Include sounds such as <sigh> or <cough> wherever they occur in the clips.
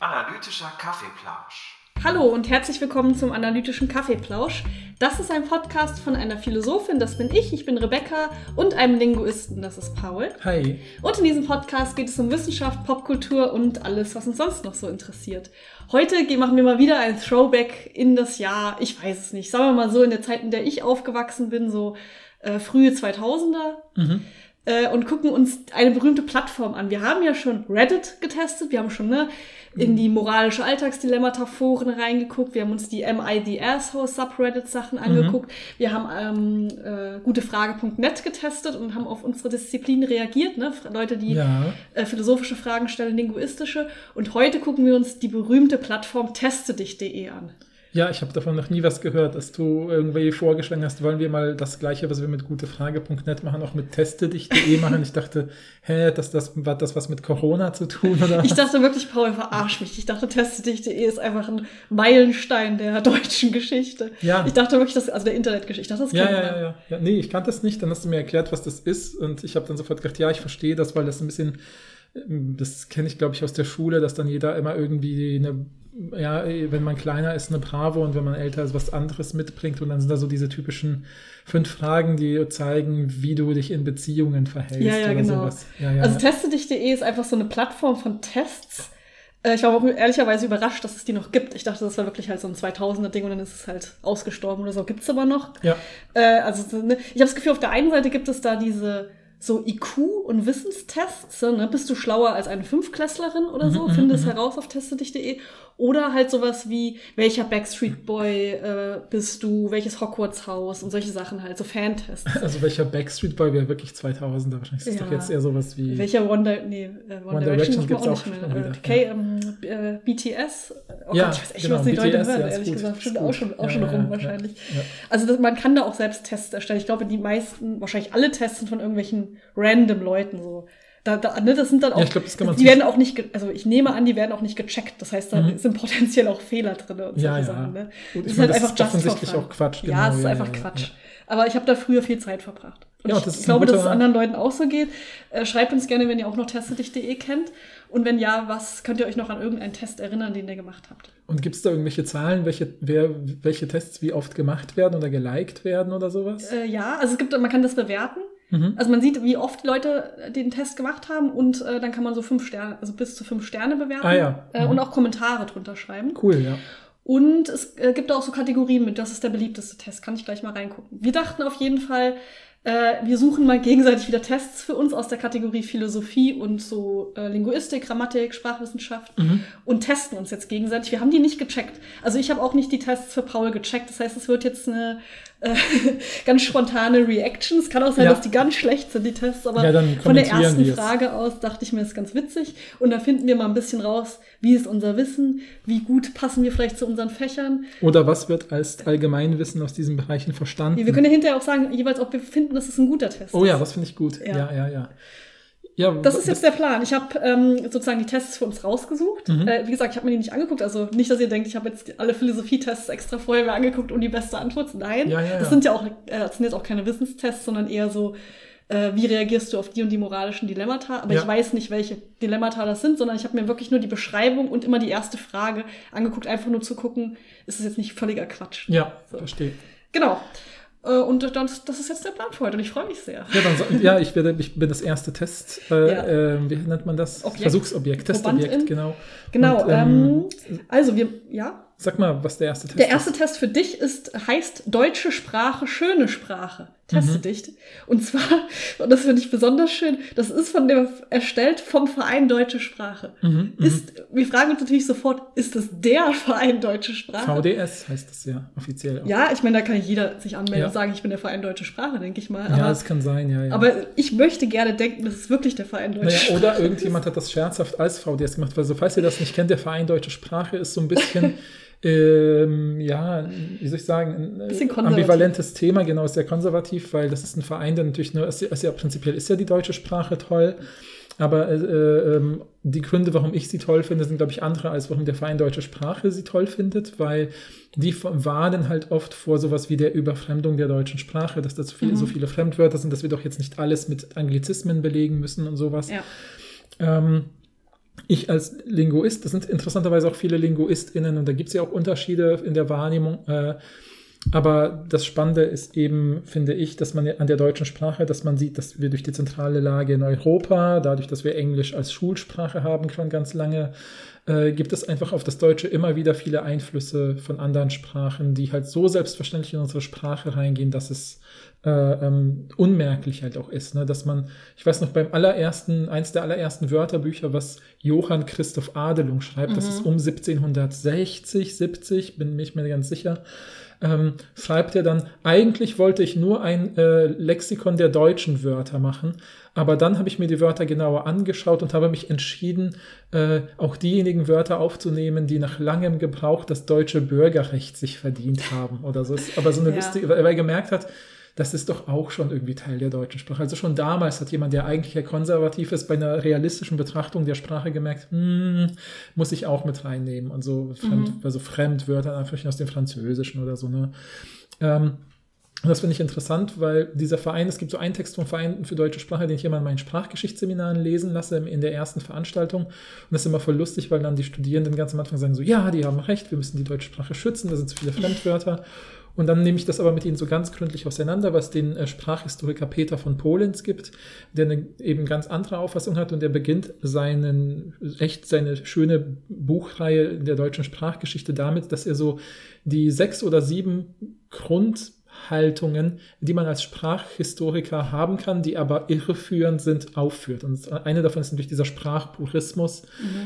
Analytischer Kaffeeplausch. Hallo und herzlich willkommen zum analytischen Kaffeeplausch. Das ist ein Podcast von einer Philosophin, das bin ich, ich bin Rebecca, und einem Linguisten, das ist Paul. Hi. Und in diesem Podcast geht es um Wissenschaft, Popkultur und alles, was uns sonst noch so interessiert. Heute machen wir mal wieder ein Throwback in das Jahr, ich weiß es nicht, sagen wir mal so in der Zeit, in der ich aufgewachsen bin, so äh, frühe 2000er. Mhm. Äh, und gucken uns eine berühmte Plattform an. Wir haben ja schon Reddit getestet, wir haben schon ne, in die moralische Alltagsdilemmata-Foren reingeguckt, wir haben uns die the Asshole Subreddit-Sachen angeguckt, wir haben ähm, äh, gutefrage.net getestet und haben auf unsere Disziplin reagiert, ne? Leute, die Ja. äh, philosophische Fragen stellen, linguistische. Und heute gucken wir uns die berühmte Plattform testedich.de an. Ja, ich habe davon noch nie was gehört, dass du irgendwie vorgeschlagen hast, wollen wir mal das gleiche, was wir mit gutefrage.net machen, auch mit testedich.de machen. Ich dachte, hä, das, das, hat das was mit Corona zu tun oder Ich dachte wirklich, Paul, verarsch mich. Ich dachte, testedich.de ist einfach ein Meilenstein der deutschen Geschichte. Ja. Ich dachte wirklich, dass, also der Internetgeschichte. Ich dachte, das Ja, kennt ja, man. ja, ja, ja. Nee, ich kannte das nicht. Dann hast du mir erklärt, was das ist. Und ich habe dann sofort gedacht, ja, ich verstehe das, weil das ein bisschen, das kenne ich, glaube ich, aus der Schule, dass dann jeder immer irgendwie eine, ja, wenn man kleiner ist, eine Bravo und wenn man älter ist, was anderes mitbringt. Und dann sind da so diese typischen fünf Fragen, die zeigen, wie du dich in Beziehungen verhältst Ja, ja, oder genau. sowas. Ja, ja, Also testedich.de ist einfach so eine Plattform von Tests. Äh, Ich war auch ehrlicherweise überrascht, dass es die noch gibt. Ich dachte, das war wirklich halt so ein 2000er-Ding und dann ist es halt ausgestorben oder so. Gibt's aber noch. ja. Äh, also so, ne, ich habe das Gefühl, auf der einen Seite gibt es da diese so IQ und Wissenstests, so, ne? bist du schlauer als eine Fünfklässlerin oder so, Mhm, finde es mhm. heraus auf testedich.de oder halt sowas wie welcher Backstreet Boy äh, bist du, welches Hogwarts Haus und solche Sachen halt, so Fantests. <laughs> Also welcher Backstreet Boy wäre wirklich 2000er? Wahrscheinlich ist es Ja. doch jetzt eher sowas wie. Welcher One, Di nee, äh, One, One Direction, Direction gibt's auch nicht schon mehr. Äh, wieder, K, ähm, äh, BTS. Oh Ja, Gott, ich weiß echt, genau, was die Leute BTS, hören, ja, ist ehrlich gut, gesagt. Stimmt auch schon, auch Ja, schon rum wahrscheinlich. Also das, man kann da auch selbst Tests erstellen. Ich glaube, die meisten, wahrscheinlich alle Tests sind von irgendwelchen random Leuten so. Da, da, ne, das sind dann auch, Ja, ich glaub, das kann man die werden auch nicht, also ich nehme an, die werden auch nicht gecheckt. Das heißt, da Mhm. sind potenziell auch Fehler drin und Ja, solche ja. Sachen. Ne? Gut, das ist halt das einfach ist offensichtlich auch Quatsch, Ja, genau, es ist ja, einfach ja, Quatsch. ja. Aber ich habe da früher viel Zeit verbracht. Und Ja, ich glaube, dass es anderen Leuten auch so geht. Äh, schreibt uns gerne, wenn ihr auch noch testedich.de kennt. Und wenn ja, was könnt ihr euch noch an irgendeinen Test erinnern, den ihr gemacht habt? Und gibt es da irgendwelche Zahlen, welche, wer, welche Tests wie oft gemacht werden oder geliked werden oder sowas? Äh, ja, also es gibt, man kann das bewerten. Mhm. Also man sieht, wie oft die Leute den Test gemacht haben und äh, dann kann man so fünf Sterne, also bis zu fünf Sterne bewerten. Ah, ja. Äh, Mhm. und auch Kommentare drunter schreiben. Cool, ja. Und es äh, gibt auch so Kategorien mit, das ist der beliebteste Test, kann ich gleich mal reingucken. Wir dachten auf jeden Fall, äh, wir suchen mal gegenseitig wieder Tests für uns aus der Kategorie Philosophie und so äh, Linguistik, Grammatik, Sprachwissenschaft Mhm. und testen uns jetzt gegenseitig. Wir haben die nicht gecheckt. Also ich habe auch nicht die Tests für Paul gecheckt. Das heißt, es wird jetzt eine äh, <laughs> ganz spontane Reaction. Es kann auch sein, Ja. dass die ganz schlecht sind, die Tests, aber Ja, von der ersten. Frage aus dachte ich mir, das ist ganz witzig. Und da finden wir mal ein bisschen raus, wie ist unser Wissen, wie gut passen wir vielleicht zu unseren Fächern. Oder was wird als Allgemeinwissen aus diesen Bereichen verstanden? Wir können ja hinterher auch sagen, jeweils, ob wir finden, dass es ein guter Test oh ja, ist. das finde ich gut. Ja. Ja, ja, ja. Das ist jetzt der Plan. Ich habe ähm, sozusagen die Tests für uns rausgesucht. Mhm. Äh, wie gesagt, ich habe mir die nicht angeguckt. Also nicht, dass ihr denkt, ich habe jetzt alle Philosophietests extra vorher mir angeguckt und die beste Antwort. Nein, Ja, ja, das sind ja auch, äh, das sind jetzt auch keine Wissenstests, sondern eher so, äh, wie reagierst du auf die und die moralischen Dilemmata. Aber ich weiß nicht, welche Dilemmata das sind, sondern ich habe mir wirklich nur die Beschreibung und immer die erste Frage angeguckt, einfach nur zu gucken, ist es jetzt nicht völliger Quatsch. Ja, So. verstehe. Genau. Äh, und dann, das ist jetzt der Plan für heute und ich freue mich sehr. Ja, so- ja ich, werde, ich bin das erste Test, äh, Ja. äh, wie nennt man das? Objekt. Versuchsobjekt, Testobjekt, genau. Genau. Und, ähm, ähm, also wir, ja. Sag mal, was der erste Test Der erste ist. Test für dich ist, heißt Deutsche Sprache, schöne Sprache. Teste Mhm. Und zwar, und das finde ich besonders schön, das ist von dem erstellt vom Verein Deutsche Sprache. Mhm, mhm. Ist, wir fragen uns natürlich sofort, ist das der Verein Deutsche Sprache? VDS heißt das ja offiziell. auch. Ja, ich meine, da kann jeder sich anmelden Ja. und sagen, ich bin der Verein Deutsche Sprache, denke ich mal. ja, Aber, das kann sein, ja. ja. aber ich möchte gerne denken, das ist wirklich der Verein Deutsche Naja, Sprache. oder irgendjemand hat das scherzhaft als VDS gemacht. Also, falls ihr das nicht kennt, der Verein Deutsche Sprache ist so ein bisschen, <laughs> ähm, ja, wie soll ich sagen, ein äh, ambivalentes Thema, genau, ist sehr konservativ, weil das ist ein Verein, der natürlich nur, ist, ja- ist ja prinzipiell ist ja die deutsche Sprache toll. Aber äh, äh, die Gründe, warum ich sie toll finde, sind, glaube ich, andere, als warum der Verein Deutsche Sprache sie toll findet, weil die warnen halt oft vor sowas wie der Überfremdung der deutschen Sprache, dass da so, viel, Mhm. so viele Fremdwörter sind, dass wir doch jetzt nicht alles mit Anglizismen belegen müssen und sowas. Ja. Ähm, ich als Linguist, das sind interessanterweise auch viele LinguistInnen und da gibt es ja auch Unterschiede in der Wahrnehmung. Äh, aber das Spannende ist eben, finde ich, dass man an der deutschen Sprache, dass man sieht, dass wir durch die zentrale Lage in Europa, dadurch, dass wir Englisch als Schulsprache haben schon ganz lange, äh, gibt es einfach auf das Deutsche immer wieder viele Einflüsse von anderen Sprachen, die halt so selbstverständlich in unsere Sprache reingehen, dass es äh, ähm, unmerklich halt auch ist, ne? dass man, ich weiß noch beim allerersten, eins der allerersten Wörterbücher, was Johann Christoph Adelung schreibt, das ist um 1760, 70, bin mich mir ganz sicher, ähm, schreibt er dann, eigentlich wollte ich nur ein äh, Lexikon der deutschen Wörter machen, aber dann habe ich mir die Wörter genauer angeschaut und habe mich entschieden, äh, auch diejenigen Wörter aufzunehmen, die nach langem Gebrauch das deutsche Bürgerrecht sich verdient haben oder so. Ist aber so eine Ja. lustige, weil er gemerkt hat, das ist doch auch schon irgendwie Teil der deutschen Sprache. Also schon damals hat jemand, der eigentlich ja konservativ ist, bei einer realistischen Betrachtung der Sprache gemerkt, hm, muss ich auch mit reinnehmen. Und so Fremd, also Fremdwörter, einfach aus dem Französischen oder so. Ne? Ähm, und das finde ich interessant, weil dieser Verein, es gibt so einen Text vom Verein für deutsche Sprache, den ich immer in meinen Sprachgeschichtsseminaren lesen lasse, in der ersten Veranstaltung. Und das ist immer voll lustig, weil dann die Studierenden ganz am Anfang sagen so, ja, die haben recht, wir müssen die deutsche Sprache schützen, da sind zu viele Fremdwörter. Und dann nehme ich das aber mit ihnen so ganz gründlich auseinander, was den äh, Sprachhistoriker Peter von Polens gibt, der eine eben ganz andere Auffassung hat und der beginnt seinen, echt seine schöne Buchreihe der deutschen Sprachgeschichte damit, dass er so die sechs oder sieben Grundhaltungen, die man als Sprachhistoriker haben kann, die aber irreführend sind, aufführt. Und eine davon ist natürlich dieser Sprachpurismus,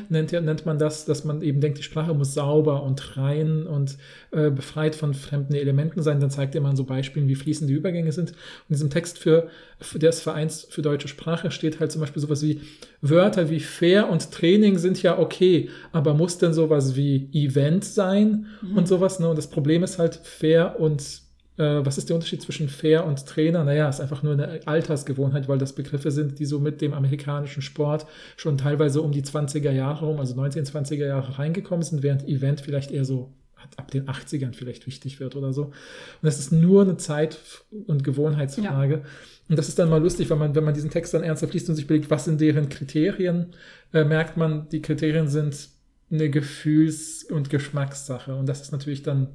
nennt, er- nennt man das, dass man eben denkt, die Sprache muss sauber und rein und äh, befreit von fremden Elementen sein. Dann zeigt er mal so Beispielen, wie fließend die Übergänge sind. Und in diesem Text für, für des Vereins für deutsche Sprache steht halt zum Beispiel sowas wie Wörter wie fair und Training sind ja okay, aber muss denn sowas wie Event sein und sowas? Ne? Und das Problem ist halt fair und was ist der Unterschied zwischen Fair und Trainer? Naja, ist einfach nur eine Altersgewohnheit, weil das Begriffe sind, die so mit dem amerikanischen Sport schon teilweise um die 20er Jahre rum, also 1920er Jahre reingekommen sind, während Event vielleicht eher so ab den 80ern vielleicht wichtig wird oder so. Und das ist nur eine Zeit- und Gewohnheitsfrage. Und das ist dann mal lustig, wenn man, wenn man diesen Text dann ernsthaft liest und sich überlegt, was sind deren Kriterien, äh, merkt man, die Kriterien sind eine Gefühls- und Geschmackssache. Und das ist natürlich dann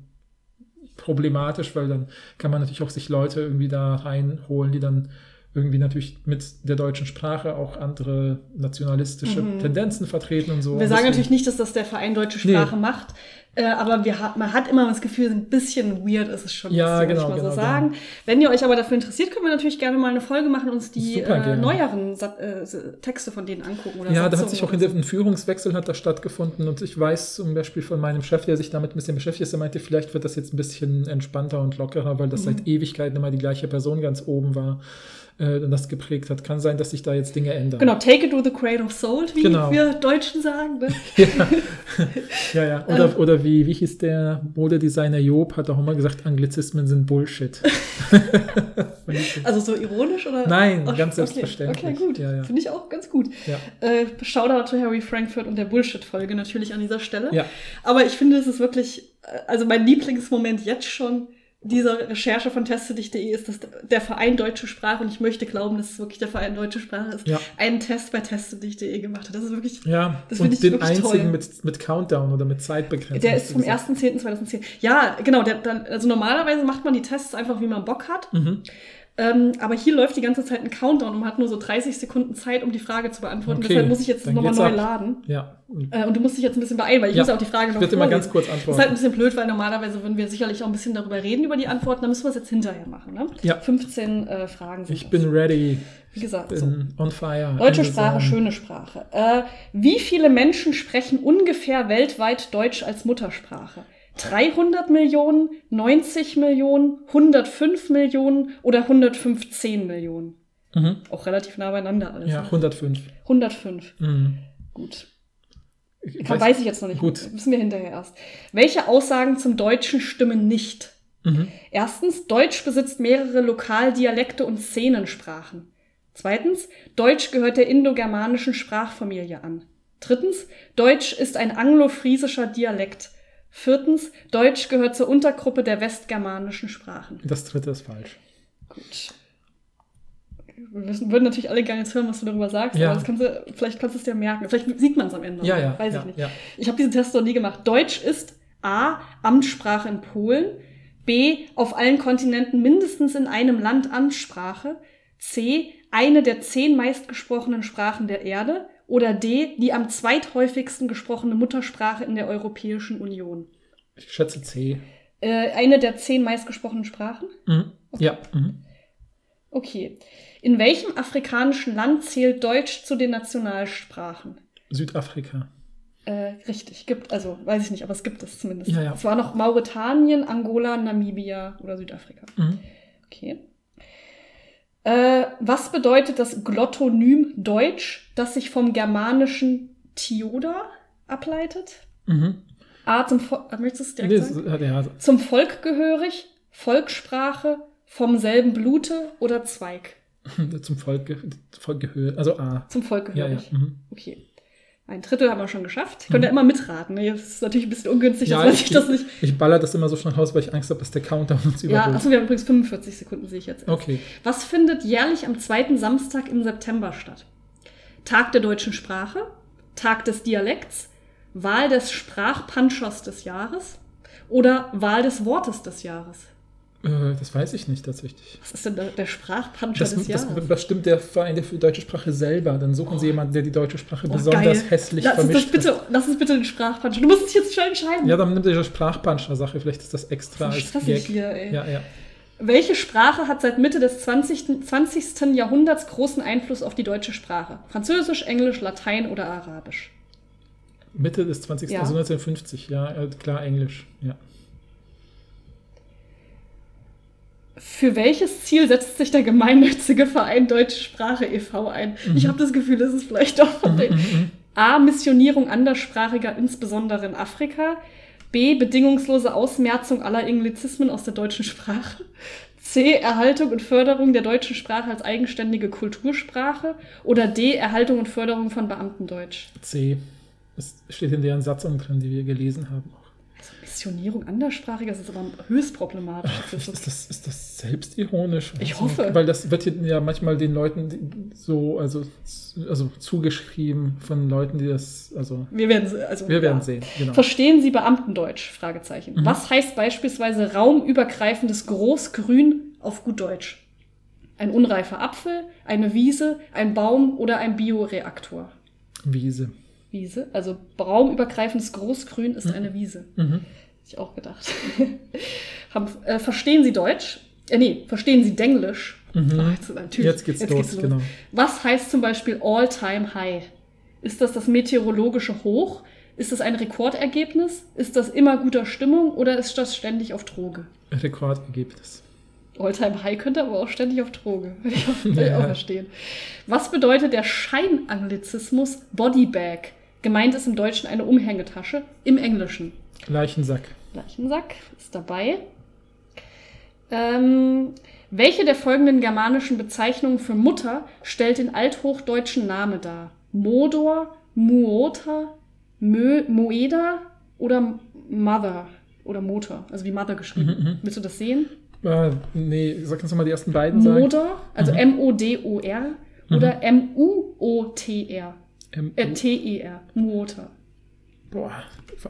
problematisch, weil dann kann man natürlich auch sich Leute irgendwie da reinholen, die dann irgendwie natürlich mit der deutschen Sprache auch andere nationalistische Tendenzen vertreten und so. Mhm. Wir Und sagen natürlich nicht, dass das der Verein Deutsche Nee. Sprache macht, äh, aber wir hat, man hat immer das Gefühl, ein bisschen weird ist es schon, Ja, muss ich genau, mal genau, so sagen. Wenn ihr euch aber dafür interessiert, können wir natürlich gerne mal eine Folge machen und uns die äh, neueren Sat äh, Texte von denen angucken. Oder Ja, da hat Satzungen sich auch so. ein Führungswechsel hat da stattgefunden und ich weiß zum Beispiel von meinem Chef, der sich damit ein bisschen beschäftigt ist, der meinte, vielleicht wird das jetzt ein bisschen entspannter und lockerer, weil das Mhm. seit Ewigkeiten immer die gleiche Person ganz oben war äh, das geprägt hat. Kann sein, dass sich da jetzt Dinge ändern. Genau, take it with a grain of salt, wie Genau. wir Deutschen sagen. Ne? <laughs> Ja, ja. Oder, oder wie, wie hieß der Modedesigner Job, hat auch immer gesagt, Anglizismen sind Bullshit. <laughs> Also so ironisch oder? Nein, Ach, ganz okay. selbstverständlich. Okay, gut. Ja, ja. Finde ich auch ganz gut. Ja. Äh, Shoutout to Harry Frankfurt und der Bullshit-Folge natürlich an dieser Stelle. Ja. Aber ich finde, es ist wirklich, äh, also mein Lieblingsmoment jetzt schon dieser Recherche von teste.de ist, dass der Verein Deutsche Sprache, und ich möchte glauben, dass es wirklich der Verein Deutsche Sprache ist, Ja. einen Test bei teste.de gemacht hat. Das ist wirklich, Ja, Das und ich den einzigen toll. mit, mit Countdown oder mit Zeitbegrenzung. der ist vom gesagt. 1.10.2010. Ja, genau, der, dann, also normalerweise macht man die Tests einfach, wie man Bock hat. Mhm. Ähm, aber hier läuft die ganze Zeit ein Countdown und man hat nur so 30 Sekunden Zeit, um die Frage zu beantworten. Okay, Deshalb muss ich jetzt nochmal neu ab. laden. Ja, und Äh, und du musst dich jetzt ein bisschen beeilen, weil ich Ja, muss auch die Frage noch ich immer ganz kurz Das ist halt ein antworten. bisschen blöd, weil normalerweise würden wir sicherlich auch ein bisschen darüber reden, über die Antworten. Dann müssen wir es jetzt hinterher machen. Ne? Ja. 15 äh, Fragen sind Ich das. bin ready, Wie gesagt, so. bin on fire. Deutsche Sprache, schöne Sprache. Äh, wie viele Menschen sprechen ungefähr weltweit Deutsch als Muttersprache? 300 Millionen, 90 Millionen, 105 Millionen oder 115 Millionen? Mhm. Auch relativ nah beieinander alles. Ja, ne? 105. 105. Mhm. Gut. Ich Kann, weiß ich jetzt noch nicht. Gut. Wissen wir hinterher erst. Welche Aussagen zum Deutschen stimmen nicht? Mhm. Erstens, Deutsch besitzt mehrere Lokaldialekte und Szenensprachen. Zweitens, Deutsch gehört der indogermanischen Sprachfamilie an. Drittens, Deutsch ist ein anglofriesischer Dialekt. Viertens, Deutsch gehört zur Untergruppe der westgermanischen Sprachen. Das dritte ist falsch. Gut. Wir wissen- würden natürlich alle gerne jetzt hören, was du darüber sagst, Ja. aber kannst du, vielleicht kannst du es dir merken. Vielleicht sieht man es am Ende. Ja, ja. Weiß ja, ich nicht. Ja. Ich habe diesen Test noch nie gemacht. Deutsch ist A. Amtssprache in Polen. B. Auf allen Kontinenten mindestens in einem Land Amtssprache. C. Eine der zehn meistgesprochenen Sprachen der Erde. Oder D. Die am zweithäufigsten gesprochene Muttersprache in der Europäischen Union. Ich schätze C. Äh, eine der zehn meistgesprochenen Sprachen? Mhm. Ja. Mhm. Okay. In welchem afrikanischen Land zählt Deutsch zu den Nationalsprachen? Südafrika. Äh, richtig, gibt, also weiß ich nicht, aber es gibt es zumindest. Ja, ja. Es war noch Mauretanien, Angola, Namibia oder Südafrika. Mhm. Okay. Äh, was bedeutet das Glottonym Deutsch, das sich vom germanischen Tioda ableitet? Mhm. A, zum Volk, möchtest du Nee, direkt sagen? ja, Zum Volk gehörig, Volkssprache, vom selben Blute oder Zweig? <laughs> zum Volk, Volk gehört. Also A. Zum Volk Ja, gehörig. ja. Mhm. Okay. Ein Drittel haben wir schon geschafft. Könnt ihr immer mitraten. Ne? Das ist natürlich ein bisschen ungünstig, Ja, dass ich, sich das nicht. ich baller das immer so schnell raus, weil ich Angst habe, dass der Countdown uns Ja, überholt. achso, wir haben übrigens 45 Sekunden, sehe ich jetzt. erst. Okay. Was findet jährlich am zweiten Samstag im September statt? Tag der deutschen Sprache, Tag des Dialekts, Wahl des Sprachpanschers des Jahres oder Wahl des Wortes des Jahres? Äh, das weiß ich nicht tatsächlich. Was ist denn der, der Sprachpanscher Das, des das Jahres? bestimmt der Verein der für deutsche Sprache selber. Dann suchen sie jemanden, der die deutsche Sprache Oh, besonders geil. hässlich lass uns das vermischt. bitte, lass uns bitte den Sprachpanscher. Du musst dich jetzt schon entscheiden. Ja, dann nimmt ihr die Sprachpanscher-Sache. Vielleicht ist das extra Das ist als Gag. hier, ey. Ja, ja. Welche Sprache hat seit Mitte des 20. 20. Jahrhunderts großen Einfluss auf die deutsche Sprache? Französisch, Englisch, Latein oder Arabisch? Mitte des 20. Ja. also 1950. Ja, äh, klar, Englisch. Ja. Für welches Ziel setzt sich der gemeinnützige Verein Deutsche Sprache e.V. ein? Ich habe das Gefühl, das ist vielleicht doch von denen. A. Missionierung anderssprachiger, insbesondere in Afrika. B. Bedingungslose Ausmerzung aller Anglizismen aus der deutschen Sprache. C. Erhaltung und Förderung der deutschen Sprache als eigenständige Kultursprache. Oder D. Erhaltung und Förderung von Beamtendeutsch. C. Es steht in deren Satzung drin, die wir gelesen haben. Missionierung anderssprachiger, das ist aber höchst problematisch. Das Ist das, ist das selbstironisch? Ich Also, hoffe. Weil das wird ja manchmal den Leuten so, also, also zugeschrieben von Leuten, die das, also wir werden, also, wir werden ja. sehen. Genau. Verstehen Sie Beamtendeutsch? Fragezeichen. Mhm. Was heißt beispielsweise raumübergreifendes Großgrün auf gut Deutsch? Ein unreifer Apfel, eine Wiese, ein Baum oder ein Bioreaktor? Wiese. Wiese, also raumübergreifendes Großgrün ist eine Wiese. Mhm. Ich auch gedacht. <laughs> Haben, äh, verstehen Sie Deutsch? Äh, nee, verstehen Sie Denglisch? Mhm. Ach, jetzt, natürlich, Jetzt geht's los, genau. Was heißt zum Beispiel All-Time High? Ist das das meteorologische Hoch? Ist das ein Rekordergebnis? Ist das immer guter Stimmung oder ist das ständig auf Droge? Rekordergebnis. All-Time High könnte aber auch ständig auf Droge. <laughs> Würde ich auch, ich auch Ja. verstehen. Was bedeutet der Scheinanglizismus Bodybag? Gemeint ist im Deutschen eine Umhängetasche, im Englischen. Leichensack. Leichensack ist dabei. Ähm, welche der folgenden germanischen Bezeichnungen für Mutter stellt den althochdeutschen Name dar? Modor, Muota, Mö, Moeda oder Mother oder Motor? Also wie Mother geschrieben. Mhm, mhm. Willst du das sehen? Äh, nee, sag uns nochmal die ersten beiden sagen. Modor, also Mhm. M-O-D-O-R oder M-U-O-T-R. Ähm, Äh, T-E-R. Muota. Boah.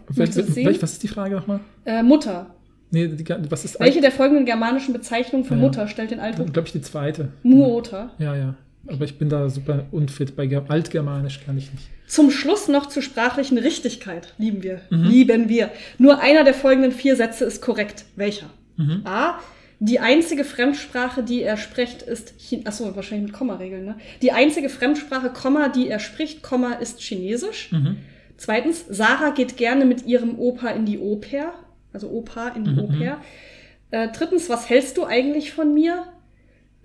Welch, was ist die Frage nochmal? Äh, Mutter. Nee, die, was ist Welche der folgenden germanischen Bezeichnungen für Ja. Mutter stellt den Althoch? glaube ich, die zweite. Muota. Ja, ja. Aber ich bin da super unfit. Bei Ger- Altgermanisch kann ich nicht. Zum Schluss noch zur sprachlichen Richtigkeit. Lieben wir. Mhm. Lieben wir. Nur einer der folgenden vier Sätze ist korrekt. Welcher? Mhm. A. Die einzige Fremdsprache, die er spricht, ist Chin Achso, wahrscheinlich mit Kommaregeln, ne? Die einzige Fremdsprache, Komma, die er spricht, Komma, ist Chinesisch. Mhm. Zweitens, Sarah geht gerne mit ihrem Opa in die Oper. Also Opa in die Mhm. Oper. Äh, drittens, was hältst du eigentlich von mir?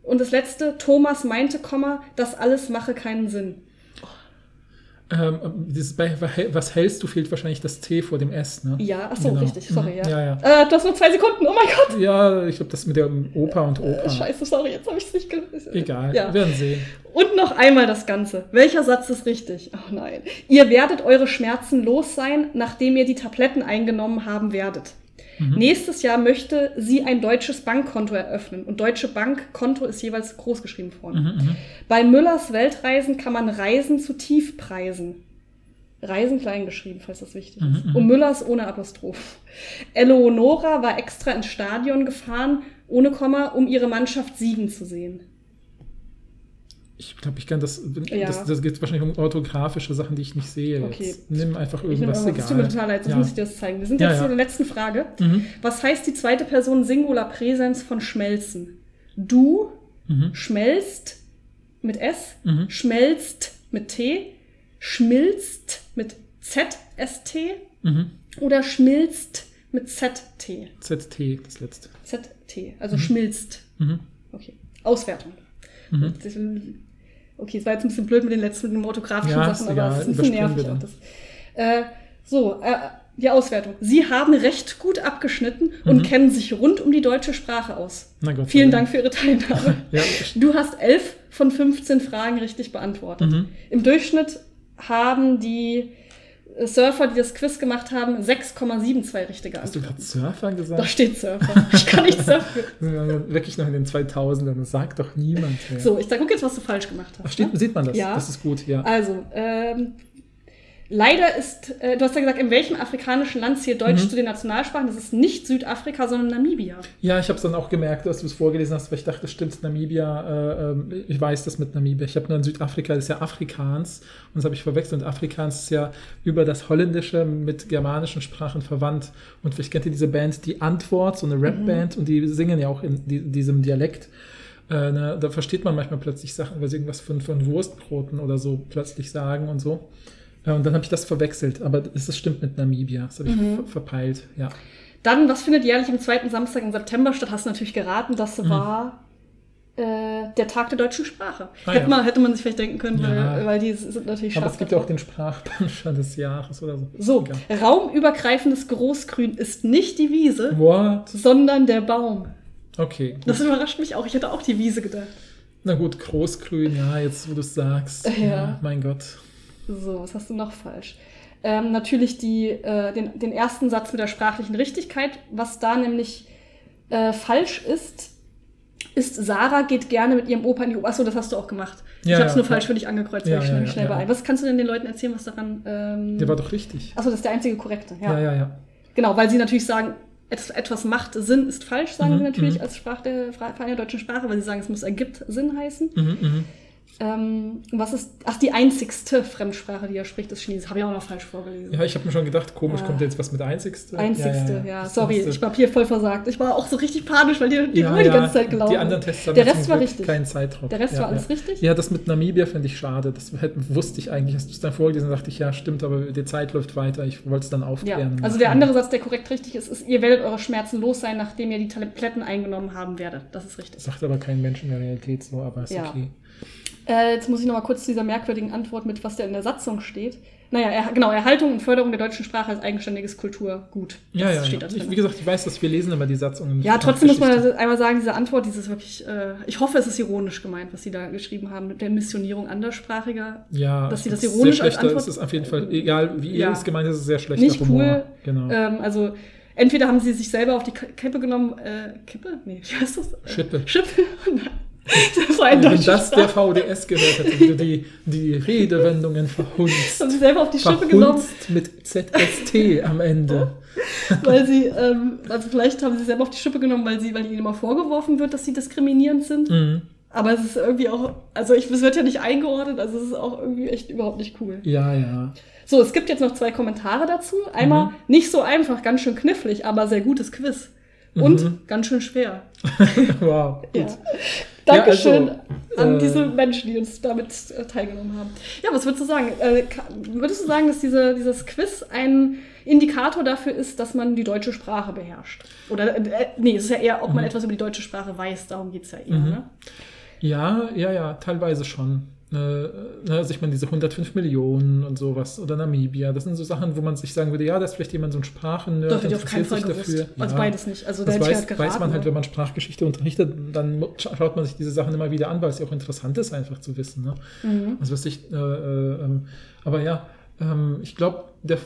Und das letzte, Thomas meinte, Komma, das alles mache keinen Sinn. Ähm, bei, was hältst du, fehlt wahrscheinlich das T vor dem S, ne? Ja, ach so, Genau. richtig, sorry, Mhm. ja. Ja, ja. Äh, du hast nur zwei Sekunden, oh mein Gott. Ja, ich glaube, das mit der Oper und Oper. Äh, scheiße, sorry, jetzt habe ich es nicht gelesen. Egal, Ja. wir werden sehen. Und noch einmal das Ganze. Welcher Satz ist richtig? Oh nein. Ihr werdet eure Schmerzen los sein, nachdem ihr die Tabletten eingenommen haben werdet. Nächstes Jahr möchte sie ein deutsches Bankkonto eröffnen. Und deutsche Bankkonto ist jeweils groß geschrieben vorne. Bei Müllers Weltreisen kann man Reisen zu Tiefpreisen. Reisen klein geschrieben, falls das wichtig ist. Und Müllers ohne Apostroph. Eleonora war extra ins Stadion gefahren, ohne Komma, um ihre Mannschaft siegen zu sehen. Ich glaube, ich kann das. Ja. Das, das geht wahrscheinlich um orthografische Sachen, die ich nicht sehe. Okay. Jetzt. Nimm einfach Ich irgendwas, aber- Es tut mir total leid, sonst Ja. muss ich dir das zeigen. Wir sind Ja, jetzt ja. zu der letzten Frage. Mhm. Was heißt die zweite Person Singular Präsens von schmelzen? Du Mhm. schmelzt mit S, Mhm. schmelzt mit T, schmilzt mit ZST Mhm. oder schmilzt mit ZT. ZT, das letzte. ZT, also schmilzt. Mhm. Okay. Auswertung. Mhm. Okay, es war jetzt ein bisschen blöd mit den letzten mit den orthografischen Ja, Sachen, aber es ist ein bisschen nervig. Auch das. Äh, so, äh, die Auswertung. Sie haben recht gut abgeschnitten und kennen sich rund um die deutsche Sprache aus. Na Gott sei Vielen Dank. Für Ihre Teilnahme. <laughs> Ja, Du hast elf von 15 Fragen richtig beantwortet. Mhm. Im Durchschnitt haben die Surfer, die das Quiz gemacht haben, 6,72 richtige hast du Antworten. gerade Surfer Da gesagt? steht Surfer. Ich kann nicht <laughs> surfen. Wirklich noch in den 2000ern. Das sagt doch niemand mehr. So, ich guck jetzt, was du falsch gemacht hast. Ach, steht, ne? sieht man das? Ja. Das ist gut, ja. Also, ähm, leider ist, äh, du hast ja gesagt, in welchem afrikanischen Land zählt Deutsch Mhm. zu den Nationalsprachen? Das ist nicht Südafrika, sondern Namibia. Ja, ich habe es dann auch gemerkt, dass du es vorgelesen hast, weil ich dachte, stimmt, Namibia, äh, ähm, ich weiß das mit Namibia. Ich habe nur in Südafrika, das ist ja Afrikaans und das habe ich verwechselt. Und Afrikaans ist ja über das Holländische mit germanischen Sprachen verwandt. Und vielleicht kennt ihr diese Band, die Antwort, so eine Rap-Band, und die singen ja auch in die, diesem Dialekt. Äh, ne, da versteht man manchmal plötzlich Sachen, weil sie irgendwas von, von Wurstbroten oder so plötzlich sagen und so. Und dann habe ich das verwechselt, aber es stimmt mit Namibia. Das habe ich ver verpeilt, ja. Dann, was findet jährlich am zweiten Samstag im September statt? Hast du natürlich geraten, das war äh, der Tag der deutschen Sprache. Mhm. Ah, hätte, ja. man, hätte man sich vielleicht denken können, Ja. weil, weil die sind natürlich Aber es gibt ja auch den Sprachpanscher des Jahres oder so. So, Egal. raumübergreifendes Großgrün ist nicht die Wiese, What? sondern der Baum. Okay. Gut. Das überrascht mich auch. Ich hätte auch die Wiese gedacht. Na gut, Großgrün, ja, jetzt wo du es sagst. Ja. Mein Gott. So, was hast du noch falsch? Ähm, natürlich die, äh, den, den ersten Satz mit der sprachlichen Richtigkeit. Was da nämlich äh, falsch ist, ist, Sarah geht gerne mit ihrem Opa in die Oper. Achso, das hast du auch gemacht. ich Ja, habe es ja, nur ja. falsch für dich angekreuzt, Ja, ich schnell, schnell war. ja. Was kannst du denn den Leuten erzählen, was daran. Ähm, Der war doch richtig. Achso, das ist der einzige korrekte. Ja. Ja, ja, ja. Genau, weil sie natürlich sagen, etwas, macht Sinn, ist falsch, sagen Mhm, sie natürlich mhm. als Sprach der, Verein der deutschen Sprache, weil sie sagen, es muss ergibt Sinn heißen. Mhm, mhm. Ähm, was ist, ach, die einzigste Fremdsprache, die er spricht, ist Chinesisch. Habe ich auch noch falsch vorgelesen. Ja, ich habe mir schon gedacht, komisch, Ja. kommt jetzt was mit Einzigste. Einzigste, ja. Das Sorry, letzte- ich habe hier voll versagt. Ich war auch so richtig panisch, weil die, die ja, Uhr die ja, ganze Zeit gelaufen Die anderen. Tests haben Der ja Rest war richtig. keinen Zeitdruck. Der Rest ja, war alles ja. richtig? Ja, das mit Namibia finde ich schade. Das wusste ich eigentlich. Hast du es dann vorgelesen, dachte ich, ja, stimmt, aber die Zeit läuft weiter. Ich wollte es dann Ja, aufklären. also der andere Satz, der korrekt richtig ist, ist, ihr werdet eure Schmerzen los sein, nachdem ihr die Tabletten eingenommen haben werdet. Das ist richtig. Das sagt aber kein Mensch in der Realität so, aber ist Ja. okay. Äh, jetzt muss ich noch mal kurz zu dieser merkwürdigen Antwort mit, was da in der Satzung steht. Naja, er, genau, Erhaltung und Förderung der deutschen Sprache als eigenständiges Kulturgut. Ja, ja, steht ja. da Ich, wie gesagt, ich weiß, dass wir lesen immer die Satzungen. Ja, trotzdem muss man Geschichte. einmal sagen, diese Antwort, dieses wirklich, äh, ich hoffe, es ist ironisch gemeint, was sie da geschrieben haben, mit der Missionierung anderssprachiger. Ja, dass sie das ironisch sehr als Antwort- Es ist auf jeden Fall, egal wie Ja. ihr es gemeint ist, es ist sehr schlechter Nicht Humor. cool. Genau. Ähm, also, entweder haben sie sich selber auf die Kippe genommen, äh, Kippe? Nee, <laughs> wie heißt das? Äh, Schippe. Schippe? <laughs> <laughs> das war ein Wenn das der VDS gehört hätte, wie du die, die Redewendungen verhunzt. haben sie selber auf die Schippe genommen, Verhunzt mit ZST am Ende. <laughs> weil sie, ähm, also vielleicht haben sie selber auf die Schippe genommen, weil sie, weil ihnen immer vorgeworfen wird, dass sie diskriminierend sind. Mhm. Aber es ist irgendwie auch, also ich, es wird ja nicht eingeordnet, also es ist auch irgendwie echt überhaupt nicht cool. Ja, ja. So, es gibt jetzt noch zwei Kommentare dazu. Einmal Mhm. nicht so einfach, ganz schön knifflig, aber sehr gutes Quiz. Und Mhm. ganz schön schwer. <laughs> Wow. Gut. Ja. Dankeschön also, an äh, diese Menschen, die uns damit äh, teilgenommen haben. Ja, was würdest du sagen? Äh, würdest du sagen, dass diese, dieses Quiz ein Indikator dafür ist, dass man die deutsche Sprache beherrscht? Oder, äh, nee, es ist ja eher, ob man etwas über die deutsche Sprache weiß, darum geht es ja eher, Mhm. ne? Ja, ja, ja, teilweise schon. Äh, also ich meine, diese 105 Millionen und sowas oder Namibia, das sind so Sachen, wo man sich sagen würde, ja, da ist vielleicht jemand so ein Sprachennerd, Doch, hätte ich auf keinen Fall interessiert sich gewusst. dafür. Also Ja. beides nicht. Also da Das weiß, halt geraten. weiß man halt, ne? wenn man Sprachgeschichte unterrichtet, dann scha- schaut man sich diese Sachen immer wieder an, weil es ja auch interessant ist, einfach zu wissen. Ne? Mhm. Also was ich, äh, äh, ähm, aber ja, ähm, ich glaube,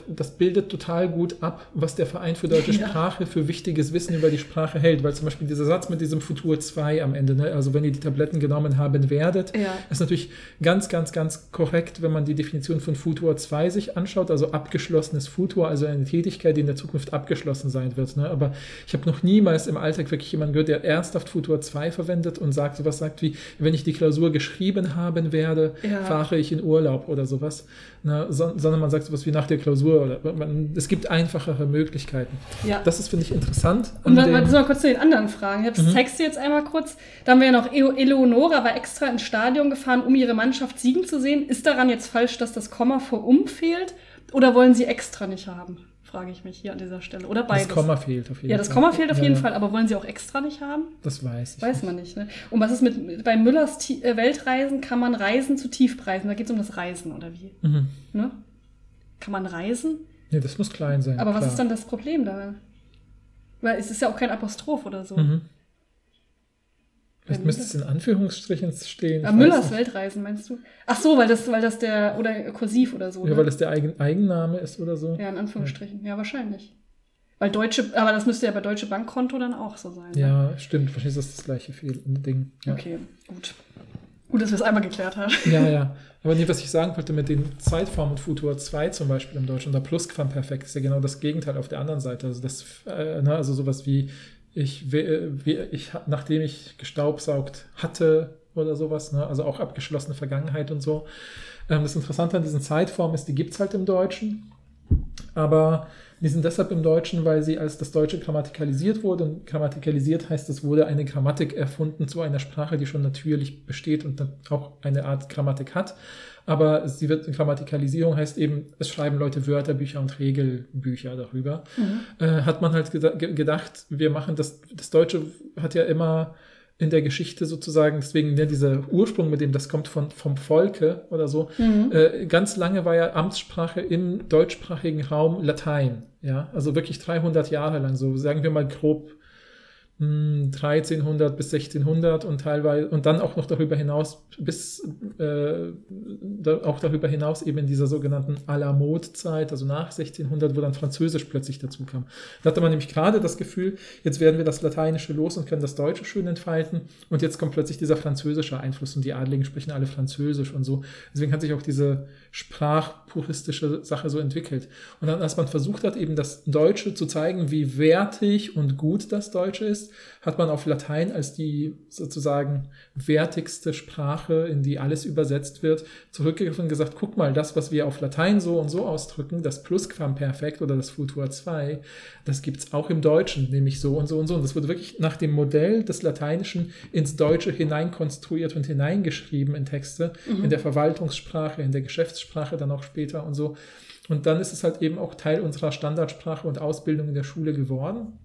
das bildet total gut ab, was der Verein für deutsche <laughs> Ja. Sprache für wichtiges Wissen über die Sprache hält, weil zum Beispiel dieser Satz mit diesem Futur 2 am Ende, ne? also wenn ihr die Tabletten genommen haben werdet, Ja. ist natürlich ganz, ganz, ganz korrekt, wenn man die Definition von Futur 2 sich anschaut, also abgeschlossenes Futur, also eine Tätigkeit, die in der Zukunft abgeschlossen sein wird. Ne? Aber ich habe noch niemals im Alltag wirklich jemanden gehört, der ernsthaft Futur 2 verwendet und sagt, sowas sagt wie, wenn ich die Klausur geschrieben haben werde, Ja. fahre ich in Urlaub oder sowas. Ne? So, sondern man sagt sowas wie nach der Klausur oder man, es gibt einfachere Möglichkeiten. Ja. Das ist, finde ich, interessant. Und an dann müssen wir kurz zu den anderen Fragen. Ich Mhm. zeig's dir jetzt einmal kurz. Da haben wir ja noch Eo- Eleonora war extra ins Stadion gefahren, um ihre Mannschaft siegen zu sehen. Ist daran jetzt falsch, dass das Komma vor um fehlt? Oder wollen sie extra nicht haben? Frage ich mich hier an dieser Stelle. Oder beides. das Komma fehlt auf jeden Fall. ja, das Komma fehlt auf jeden ja. Fall, aber wollen sie auch extra nicht haben? Das weiß ich. Weiß man nicht. Ne? Und was ist mit bei Müllers Ti- äh, Weltreisen? Kann man reisen zu Tiefpreisen? Da geht es um das Reisen oder wie? Mhm. Ne? Kann man reisen? Nee, das muss klein sein. Aber was klar. ist dann das Problem da? Weil es ist ja auch kein Apostroph oder so. Mhm. Vielleicht müsste es in Anführungsstrichen stehen. Ah, Müllers. Weltreisen, meinst du? Ach so, weil das, weil das der, oder kursiv oder so. Ja, ne? weil das der Eigen Eigenname ist oder so. ja, in Anführungsstrichen. Ja, wahrscheinlich. Weil Deutsche, aber das müsste ja bei Deutsche Bankkonto dann auch so sein. Ne? Ja, stimmt. Wahrscheinlich ist das das gleiche Ding. Ja. Okay, gut. Gut, dass wir es einmal geklärt haben. ja, ja. Aber nee, was ich sagen wollte mit den Zeitformen und Futur 2 zum Beispiel im Deutschen, oder Plusquamperfekt ist ja genau das Gegenteil auf der anderen Seite. Also das, äh, ne, also sowas wie ich, we- wie, ich, nachdem ich gestaubsaugt hatte oder sowas, ne, also auch abgeschlossene Vergangenheit und so. Ähm, das Interessante an diesen Zeitformen ist, die gibt es halt im Deutschen, aber die sind deshalb im Deutschen, weil sie als das Deutsche grammatikalisiert wurde. Und grammatikalisiert heißt, es wurde eine Grammatik erfunden zu einer Sprache, die schon natürlich besteht und dann auch eine Art Grammatik hat. Aber sie wird Grammatikalisierung heißt eben, es schreiben Leute Wörterbücher und Regelbücher darüber. Äh, hat man halt ge- gedacht, wir machen das, das Deutsche hat ja immer in der Geschichte sozusagen, deswegen ne, dieser Ursprung, mit dem das kommt von, vom Volke oder so, äh, ganz lange war ja Amtssprache im deutschsprachigen Raum Latein. Ja, also wirklich 300 Jahre lang, so sagen wir mal grob 1300 bis 1600 und teilweise und dann auch noch darüber hinaus bis äh, da, auch darüber hinaus eben in dieser sogenannten Alamod-Zeit, also nach 1600, wo dann Französisch plötzlich dazu kam. Da hatte man nämlich gerade das Gefühl, jetzt werden wir das Lateinische los und können das Deutsche schön entfalten und jetzt kommt plötzlich dieser französische Einfluss und die Adligen sprechen alle Französisch und so. Deswegen hat sich auch diese sprachpuristische Sache so entwickelt. Und dann, als man versucht hat, eben das Deutsche zu zeigen, wie wertig und gut das Deutsche ist, hat man auf Latein als die sozusagen wertigste Sprache, in die alles übersetzt wird, zurückgegriffen und gesagt, guck mal, das, was wir auf Latein so und so ausdrücken, das Plusquamperfekt oder das Futur 2, das gibt's auch im Deutschen, nämlich so und so und so. Und das wurde wirklich nach dem Modell des Lateinischen ins Deutsche hineinkonstruiert und hineingeschrieben in Texte, in der Verwaltungssprache, in der Geschäftssprache dann auch später und so. Und dann ist es halt eben auch Teil unserer Standardsprache und Ausbildung in der Schule geworden.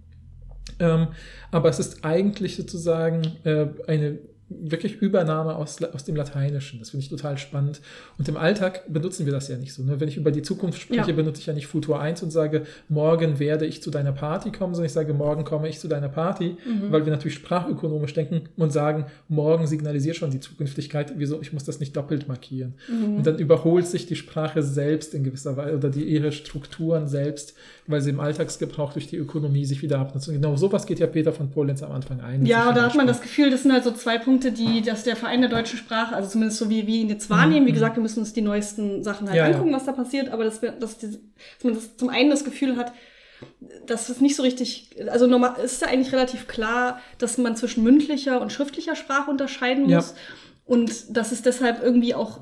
Ähm, aber es ist eigentlich sozusagen äh, eine wirklich Übernahme aus, aus dem Lateinischen. Das finde ich total spannend. Und im Alltag benutzen wir das ja nicht so. Ne? Wenn ich über die Zukunft spreche, Ja. benutze ich ja nicht Futur 1 und sage, morgen werde ich zu deiner Party kommen, sondern ich sage, morgen komme ich zu deiner Party, weil wir natürlich sprachökonomisch denken und sagen, morgen signalisiert schon die Zukünftigkeit, wieso, ich muss das nicht doppelt markieren. Und dann überholt sich die Sprache selbst in gewisser Weise oder die, ihre Strukturen selbst, weil sie im Alltagsgebrauch durch die Ökonomie sich wieder abnutzen. Genau sowas geht ja Peter von Polenz am Anfang ein. Ja, da hat man das Gefühl, das sind halt so zwei Punkte, die, dass der Verein der deutschen Sprache, also zumindest so wie wir ihn jetzt wahrnehmen, wie gesagt, wir müssen uns die neuesten Sachen halt Ja, ja. angucken, was da passiert, aber dass, wir, dass, die, dass man das zum einen das Gefühl hat, dass es nicht so richtig, also normal es ist ja eigentlich relativ klar, dass man zwischen mündlicher und schriftlicher Sprache unterscheiden Ja. muss und dass es deshalb irgendwie auch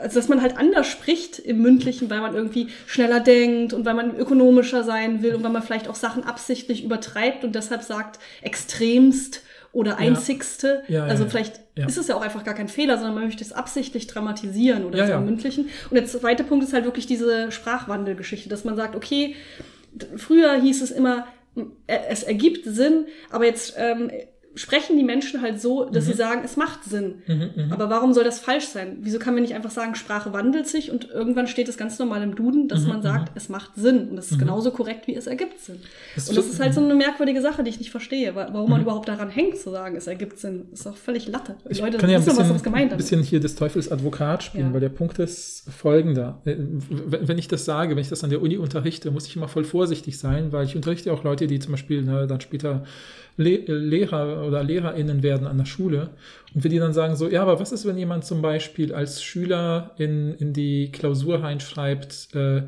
also dass man halt anders spricht im Mündlichen, weil man irgendwie schneller denkt und weil man ökonomischer sein will und weil man vielleicht auch Sachen absichtlich übertreibt und deshalb sagt extremst oder einzigste. Ja, ja, also ja. vielleicht ist es ja auch einfach gar kein Fehler, sondern man möchte es absichtlich dramatisieren oder so im Mündlichen. Und der zweite Punkt ist halt wirklich diese Sprachwandelgeschichte, dass man sagt, okay, früher hieß es immer, äh, es ergibt Sinn, aber jetzt ähm, sprechen die Menschen halt so, dass Mhm. sie sagen, es macht Sinn. Mhm, mhm. Aber warum soll das falsch sein? Wieso kann man nicht einfach sagen, Sprache wandelt sich und irgendwann steht es ganz normal im Duden, dass Mhm, man sagt, es macht Sinn. Und das ist Mhm. genauso korrekt, wie es ergibt Sinn. Das und das ist halt so eine merkwürdige Sache, die ich nicht verstehe. wa- Warum man Mhm. überhaupt daran hängt, zu sagen, es ergibt Sinn. Ist doch völlig Latte. Die Ich Leute kann ja ein was bisschen, das gemeint ein bisschen hier des Teufels Advokat spielen, Ja. weil der Punkt ist folgender. Äh, Wenn wenn ich das sage, wenn ich das an der Uni unterrichte, muss ich immer voll vorsichtig sein, weil ich unterrichte auch Leute, die zum Beispiel ne, dann später Le äh, Lehrer oder LehrerInnen werden an der Schule. Und wenn die dann sagen so, ja, aber was ist, wenn jemand zum Beispiel als Schüler in, in die Klausur reinschreibt, äh,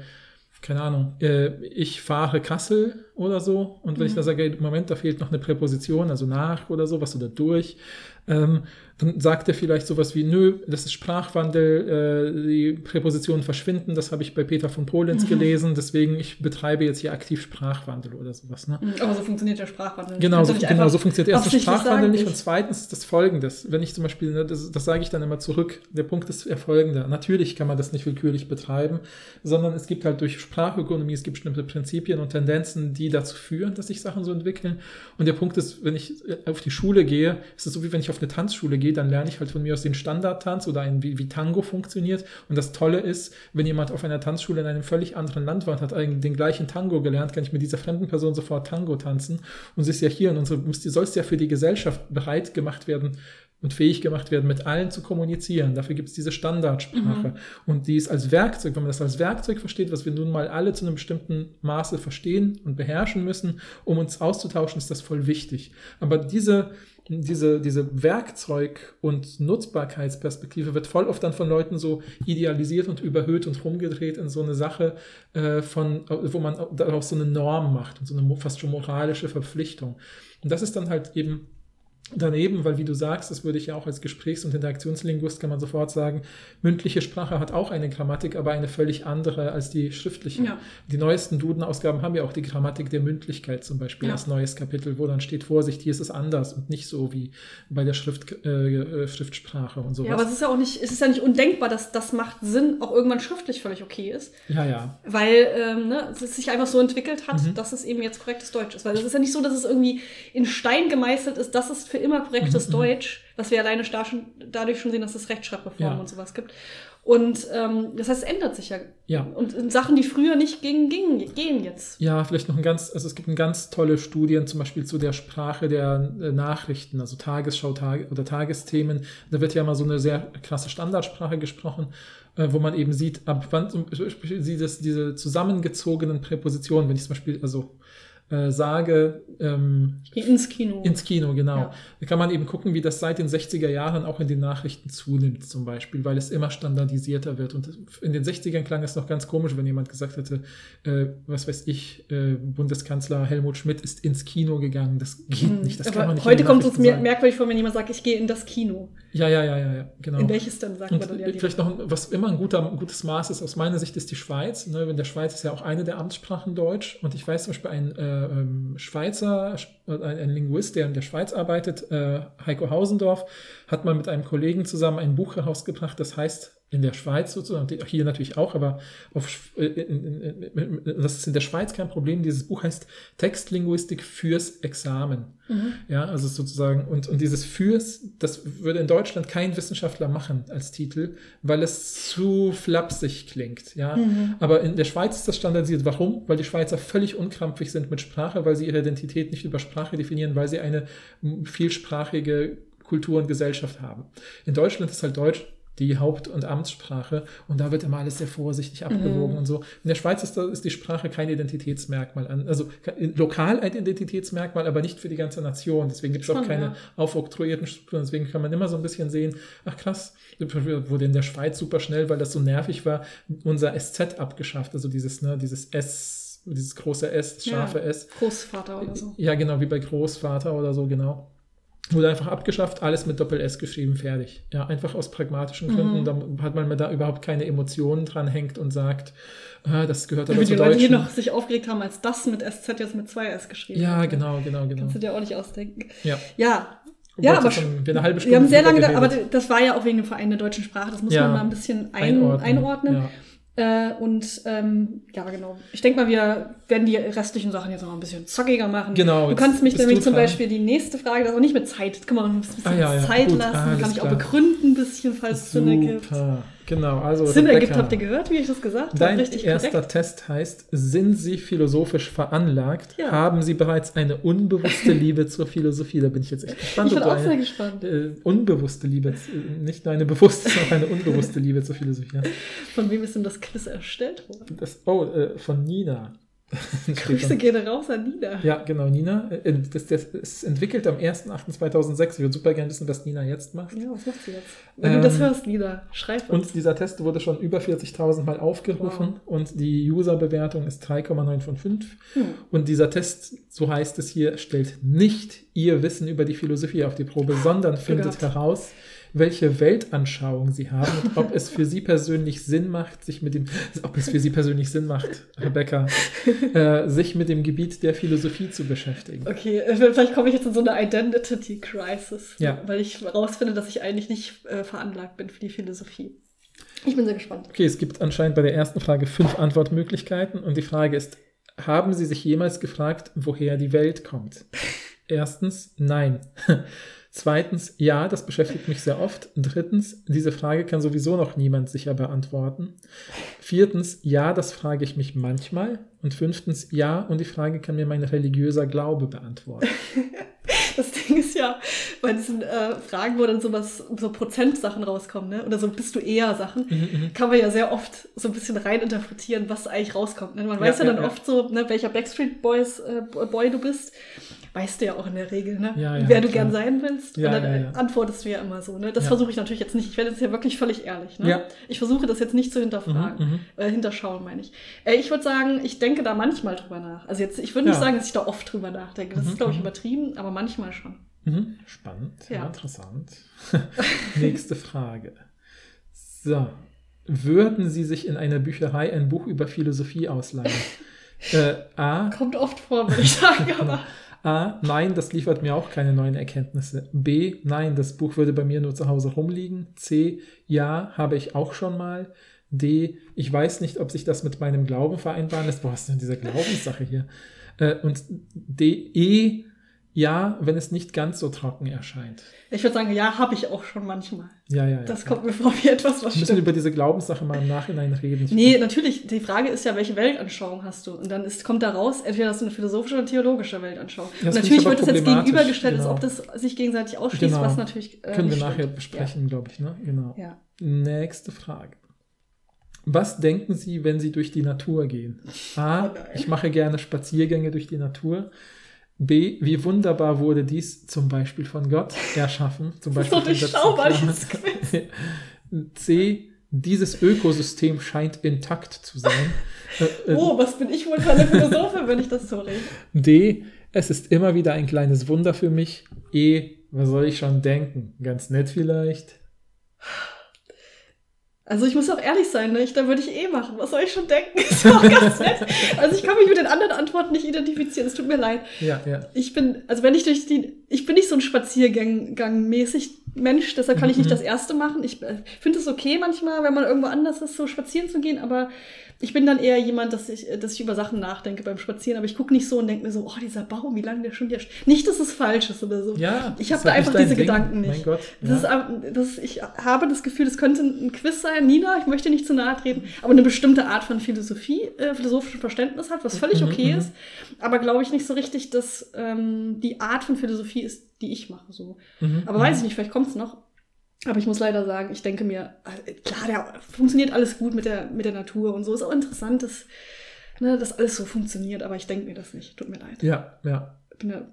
keine Ahnung, äh, ich fahre Kassel oder so. Und wenn ich Mhm. da sage, ey, Moment, da fehlt noch eine Präposition, also nach oder so, was oder durch, ähm, dann sagt er vielleicht sowas wie, nö, das ist Sprachwandel, äh, die Präpositionen verschwinden, das habe ich bei Peter von Polenz Mhm. gelesen, deswegen ich betreibe jetzt hier aktiv Sprachwandel oder sowas. Ne? Mhm, Aber so funktioniert der Sprachwandel. nicht. Genau, so, genau, so funktioniert erstens Sprachwandel nicht ich- und zweitens ist das folgendes. Wenn ich zum Beispiel, ne, das, das sage ich dann immer zurück, der Punkt ist der folgende. Natürlich kann man das nicht willkürlich betreiben, sondern es gibt halt durch Sprachökonomie, es gibt bestimmte Prinzipien und Tendenzen, die dazu führen, dass sich Sachen so entwickeln. Und der Punkt ist, wenn ich äh, auf die Schule gehe, ist es so wie wenn ich auf eine Tanzschule gehe, dann lerne ich halt von mir aus den Standardtanz oder ein, wie, wie Tango funktioniert. Und das Tolle ist, wenn jemand auf einer Tanzschule in einem völlig anderen Land war und hat den gleichen Tango gelernt, kann ich mit dieser fremden Person sofort Tango tanzen. Und es ist ja hier in unserer, du sollst ja für die Gesellschaft bereit gemacht werden und fähig gemacht werden, mit allen zu kommunizieren. Dafür gibt es diese Standardsprache. Und die ist als Werkzeug, wenn man das als Werkzeug versteht, was wir nun mal alle zu einem bestimmten Maße verstehen und beherrschen müssen, um uns auszutauschen, ist das voll wichtig. Aber diese, diese, diese Werkzeug- und Nutzbarkeitsperspektive wird voll oft dann von Leuten so idealisiert und überhöht und rumgedreht in so eine Sache, äh, von, wo man daraus so eine Norm macht und so eine fast schon moralische Verpflichtung. Und das ist dann halt eben daneben, weil wie du sagst, das würde ich ja auch als Gesprächs- und Interaktionslinguist kann man sofort sagen, mündliche Sprache hat auch eine Grammatik, aber eine völlig andere als die schriftliche. Ja. Die neuesten Duden-Ausgaben haben ja auch die Grammatik der Mündlichkeit zum Beispiel Ja. als neues Kapitel, wo dann steht, Vorsicht, hier ist es anders und nicht so wie bei der Schrift, äh, äh, Schriftsprache und sowas. Ja, aber es ist ja auch nicht, es ist ja nicht undenkbar, dass das macht Sinn, auch irgendwann schriftlich völlig okay ist. ja, ja. Weil ähm, ne, es sich einfach so entwickelt hat, Mhm. dass es eben jetzt korrektes Deutsch ist. Weil es ist ja nicht so, dass es irgendwie in Stein gemeißelt ist, das ist für immer korrektes Mhm, Deutsch, was wir alleine schon, dadurch schon sehen, dass es Rechtschreibreformen Ja. und sowas gibt. Und ähm, das heißt, es ändert sich ja. Ja. Und Sachen, die früher nicht gingen, gingen gehen jetzt. Ja, vielleicht noch ein ganz, also es gibt ein ganz tolle Studien, zum Beispiel zu der Sprache der äh, Nachrichten, also Tagesschau Tage, oder Tagesthemen. Da wird ja mal so eine sehr krasse Standardsprache gesprochen, äh, wo man eben sieht, ab wann zum Beispiel diese zusammengezogenen Präpositionen, wenn ich zum Beispiel, also äh, sage, ähm, Ich gehe ins Kino. ins Kino, genau. Ja. Da kann man eben gucken, wie das seit den 60er Jahren auch in den Nachrichten zunimmt, zum Beispiel, weil es immer standardisierter wird. Und in den 60ern klang es noch ganz komisch, wenn jemand gesagt hätte, äh, was weiß ich, äh, Bundeskanzler Helmut Schmidt ist ins Kino gegangen. Das geht nicht. Das kann man nicht. heute kommt es mir merkwürdig vor, wenn jemand sagt, ich gehe in das Kino. Ja, ja, ja, ja, ja, genau. In welches denn, sagt Und man dann ja lieber. vielleicht noch, ein- was immer ein, guter, ein gutes Maß ist, aus meiner Sicht, ist die Schweiz. Ne? In der Schweiz ist ja auch eine der Amtssprachen Deutsch. Und ich weiß zum Beispiel, ein äh, ähm, Schweizer, äh, ein, ein Linguist, der in der Schweiz arbeitet, äh, Heiko Hausendorf, hat mal mit einem Kollegen zusammen ein Buch herausgebracht, das heißt in der Schweiz sozusagen, hier natürlich auch, aber auf, äh, das ist in der Schweiz kein Problem. Dieses Buch heißt Textlinguistik fürs Examen. Ja, also sozusagen, und, und dieses fürs, das würde in Deutschland kein Wissenschaftler machen als Titel, weil es zu flapsig klingt. Ja, aber in der Schweiz ist das standardisiert. Warum? Weil die Schweizer völlig unkrampfig sind mit Sprache, weil sie ihre Identität nicht über Sprache definieren, weil sie eine vielsprachige Kultur und Gesellschaft haben. In Deutschland ist halt Deutsch die Haupt- und Amtssprache und da wird immer alles sehr vorsichtig abgewogen und so. In der Schweiz ist, da, ist die Sprache kein Identitätsmerkmal, an- also lokal ein Identitätsmerkmal, aber nicht für die ganze Nation. Deswegen gibt es auch keine ja. aufoktroyierten Strukturen. Deswegen kann man immer so ein bisschen sehen, ach krass, wurde in der Schweiz super schnell, weil das so nervig war, unser SZ abgeschafft, also dieses, ne, dieses S, dieses große S, das scharfe Ja. S. Großvater oder so. Ja, genau, wie bei Großvater oder so, genau. Wurde einfach abgeschafft, alles mit Doppel-S geschrieben, fertig. Ja, einfach aus pragmatischen Mhm. Gründen, da hat man da überhaupt keine Emotionen dran hängt und sagt, ah, das gehört aber Wie zu die Deutschen. noch sich aufgeregt haben, als das mit SZ jetzt mit 2S geschrieben Ja, wird. genau, genau, genau. Kannst du dir auch nicht ausdenken. Ja. Ja. Oh ja, aber haben wir eine halbe wir Stunde haben sehr lange, da, aber das war ja auch wegen dem Verein der deutschen Sprache. Das muss Ja. man mal ein bisschen ein, einordnen. Ja. Äh, und ähm, ja, genau. Ich denke mal, wir werden die restlichen Sachen jetzt noch ein bisschen zackiger machen. Genau, Du kannst mich nämlich zum dran. Beispiel die nächste Frage, das ist auch nicht mit Zeit, kann man ein bisschen Ah, ja, ja. Zeit Gut, lassen, alles kann ich auch begründen ein bisschen, falls es Sinn ergibt. Genau, also Sinn ergibt, Rebecca, habt ihr gehört, wie ich das gesagt habe? Dein Richtig erster korrekt. Test heißt, sind Sie philosophisch veranlagt? Ja. Haben Sie bereits eine unbewusste Liebe zur Philosophie? Da bin ich jetzt echt gespannt. Ich bin auch sehr eine, gespannt. äh, unbewusste Liebe, äh, nicht nur eine bewusste, sondern auch eine unbewusste Liebe zur Philosophie. Von wem ist denn das Quiz erstellt worden? Das, oh, äh, von Nina. <laughs> Grüße da. gehen raus an Nina. Ja, genau, Nina. Äh, Das, das ist entwickelt am 1.8.2006. Ich würde super gerne wissen, was Nina jetzt macht. Ja, was macht sie jetzt? Wenn du das Ähm, hörst, Nina, schreib uns. Und dieser Test wurde schon über 40.000 Mal aufgerufen und die User-Bewertung ist 3,9 von 5. Hm. Und dieser Test, so heißt es hier, stellt nicht Ihr Wissen über die Philosophie auf die Probe, sondern findet gehabt. heraus, welche Weltanschauung Sie haben und ob es für Sie persönlich Sinn macht, sich mit dem, ob es für Sie persönlich Sinn macht, Rebecca, <laughs> äh, sich mit dem Gebiet der Philosophie zu beschäftigen. Okay, äh, vielleicht komme ich jetzt in so eine Identity Crisis, Ja. weil ich herausfinde, dass ich eigentlich nicht äh, veranlagt bin für die Philosophie. Ich bin sehr gespannt. Okay, es gibt anscheinend bei der ersten Frage fünf Antwortmöglichkeiten und die Frage ist, haben Sie sich jemals gefragt, woher die Welt kommt? Erstens, nein. Zweitens, ja, das beschäftigt mich sehr oft. Drittens, diese Frage kann sowieso noch niemand sicher beantworten. Viertens, ja, das frage ich mich manchmal. Und fünftens, ja, und die Frage kann mir mein religiöser Glaube beantworten. <laughs> Das Ding ist ja, bei diesen äh, Fragen, wo dann sowas, so Prozentsachen rauskommen, ne? oder so bist du eher Sachen, Mhm, kann man ja sehr oft so ein bisschen reininterpretieren, was eigentlich rauskommt. Ne? Man Ja, weiß ja, ja, dann ja. oft so, ne, welcher Backstreet Boys äh, Boy du bist. Weißt du ja auch in der Regel, ne? Ja, ja, wer du klar. gern sein willst. Ja, und dann ja, ja. antwortest du ja immer so. Ne? Das Ja. versuche ich natürlich jetzt nicht. Ich werde jetzt hier wirklich völlig ehrlich. Ne? Ja. Ich versuche das jetzt nicht zu hinterfragen. Mhm, mhm. Äh, hinterschauen, meine ich. Äh, ich würde sagen, ich denke da manchmal drüber nach. Also jetzt, ich würde nicht Ja. sagen, dass ich da oft drüber nachdenke. Das Mhm, ist, glaube ich, mhm. übertrieben, aber manchmal schon. Mhm. Spannend, ja. Ja. interessant. <laughs> Nächste Frage. So. Würden Sie sich in einer Bücherei ein Buch über Philosophie ausleihen? <laughs> äh, A. Kommt oft vor, würde ich sagen, <laughs> aber. A. Nein, das liefert mir auch keine neuen Erkenntnisse. B. Nein, das Buch würde bei mir nur zu Hause rumliegen. C. Ja, habe ich auch schon mal. D. Ich weiß nicht, ob sich das mit meinem Glauben vereinbaren lässt. Boah, was ist denn diese Glaubenssache hier? Äh, und D. E. Ja, wenn es nicht ganz so trocken erscheint. Ich würde sagen, ja, habe ich auch schon manchmal. Ja, ja, ja. Das ja. kommt mir vor wie etwas, was Wir müssen stimmt. über diese Glaubenssache mal im Nachhinein reden. Nee, natürlich. Die Frage ist ja, welche Weltanschauung hast du? Und dann ist, kommt da raus, entweder hast du eine philosophische oder theologische Weltanschauung. Ja, das und natürlich wird das jetzt gegenübergestellt, genau. als ob das sich gegenseitig ausschließt, Genau. was natürlich. Äh, Können wir nicht nachher stimmt. besprechen, glaube ich. Ne? Genau. Ja. ja. Nächste Frage. Was denken Sie, wenn Sie durch die Natur gehen? A. Oh. Ich mache gerne Spaziergänge durch die Natur. B. Wie wunderbar wurde dies zum Beispiel von Gott erschaffen? Zum Das ist Beispiel doch Quiz. <laughs> C. Dieses Ökosystem scheint intakt zu sein. Äh, äh, Oh, was bin ich wohl für eine Philosophin, wenn ich das so rede? D. Es ist immer wieder ein kleines Wunder für mich. E. Was soll ich schon denken? Ganz nett vielleicht. Also ich muss auch ehrlich sein, ne? ich, da würde ich eh machen. Was soll ich schon denken? <laughs> Ist auch ganz nett. Also ich kann mich mit den anderen Antworten nicht identifizieren. Es tut mir leid. Ja, ja. Ich bin, also wenn ich durch die, ich bin nicht so ein Spaziergang-mäßig Mensch, deshalb kann ich nicht Mhm. das erste machen. Ich äh, finde es okay manchmal, wenn man irgendwo anders ist, so spazieren zu gehen, aber ich bin dann eher jemand, dass ich, äh, dass ich über Sachen nachdenke beim Spazieren, aber ich gucke nicht so und denke mir so, oh, dieser Baum, wie lange der schon hier steht. Nicht, dass es falsch ist oder so. Ja, Ich das habe da einfach diese Ding. Gedanken nicht. Mein Gott. Das ja. ist, das ist, ich habe das Gefühl, das könnte ein Quiz sein. Nina, ich möchte nicht zu nahe treten, aber eine bestimmte Art von Philosophie, äh, philosophischen Verständnis hat, was völlig Mhm, okay mhm. ist. Aber glaube ich nicht so richtig, dass ähm, die Art von Philosophie ist, die ich mache. So. Mhm, Aber weiß ich nicht, vielleicht kommt es noch. Aber ich muss leider sagen, ich denke mir, äh, klar, der funktioniert alles gut mit der, mit der Natur und so. Ist auch interessant, dass, ne, dass alles so funktioniert, aber ich denke mir das nicht. Tut mir leid. Ja, ja. Ich bin ja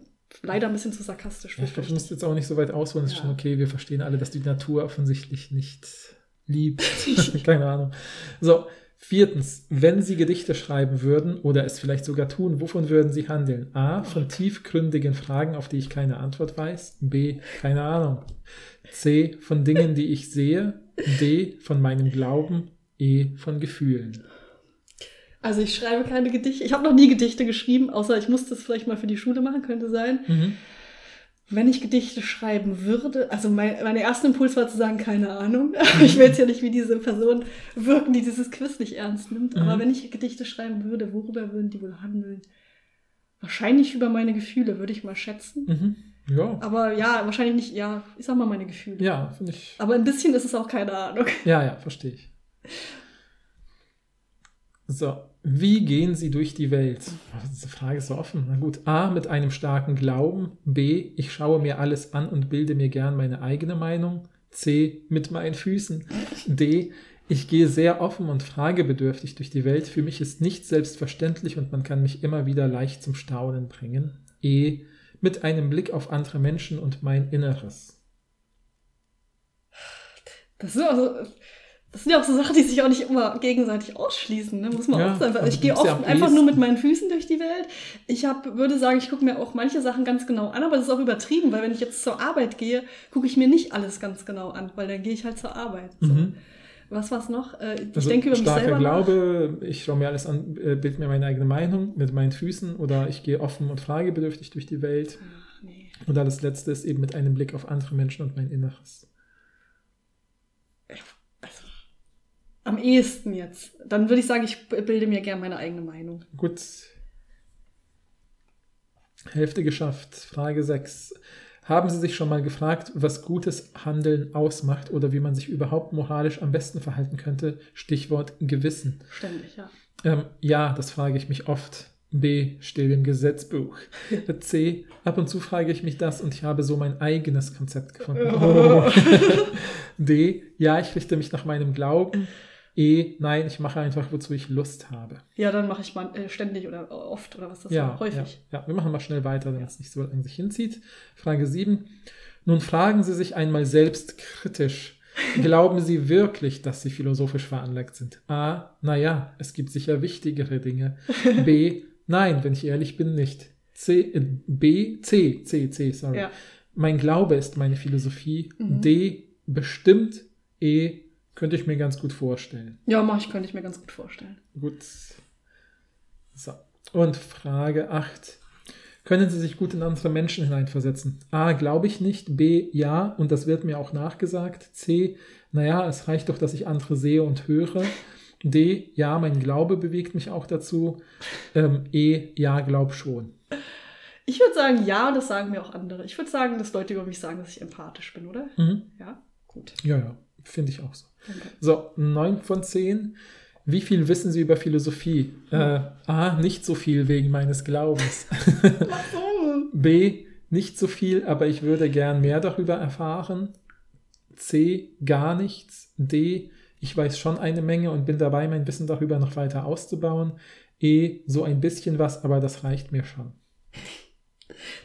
leider ein bisschen zu sarkastisch. Ich fürchte ich. muss jetzt auch nicht so weit ausholen. Es ist Ja. schon okay. Wir verstehen alle, dass die Natur offensichtlich nicht liebt. <laughs> <laughs> Keine Ahnung. So, viertens. Wenn Sie Gedichte schreiben würden oder es vielleicht sogar tun, wovon würden Sie handeln? A. Von tiefgründigen Fragen, auf die ich keine Antwort weiß. B. Keine Ahnung. C. Von Dingen, die ich sehe. D. Von meinem Glauben. E. Von Gefühlen. Also ich schreibe keine Gedichte. Ich habe noch nie Gedichte geschrieben, außer ich musste es vielleicht mal für die Schule machen, könnte sein. Mhm. Wenn ich Gedichte schreiben würde, also mein, mein erster Impuls war zu sagen, keine Ahnung. <laughs> ich jetzt ja nicht wie diese Person wirken, die dieses Quiz nicht ernst nimmt. Aber Mhm. wenn ich Gedichte schreiben würde, worüber würden die wohl handeln? Wahrscheinlich über meine Gefühle, würde ich mal schätzen. Mhm. Ja. Aber ja, wahrscheinlich nicht, ja, ich sag mal meine Gefühle. Ja, finde ich. Aber ein bisschen ist es auch keine Ahnung. Ja, ja, verstehe ich. So, wie gehen Sie durch die Welt? Diese Frage ist so offen. Na gut. A, mit einem starken Glauben. B, ich schaue mir alles an und bilde mir gern meine eigene Meinung. C, mit meinen Füßen. D, ich gehe sehr offen und fragebedürftig durch die Welt. Für mich ist nichts selbstverständlich und man kann mich immer wieder leicht zum Staunen bringen. E, mit einem Blick auf andere Menschen und mein Inneres. Das sind, auch so, das sind ja auch so Sachen, die sich auch nicht immer gegenseitig ausschließen, ne? muss man Ja, auch sagen. also Ich gehe ja oft am einfach nur mit meinen Füßen durch die Welt. Ich hab, würde sagen, ich gucke mir auch manche Sachen ganz genau an, aber das ist auch übertrieben, weil wenn ich jetzt zur Arbeit gehe, gucke ich mir nicht alles ganz genau an, weil dann gehe ich halt zur Arbeit. So. Mhm. Was war's noch? Äh, ich Also denke über mich starker selber nach. Glaube, ich schaue mir alles an, äh, bild mir meine eigene Meinung mit meinen Füßen oder ich gehe offen und fragebedürftig durch die Welt. Ach, nee. Und das letzte ist eben mit einem Blick auf andere Menschen und mein Inneres. Am ehesten jetzt. Dann würde ich sagen, ich bilde mir gern meine eigene Meinung. Gut. Hälfte geschafft. Frage 6. Haben Sie sich schon mal gefragt, was gutes Handeln ausmacht oder wie man sich überhaupt moralisch am besten verhalten könnte? Stichwort Gewissen. Ständig, ja. Ähm, ja, das frage ich mich oft. B, steht im Gesetzbuch. <laughs> C, ab und zu frage ich mich das und ich habe so mein eigenes Konzept gefunden. <laughs> D, ja, ich richte mich nach meinem Glauben. E, nein, ich mache einfach, wozu ich Lust habe. Ja, dann mache ich mal äh, ständig oder oft oder was das ja, war. Häufig. Ja, ja, wir machen mal schnell weiter, damit es nicht so lange sich hinzieht. Frage 7. Nun fragen Sie sich einmal selbst kritisch. <laughs> Glauben Sie wirklich, dass Sie philosophisch veranlagt sind? A. Naja, es gibt sicher wichtigere Dinge. B. <laughs> Nein, wenn ich ehrlich bin, nicht. C. Äh, B. C. C. C. Sorry. Ja. Mein Glaube ist meine Philosophie. Mhm. D. Bestimmt. E. Könnte ich mir ganz gut vorstellen. Ja, mach ich, könnte ich mir ganz gut vorstellen. Gut. So. Und Frage 8. Können Sie sich gut in andere Menschen hineinversetzen? A. Glaube ich nicht. B. Ja. Und das wird mir auch nachgesagt. C. Naja, es reicht doch, dass ich andere sehe und höre. D. Ja, mein Glaube bewegt mich auch dazu. Ähm, e. Ja, glaub schon. Ich würde sagen, ja, und das sagen mir auch andere. Ich würde sagen, dass Leute über mich sagen, dass ich empathisch bin, oder? Mhm. Ja, gut. Ja, ja. Finde ich auch so. Danke. So, 9 von 10. Wie viel wissen Sie über Philosophie? Äh, A. Nicht so viel wegen meines Glaubens. B. Nicht so viel, aber ich würde gern mehr darüber erfahren. C. Gar nichts. D. Ich weiß schon eine Menge und bin dabei, mein Wissen darüber noch weiter auszubauen. E. So ein bisschen was, aber das reicht mir schon.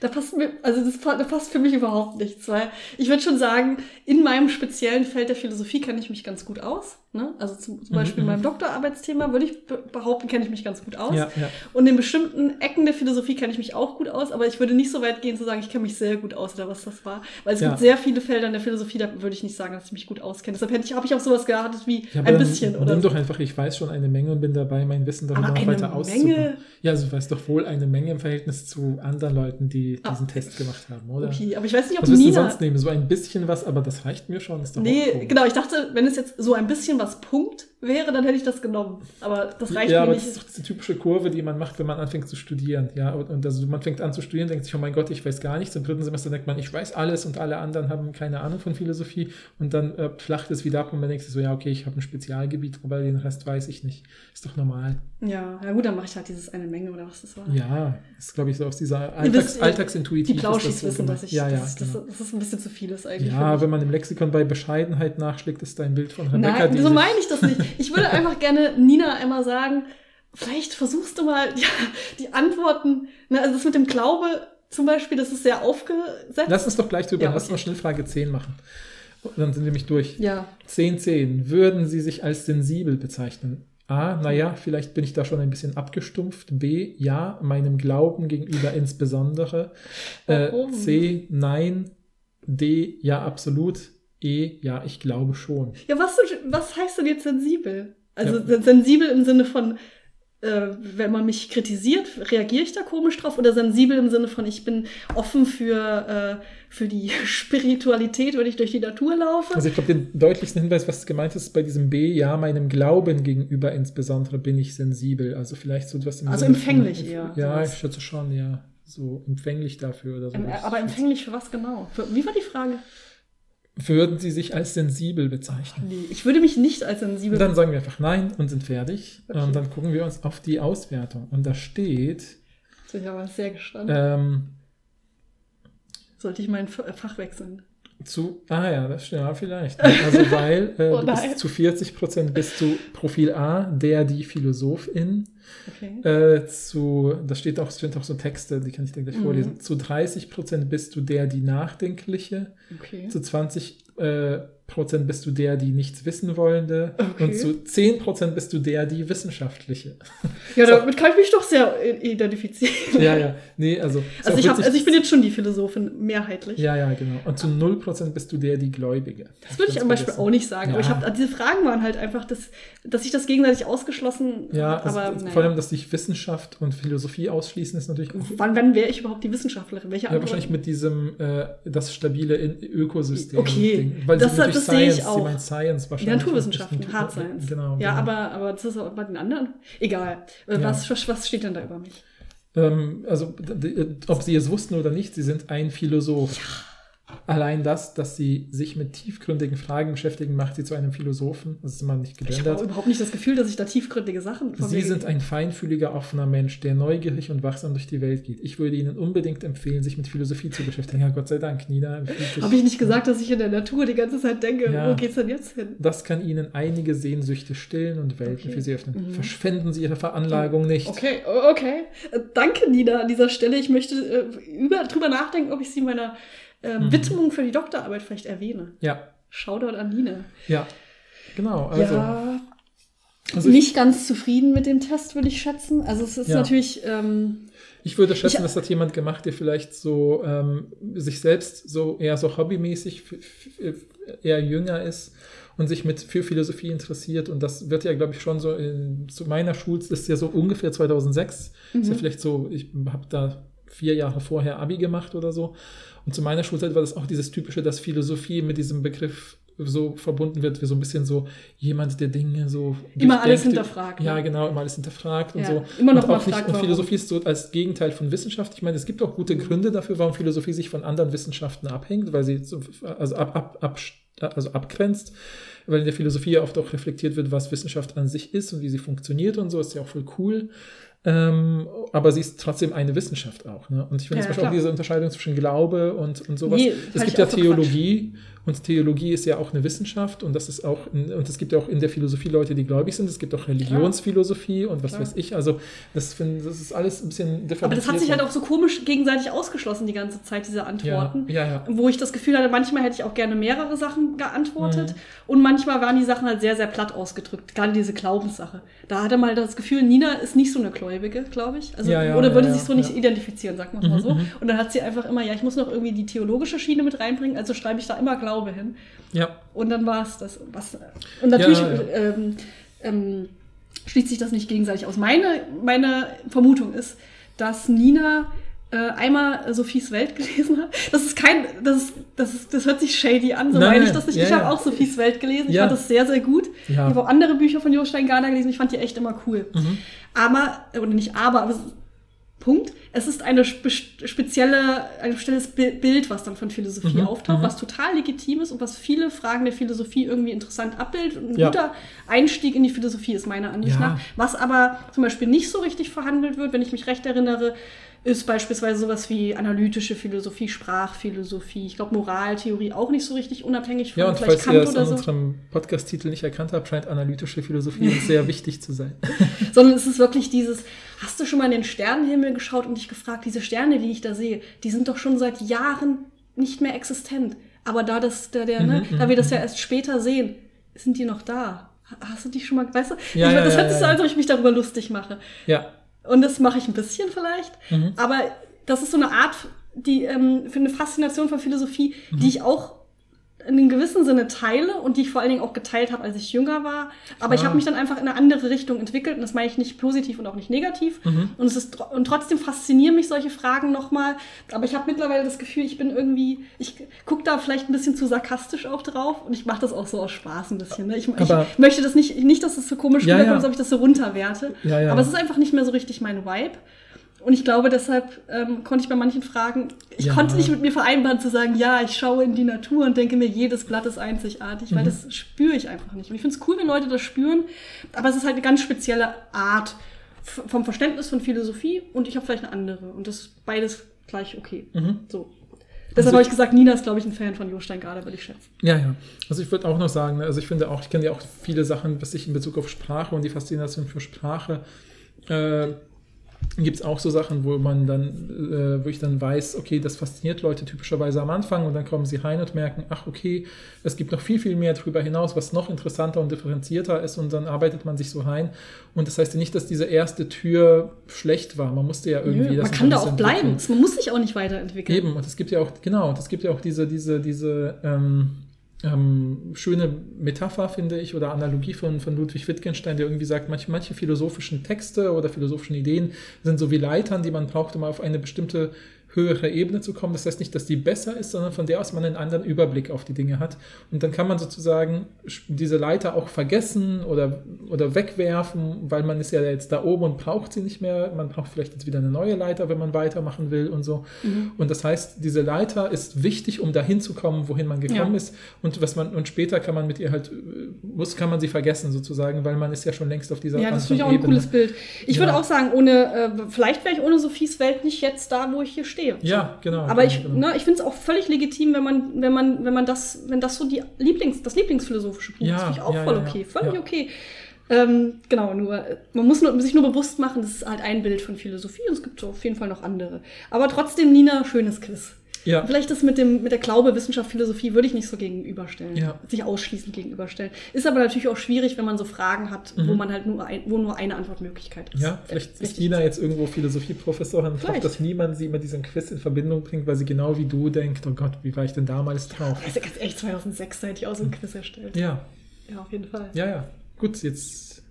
Da passt mir, also das da passt für mich überhaupt nichts, weil ich würde schon sagen, in meinem speziellen Feld der Philosophie kenne ich mich ganz gut aus. Ne? Also zum, zum Mhm, Beispiel in mhm. meinem Doktorarbeitsthema würde ich be- behaupten, kenne ich mich ganz gut aus. Ja, ja. Und in bestimmten Ecken der Philosophie kenne ich mich auch gut aus, aber ich würde nicht so weit gehen zu sagen, ich kenne mich sehr gut aus oder was das war. Weil es Ja. gibt sehr viele Felder in der Philosophie, da würde ich nicht sagen, dass ich mich gut auskenne. Deshalb ich, habe ich auch sowas gehabt wie ein dann bisschen oder Nimm so. doch einfach, ich weiß schon eine Menge und bin dabei, mein Wissen darüber Aber weiter auszubauen. Ja, also du weißt doch wohl eine Menge im Verhältnis zu anderen Leuten, die Ah. diesen Test gemacht haben, oder? Okay, aber ich weiß nicht, ob Was Nina. sonst nehmen? So ein bisschen was, aber das reicht mir schon. Nee, genau, ich dachte, wenn es jetzt so ein bisschen was Punkt wäre, dann hätte ich das genommen. Aber das reicht ja, mir aber nicht. das ist diese typische Kurve, die man macht, wenn man anfängt zu studieren. Ja, und, und also man fängt an zu studieren, denkt sich, oh mein Gott, ich weiß gar nichts. Im dritten Semester denkt man, ich weiß alles und alle anderen haben keine Ahnung von Philosophie. Und dann äh, flacht es wieder ab und man denkt sich so, ja, okay, ich habe ein Spezialgebiet, aber den Rest weiß ich nicht. Ist doch normal. Ja, ja gut, dann mache ich halt dieses eine Menge oder was das war. Ja, ist, glaube ich, so aus dieser Alltags, Alltagsintuitiv. Die ist Plauschis das so wissen, dass ich, ja, ja, dass, genau. dass das ein bisschen zu viel ist eigentlich. Ja, wenn man im Lexikon bei Bescheidenheit nachschlägt, ist da ein Bild von Rebecca, Nein, die so meine ich das nicht. Ich würde einfach gerne Nina einmal sagen, vielleicht versuchst du mal ja, die Antworten, ne, also das mit dem Glaube zum Beispiel, das ist sehr aufgesetzt. Lass uns doch gleich drüber, Ja, lass okay. uns schnell Frage 10 machen. Dann sind wir nämlich durch. ja, 10, 10. Würden Sie sich als sensibel bezeichnen? A, naja, vielleicht bin ich da schon ein bisschen abgestumpft. B, ja, meinem Glauben gegenüber insbesondere. Äh? C, nein. D, ja, absolut. E, ja, ich glaube schon. ja was, was heißt denn jetzt sensibel? Also Ja. sensibel im Sinne von äh, wenn man mich kritisiert, reagiere ich da komisch drauf oder sensibel im Sinne von, ich bin offen für, äh, für die <laughs> Spiritualität, wenn ich durch die Natur laufe. Also ich glaube, den deutlichsten Hinweis, was gemeint ist bei diesem B, ja, meinem Glauben gegenüber insbesondere bin ich sensibel. Also vielleicht so etwas im Also Sinne empfänglich von, eher, Ja, sowas. ich schätze schon, ja. So empfänglich dafür oder so. Ähm, aber empfänglich für was genau? Für, wie war die Frage? Würden Sie sich als sensibel bezeichnen? Nee, ich würde mich nicht als sensibel. Dann sagen wir einfach nein und sind fertig. Okay. Und dann gucken wir uns auf die Auswertung. Und da steht, Jetzt bin ich aber sehr gespannt. ähm, Sollte ich mein Fach wechseln? Zu, ah ja, das stimmt, ja, vielleicht. Also weil äh, <laughs> Oh bist zu 40 Prozent bist du Profil A, der, die Philosophin. Okay. Äh, zu, da steht auch, sind auch so Texte, die kann ich dir gleich Mhm. vorlesen. Zu 30 Prozent bist du der, die Nachdenkliche. okay. Zu 20 äh, Prozent bist du der, die nichts wissen wollende. Okay. Und zu 10 Prozent bist du der, die Wissenschaftliche. Ja, <laughs> damit kann ich mich doch sehr i- identifizieren. ja, ja. Nee, also. Also ich, hab, also ich bin jetzt schon die Philosophin, mehrheitlich. Ja, ja, genau. Und zu 0 Prozent bist du der, die Gläubige. Das würde ich zum Beispiel auch nicht sagen. Aber ich Ja. hab, diese Fragen waren halt einfach, dass, dass sich das gegenseitig ausgeschlossen Ja, hat. also Aber vor allem, dass sich Wissenschaft und Philosophie ausschließen, ist natürlich wann, wann wäre ich überhaupt die Wissenschaftlerin? Welche Ja, wahrscheinlich mit diesem äh, das stabile Ökosystem. Okay, Ding. Weil das- sie das sehe ich Science, auch. Sie meint Science Die wahrscheinlich. Naturwissenschaften, Hard Science. Genau. ja, genau. aber, aber das ist auch bei den anderen. Egal. Äh, Ja. Was, was, was steht denn da über mich? Ähm, also, ob Sie es wussten oder nicht, Sie sind ein Philosoph. Allein das, dass Sie sich mit tiefgründigen Fragen beschäftigen, macht Sie zu einem Philosophen. Das ist immer nicht Ich habe gegendert. überhaupt nicht das Gefühl, dass ich da tiefgründige Sachen von Sie sind ein feinfühliger, offener Mensch, der neugierig und wachsam durch die Welt geht. Ich würde Ihnen unbedingt empfehlen, sich mit Philosophie zu beschäftigen. Ja, Gott sei Dank, Nina. Habe ich nicht gesagt, dass ich in der Natur die ganze Zeit denke, Ja. wo geht's denn jetzt hin? Das kann Ihnen einige Sehnsüchte stillen und Welten Okay. für Sie öffnen. Mhm. Verschwenden Sie Ihre Veranlagung nicht. Okay, okay. Äh, Danke, Nina, an dieser Stelle. Ich möchte äh, über, drüber nachdenken, ob ich sie in meiner äh, Mhm. Widmung für die Doktorarbeit vielleicht erwähne. Ja, Shoutout an Nina. ja. Genau, also. ja, also ich, nicht ganz zufrieden mit dem Test, würde ich schätzen. Also es ist Ja. natürlich, ähm, ich würde schätzen, Ich- das hat jemand gemacht, der vielleicht so ähm, sich selbst so eher so hobbymäßig eher jünger ist und sich mit für Philosophie interessiert. Und das wird ja, glaube ich, schon so in, zu meiner Schule, das ist ja so ungefähr 2006. Ist ja Mhm. vielleicht so, ich habe da vier Jahre vorher Abi gemacht oder so. Und zu meiner Schulzeit war das auch dieses typische, dass Philosophie mit diesem Begriff so verbunden wird, wie so ein bisschen so jemand, der Dinge so Immer alles hinterfragt, ne? Ja, genau, immer alles hinterfragt und Ja, so. immer noch und mal auch nicht, und. Philosophie ist so als Gegenteil von Wissenschaft. Ich meine, es gibt auch gute Gründe dafür, warum Philosophie sich von anderen Wissenschaften abhängt, weil sie so, also, ab, ab, ab, also abgrenzt, weil in der Philosophie ja oft auch reflektiert wird, was Wissenschaft an sich ist und wie sie funktioniert und so, ist ja auch voll cool. Ähm, aber sie ist trotzdem eine Wissenschaft auch. Ne? Und ich finde Ja, zum Beispiel auch klar. diese Unterscheidung zwischen Glaube und, und sowas. Nee, es gibt ja auch Theologie und Theologie ist ja auch eine Wissenschaft und das ist auch, in, und es gibt ja auch in der Philosophie Leute, die gläubig sind. Es gibt auch Religionsphilosophie und was Klar. weiß ich. Also das, find, das ist alles ein bisschen differenziert. aber das hat sich halt auch so komisch gegenseitig ausgeschlossen, die ganze Zeit, diese Antworten. Ja, ja, ja. Wo ich das Gefühl hatte, manchmal hätte ich auch gerne mehrere Sachen geantwortet Mhm. und manchmal waren die Sachen halt sehr, sehr platt ausgedrückt. Gerade diese Glaubenssache. Da hatte mal das Gefühl, Nina ist nicht so eine Gläubige, glaube ich. Also, oder würde sich so nicht identifizieren, sagen wir es mal Mhm, so. mhm. Und dann hat sie einfach immer, ja, ich muss noch irgendwie die theologische Schiene mit reinbringen, also schreibe ich da immer Glaube hin. ja. Und dann war es das. Was, und natürlich Ja, ja. Ähm, ähm, schließt sich das nicht gegenseitig aus. Meine, meine Vermutung ist, dass Nina äh, einmal Sophies Welt <laughs> gelesen hat. Das ist kein, das ist, das ist, das hört sich shady an, so meine ich das nicht. Ja, ich habe auch Sophies Welt gelesen. Ich fand das sehr, sehr gut. Ich habe auch andere Bücher von Jostein Garner gelesen. Ich fand die echt immer cool. Mhm. Aber, oder nicht aber, aber es ist, Punkt. Es ist eine spe spezielle, ein spezielles Bi- Bild, was dann von Philosophie Mhm, auftaucht, mhm. was total legitim ist und was viele Fragen der Philosophie irgendwie interessant abbildet. Und ein Ja. guter Einstieg in die Philosophie ist meiner Ansicht Ja. nach. Was aber zum Beispiel nicht so richtig verhandelt wird, wenn ich mich recht erinnere, ist beispielsweise sowas wie analytische Philosophie, Sprachphilosophie. Ich glaube, Moraltheorie auch nicht so richtig unabhängig von Ja, und vielleicht falls ihr Kant es oder an so. unserem Podcast-Titel nicht erkannt habt, scheint analytische Philosophie sehr <laughs> wichtig zu sein. sondern es ist wirklich dieses, hast du schon mal in den Sternenhimmel geschaut und dich gefragt, diese Sterne, die ich da sehe, die sind doch schon seit Jahren nicht mehr existent. Aber da, das, da, der, ne, Mhm, da wir das ja erst später sehen, sind die noch da. Ha- Hast du die schon mal, weißt du? Ja, ich, ja, das ja, hört sich so, ja. als ob ich mich darüber lustig mache. Ja, Und das mache ich ein bisschen vielleicht. Mhm. Aber das ist so eine Art, die ähm, für eine Faszination von Philosophie, Mhm. die ich auch in einem gewissen Sinne teile und die ich vor allen Dingen auch geteilt habe, als ich jünger war. Aber ich Ah. habe mich dann einfach in eine andere Richtung entwickelt und das meine ich nicht positiv und auch nicht negativ. Mhm. Und, es ist, und trotzdem faszinieren mich solche Fragen nochmal. Aber ich habe mittlerweile das Gefühl, ich bin irgendwie, ich gucke da vielleicht ein bisschen zu sarkastisch auch drauf und ich mache das auch so aus Spaß ein bisschen. Ne? Ich, ich möchte das nicht, nicht, dass es so komisch Ja, rüberkommt, ja. als ob ich das so runterwerte. Ja, ja. Aber es ist einfach nicht mehr so richtig mein Vibe. Und ich glaube, deshalb ähm, konnte ich bei manchen Fragen, ich Ja. konnte nicht mit mir vereinbaren zu sagen, ja, ich schaue in die Natur und denke mir, jedes Blatt ist einzigartig, Mhm. weil das spüre ich einfach nicht. Und ich finde es cool, wenn Leute das spüren, aber es ist halt eine ganz spezielle Art vom Verständnis von Philosophie und ich habe vielleicht eine andere. Und das ist beides gleich okay. Mhm. So. Deshalb habe ich gesagt, Nina ist, glaube ich, ein Fan von Jo Steingart, würde ich schätzen. Ja, ja. Also ich würde auch noch sagen, also ich finde auch, ich kenne ja auch viele Sachen, was ich in Bezug auf Sprache und die Faszination für Sprache, äh, gibt es auch so Sachen, wo man dann, äh, wo ich dann weiß, okay, das fasziniert Leute typischerweise am Anfang und dann kommen sie rein und merken, ach okay, es gibt noch viel, viel mehr darüber hinaus, was noch interessanter und differenzierter ist und dann arbeitet man sich so rein. Und das heißt ja nicht, dass diese erste Tür schlecht war. Man musste ja irgendwie Nö, das man kann da auch bleiben. Man muss sich auch nicht weiterentwickeln. Eben, und es gibt ja auch, genau, und es gibt ja auch diese, diese, diese ähm, ähm, schöne Metapher, finde ich, oder Analogie von, von Ludwig Wittgenstein, der irgendwie sagt, manche, manche philosophischen Texte oder philosophischen Ideen sind so wie Leitern, die man braucht, um auf eine bestimmte höhere Ebene zu kommen. Das heißt nicht, dass die besser ist, sondern von der aus man einen anderen Überblick auf die Dinge hat. Und dann kann man sozusagen diese Leiter auch vergessen oder, oder wegwerfen, weil man ist ja jetzt da oben und braucht sie nicht mehr. Man braucht vielleicht jetzt wieder eine neue Leiter, wenn man weitermachen will und so. Und das heißt, diese Leiter ist wichtig, um dahin zu kommen, wohin man gekommen Ja. ist. Und was man, und später kann man mit ihr halt, äh, muss, kann man sie vergessen sozusagen, weil man ist ja schon längst auf dieser Ja, das finde ich auch ein Ebene. cooles Bild. Ich Ja. würde auch sagen, ohne, äh, vielleicht wäre ich ohne Sophies Welt nicht jetzt da, wo ich hier stehe. Ja, genau. Aber genau, ich, genau. ne, ich finde es auch völlig legitim, wenn man, wenn man, wenn man das, wenn das so die Lieblings, das Lieblingsphilosophische Buch Ja, ist, finde ich auch ja, voll okay. Völlig okay. Ähm, genau, nur, man muss nur, sich nur bewusst machen, das ist halt ein Bild von Philosophie und es gibt auf jeden Fall noch andere. Aber trotzdem, Nina, schönes Quiz. Ja. Vielleicht das mit dem mit der Glaube, Wissenschaft, Philosophie würde ich nicht so gegenüberstellen. Ja. Sich ausschließend gegenüberstellen. Ist aber natürlich auch schwierig, wenn man so Fragen hat, wo man halt nur ein, wo nur eine Antwortmöglichkeit ist. Mhm. Ja, vielleicht ist. Nina jetzt irgendwo Philosophieprofessorin und hofft, Vielleicht. dass niemand sie mit diesem Quiz in Verbindung bringt, weil sie genau wie du denkt, oh Gott, wie war ich denn damals drauf? Also ganz ehrlich, 2006 da hätte ich auch so ein Quiz erstellt. Ja, Ja, auf jeden Fall. ja, ja. Gut, jetzt,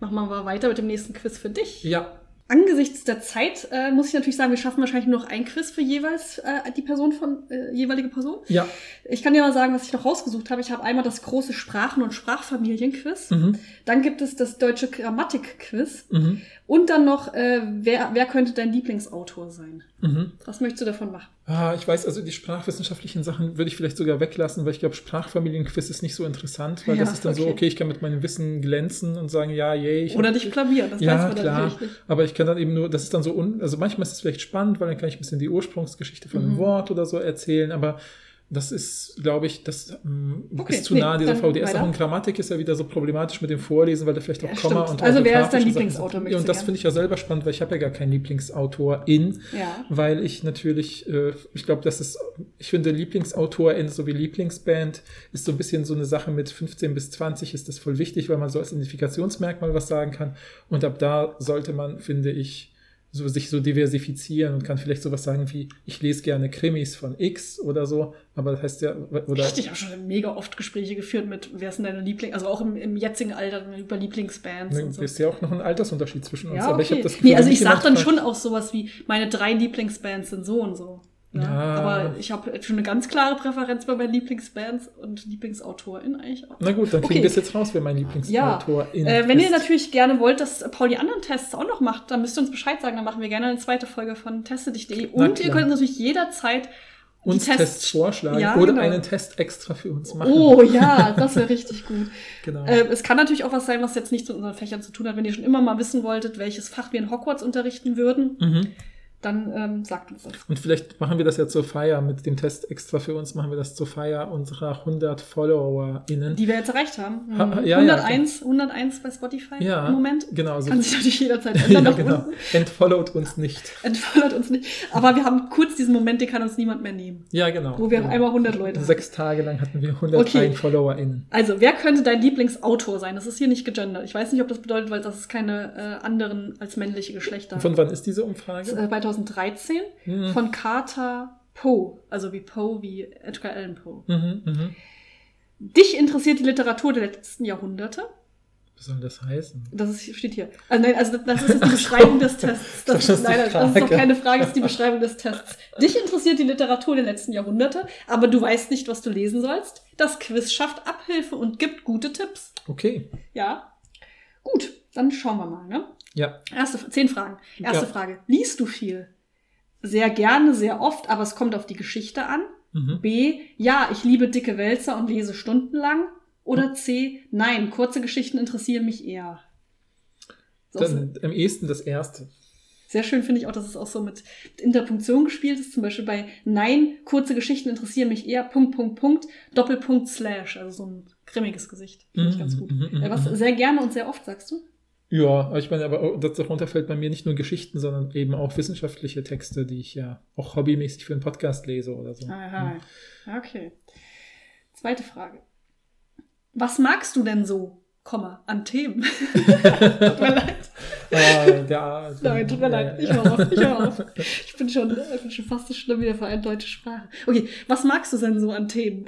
Machen wir mal weiter mit dem nächsten Quiz für dich. ja, Angesichts der Zeit äh, muss ich natürlich sagen, wir schaffen wahrscheinlich nur noch ein Quiz für jeweils äh, die Person von äh, jeweilige Person. ja. Ich kann dir mal sagen, was ich noch rausgesucht habe. Ich habe einmal das große Sprachen- und Sprachfamilien-Quiz. Mhm. Dann gibt es das deutsche Grammatik-Quiz. Mhm. Und dann noch, äh, wer, wer könnte dein Lieblingsautor sein? Mhm. Was möchtest du davon machen? Ah, ich weiß, also die sprachwissenschaftlichen Sachen würde ich vielleicht sogar weglassen, weil ich glaube, Sprachfamilienquiz ist nicht so interessant, weil Ja, das ist dann so, okay. okay, ich kann mit meinem Wissen glänzen und sagen, ja, yay. Ich Oder hab- dich blamieren, das weiß ja, man klar. natürlich nicht. Aber ich kann dann eben nur, das ist dann so, un, also manchmal ist es vielleicht spannend, weil dann kann ich ein bisschen die Ursprungsgeschichte von Mhm. einem Wort oder so erzählen, aber das ist, glaube ich, das ähm, Okay, ist zu nee, nah an dieser dann VDS. weiter. Auch in Grammatik ist ja wieder so problematisch mit dem Vorlesen, weil da vielleicht auch Ja, Komma stimmt. und Also wer ist dein Lieblingsautor, Sachen- Und das finde ich ja selber spannend, weil ich habe ja gar keinen Lieblingsautorin, Ja. weil ich natürlich, äh, ich glaube, das ist, ich finde Lieblingsautorin sowie Lieblingsband ist so ein bisschen so eine Sache mit 15 bis 20 ist das voll wichtig, weil man so als Identifikationsmerkmal was sagen kann. Und ab da sollte man, finde ich, so sich so diversifizieren und kann vielleicht sowas sagen wie, ich lese gerne Krimis von X oder so, aber das heißt ja, oder Echt, ich habe schon mega oft Gespräche geführt mit, wer ist denn deine Liebling, also auch im, im jetzigen Alter über Lieblingsbands und es so. ist ja auch noch ein Altersunterschied zwischen uns, Ja, aber okay. ich habe das Gefühl, nee, also ich sag jemand dann schon auch sowas wie, meine drei Lieblingsbands sind so und so. Ne? Ja. Aber ich habe schon eine ganz klare Präferenz bei meinen Lieblingsbands und Lieblingsautorinnen eigentlich auch. Na gut, dann kriegen Okay. wir es jetzt raus, wer mein Ja, Lieblingsautor äh, wenn ihr natürlich gerne wollt, dass Paul die anderen Tests auch noch macht, dann müsst ihr uns Bescheid sagen, dann machen wir gerne eine zweite Folge von teste.dich.de. Und ihr könnt natürlich jederzeit uns Tests, vorschlagen Ja, oder genau. einen Test extra für uns machen. Oh ja, das wäre richtig gut. <laughs> Genau. Äh, es kann natürlich auch was sein, was jetzt nicht mit unseren Fächern zu tun hat. Wenn ihr schon immer mal wissen wolltet, welches Fach wir in Hogwarts unterrichten würden, Mhm. Dann ähm, sagt uns das. Und vielleicht machen wir das ja zur Feier mit dem Test extra für uns, machen wir das zur Feier unserer 100 FollowerInnen. Die wir jetzt erreicht haben. Ha- Mhm. ja, ja, 101, 101 bei Spotify Ja, im Moment. genau, so- Kann sich natürlich jederzeit <laughs> ändern ja, genau. Entfollowt uns nicht. <laughs> Entfollowt uns nicht. Aber wir haben kurz diesen Moment, den kann uns niemand mehr nehmen. Ja, genau. Wo wir genau. einmal 100 Leute haben. Sechs Tage lang hatten wir 101 Okay. FollowerInnen. Also, wer könnte dein Lieblingsautor sein? Das ist hier nicht gegendert. Ich weiß nicht, ob das bedeutet, weil das ist keine äh, anderen als männliche Geschlechter. Von wann ist diese Das Umfrage? ist, äh, 2013 Mhm. von Carter Poe. Also wie Poe, wie Edgar Allan Poe. Mhm, mhm. Dich interessiert die Literatur der letzten Jahrhunderte? Was soll das heißen? Das ist, steht hier. Also nein, also das ist jetzt die Beschreibung des Tests. Das, Das ist leider, das ist doch keine Frage, das ist die Beschreibung des Tests. Dich interessiert die Literatur der letzten Jahrhunderte, aber du weißt nicht, was du lesen sollst. Das Quiz schafft Abhilfe und gibt gute Tipps. Okay. Ja. Gut, dann schauen wir mal, ne? Ja. Erste, zehn Fragen. Erste Ja. Frage. Liest du viel? Sehr gerne, sehr oft, aber es kommt auf die Geschichte an. Mhm. B. Ja, ich liebe dicke Wälzer und lese stundenlang. Oder C. Nein, kurze Geschichten interessieren mich eher. So- Dann am ehesten das erste. Sehr schön finde ich auch, dass es auch so mit Interpunktion gespielt ist. Zum Beispiel bei Nein, kurze Geschichten interessieren mich eher. Punkt, Punkt, Punkt, Doppelpunkt, Slash. Also so ein grimmiges Gesicht. Finde ich Mhm, ganz gut. mhm, mhm, was sehr gerne und sehr oft, sagst du? Ja, ich meine, aber auch- darunter fällt bei mir nicht nur Geschichten, sondern eben auch wissenschaftliche Texte, die ich ja auch hobbymäßig für einen Podcast lese oder so. Aha. Okay. Zweite Frage. Was magst du denn so, Komma, an Themen? <laughs> tut mir leid. <laughs> Ah, der, Nein, tut mir leid. Ich höre auf. Ich höre auf. Ich bin schon, ich bin schon fast so schlimm wie der Verein Deutsche Sprache. Okay, was magst du denn so an Themen?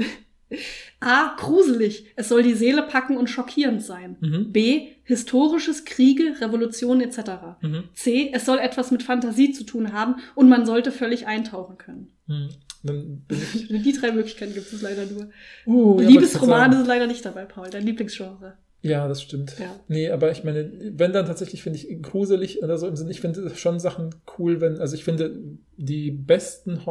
A. Gruselig. Es soll die Seele packen und schockierend sein. Mhm. B. Historisches, Kriege, Revolutionen etc. Mhm. C. Es soll etwas mit Fantasie zu tun haben und man sollte völlig eintauchen können. Mhm. <laughs> Die drei Möglichkeiten gibt es leider nur. Uh, Liebesromane sind leider nicht dabei, Paul. Dein Lieblingsgenre. Ja, das stimmt. Ja. Nee, aber ich meine, wenn dann tatsächlich finde ich gruselig oder so im Sinne, ich finde schon Sachen cool, wenn, also ich finde die besten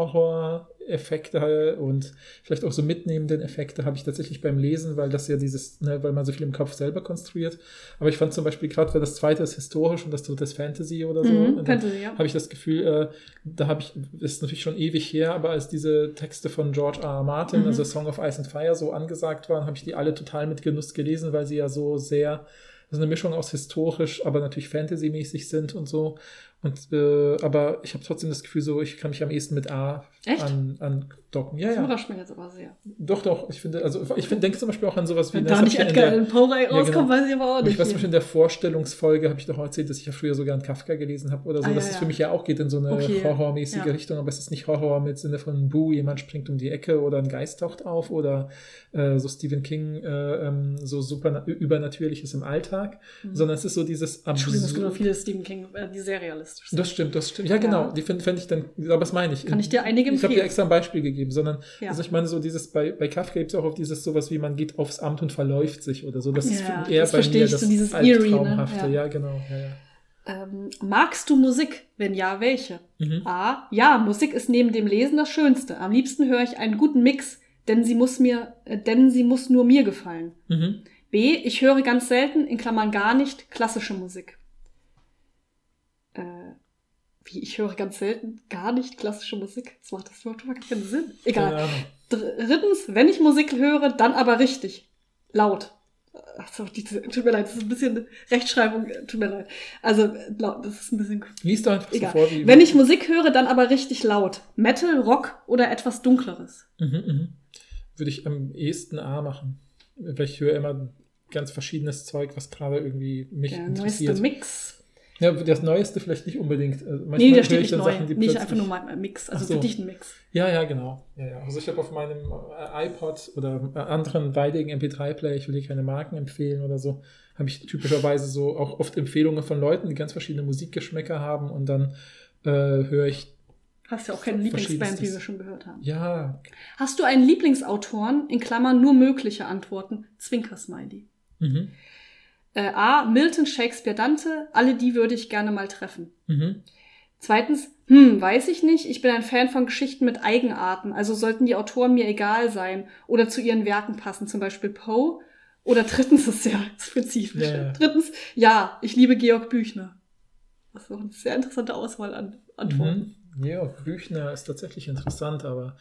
Horror-Effekte und vielleicht auch so mitnehmenden Effekte habe ich tatsächlich beim Lesen, weil das ja dieses, ne, weil man so viel im Kopf selber konstruiert. Aber ich fand zum Beispiel gerade, weil das zweite ist historisch und das dritte ist Fantasy oder so. Mhm, Fantasy, ja. habe ich das Gefühl, äh, da habe ich, das ist natürlich schon ewig her, aber als diese Texte von George R. R. Martin, Mhm. also Song of Ice and Fire, so angesagt waren, habe ich die alle total mit Genuss gelesen, weil sie ja so sehr, so eine Mischung aus historisch, aber natürlich Fantasy-mäßig sind und so. Und, äh, aber ich habe trotzdem das Gefühl, so, ich kann mich am ehesten mit A Echt? an, andocken. Ja, Das ja. überrascht mich jetzt aber sehr. Doch, doch. Ich finde, also ich finde, denke zum Beispiel auch an sowas wie Wenn das da nicht Edgar Allan Poe rein- Ja, rauskommt, genau. weiß ich aber auch nicht. ich weiß zum. Beispiel in der Vorstellungsfolge habe ich doch auch erzählt, dass ich ja früher sogar einen Kafka gelesen habe oder so. Ah, ja, dass es ja. für mich ja auch geht in so eine Okay, horrormäßige. Richtung, aber es ist nicht Horror mit Sinne von Boo, jemand springt um die Ecke oder ein Geist taucht auf oder äh, so Stephen King, äh, ähm, so super Übernatürliches im Alltag, sondern es ist so dieses Mhm. Entschuldigung, es gibt noch viele Stephen King, äh, die sehr realistisch sind. das stimmt, das stimmt. Ja, genau. Ja. Die finde find ich dann, aber das meine ich. Kann ich dir einige Ich habe dir empfehlen. extra ein Beispiel gegeben, sondern, Ja. also ich meine, so dieses, bei, bei Kafka gibt es auch auf dieses sowas wie, man geht aufs Amt und verläuft sich oder so. Das ist Ja, eher das bei mir ich, das so dieses Eerie, ne? Albtraumhafte. Ja. Genau. Ähm, magst du Musik? Wenn ja, welche? Mhm. A. Ja, Musik ist neben dem Lesen das Schönste. Am liebsten höre ich einen guten Mix, denn sie muss mir, äh, denn sie muss nur mir gefallen. Mhm. B. Ich höre ganz selten, in Klammern gar nicht, klassische Musik. Äh, wie, ich höre ganz selten gar nicht klassische Musik? Das macht das überhaupt gar keinen Sinn. Egal. Ahnung. Drittens, wenn ich Musik höre, dann aber richtig. Laut. Achso, tut mir leid, das ist ein bisschen Rechtschreibung, tut mir leid. Also, laut, das ist ein bisschen. Lies doch einfach Egal. vor, wie. Wenn ich Musik höre, dann aber richtig laut. Metal, Rock oder etwas Dunkleres. Mhm, mhm. Würde ich am ehesten A machen. Weil ich höre immer ganz verschiedenes Zeug, was gerade irgendwie mich Der interessiert. neueste Mix. Ja, das Neueste vielleicht nicht unbedingt. Also manchmal Nee, höre steht ich nicht neu. Sachen, die nicht einfach nur mal ein Mix. Also so. für dich ein Mix. Ja, ja, genau. Ja, ja. Also ich habe auf meinem äh, iPod oder äh, anderen weidigen MP3-Player, ich will hier keine Marken empfehlen oder so, habe ich typischerweise so auch oft Empfehlungen von Leuten, die ganz verschiedene Musikgeschmäcker haben und dann äh, höre ich, Hast ja auch keine Lieblingsband, wie wir schon gehört haben. ja, Hast du einen Lieblingsautoren, in Klammern nur mögliche Antworten, Zwinker-Smiley? mhm, Äh, A. Milton, Shakespeare, Dante, alle die würde ich gerne mal treffen. mhm, Zweitens, hm, weiß ich nicht, ich bin ein Fan von Geschichten mit Eigenarten, also sollten die Autoren mir egal sein oder zu ihren Werken passen, zum Beispiel Poe. Oder drittens, <laughs> das ist sehr spezifisch. Ja, ja. Drittens, ja, ich liebe Georg Büchner. Das ist auch eine sehr interessante Auswahl an Antworten. mhm. Georg Büchner ist tatsächlich interessant, aber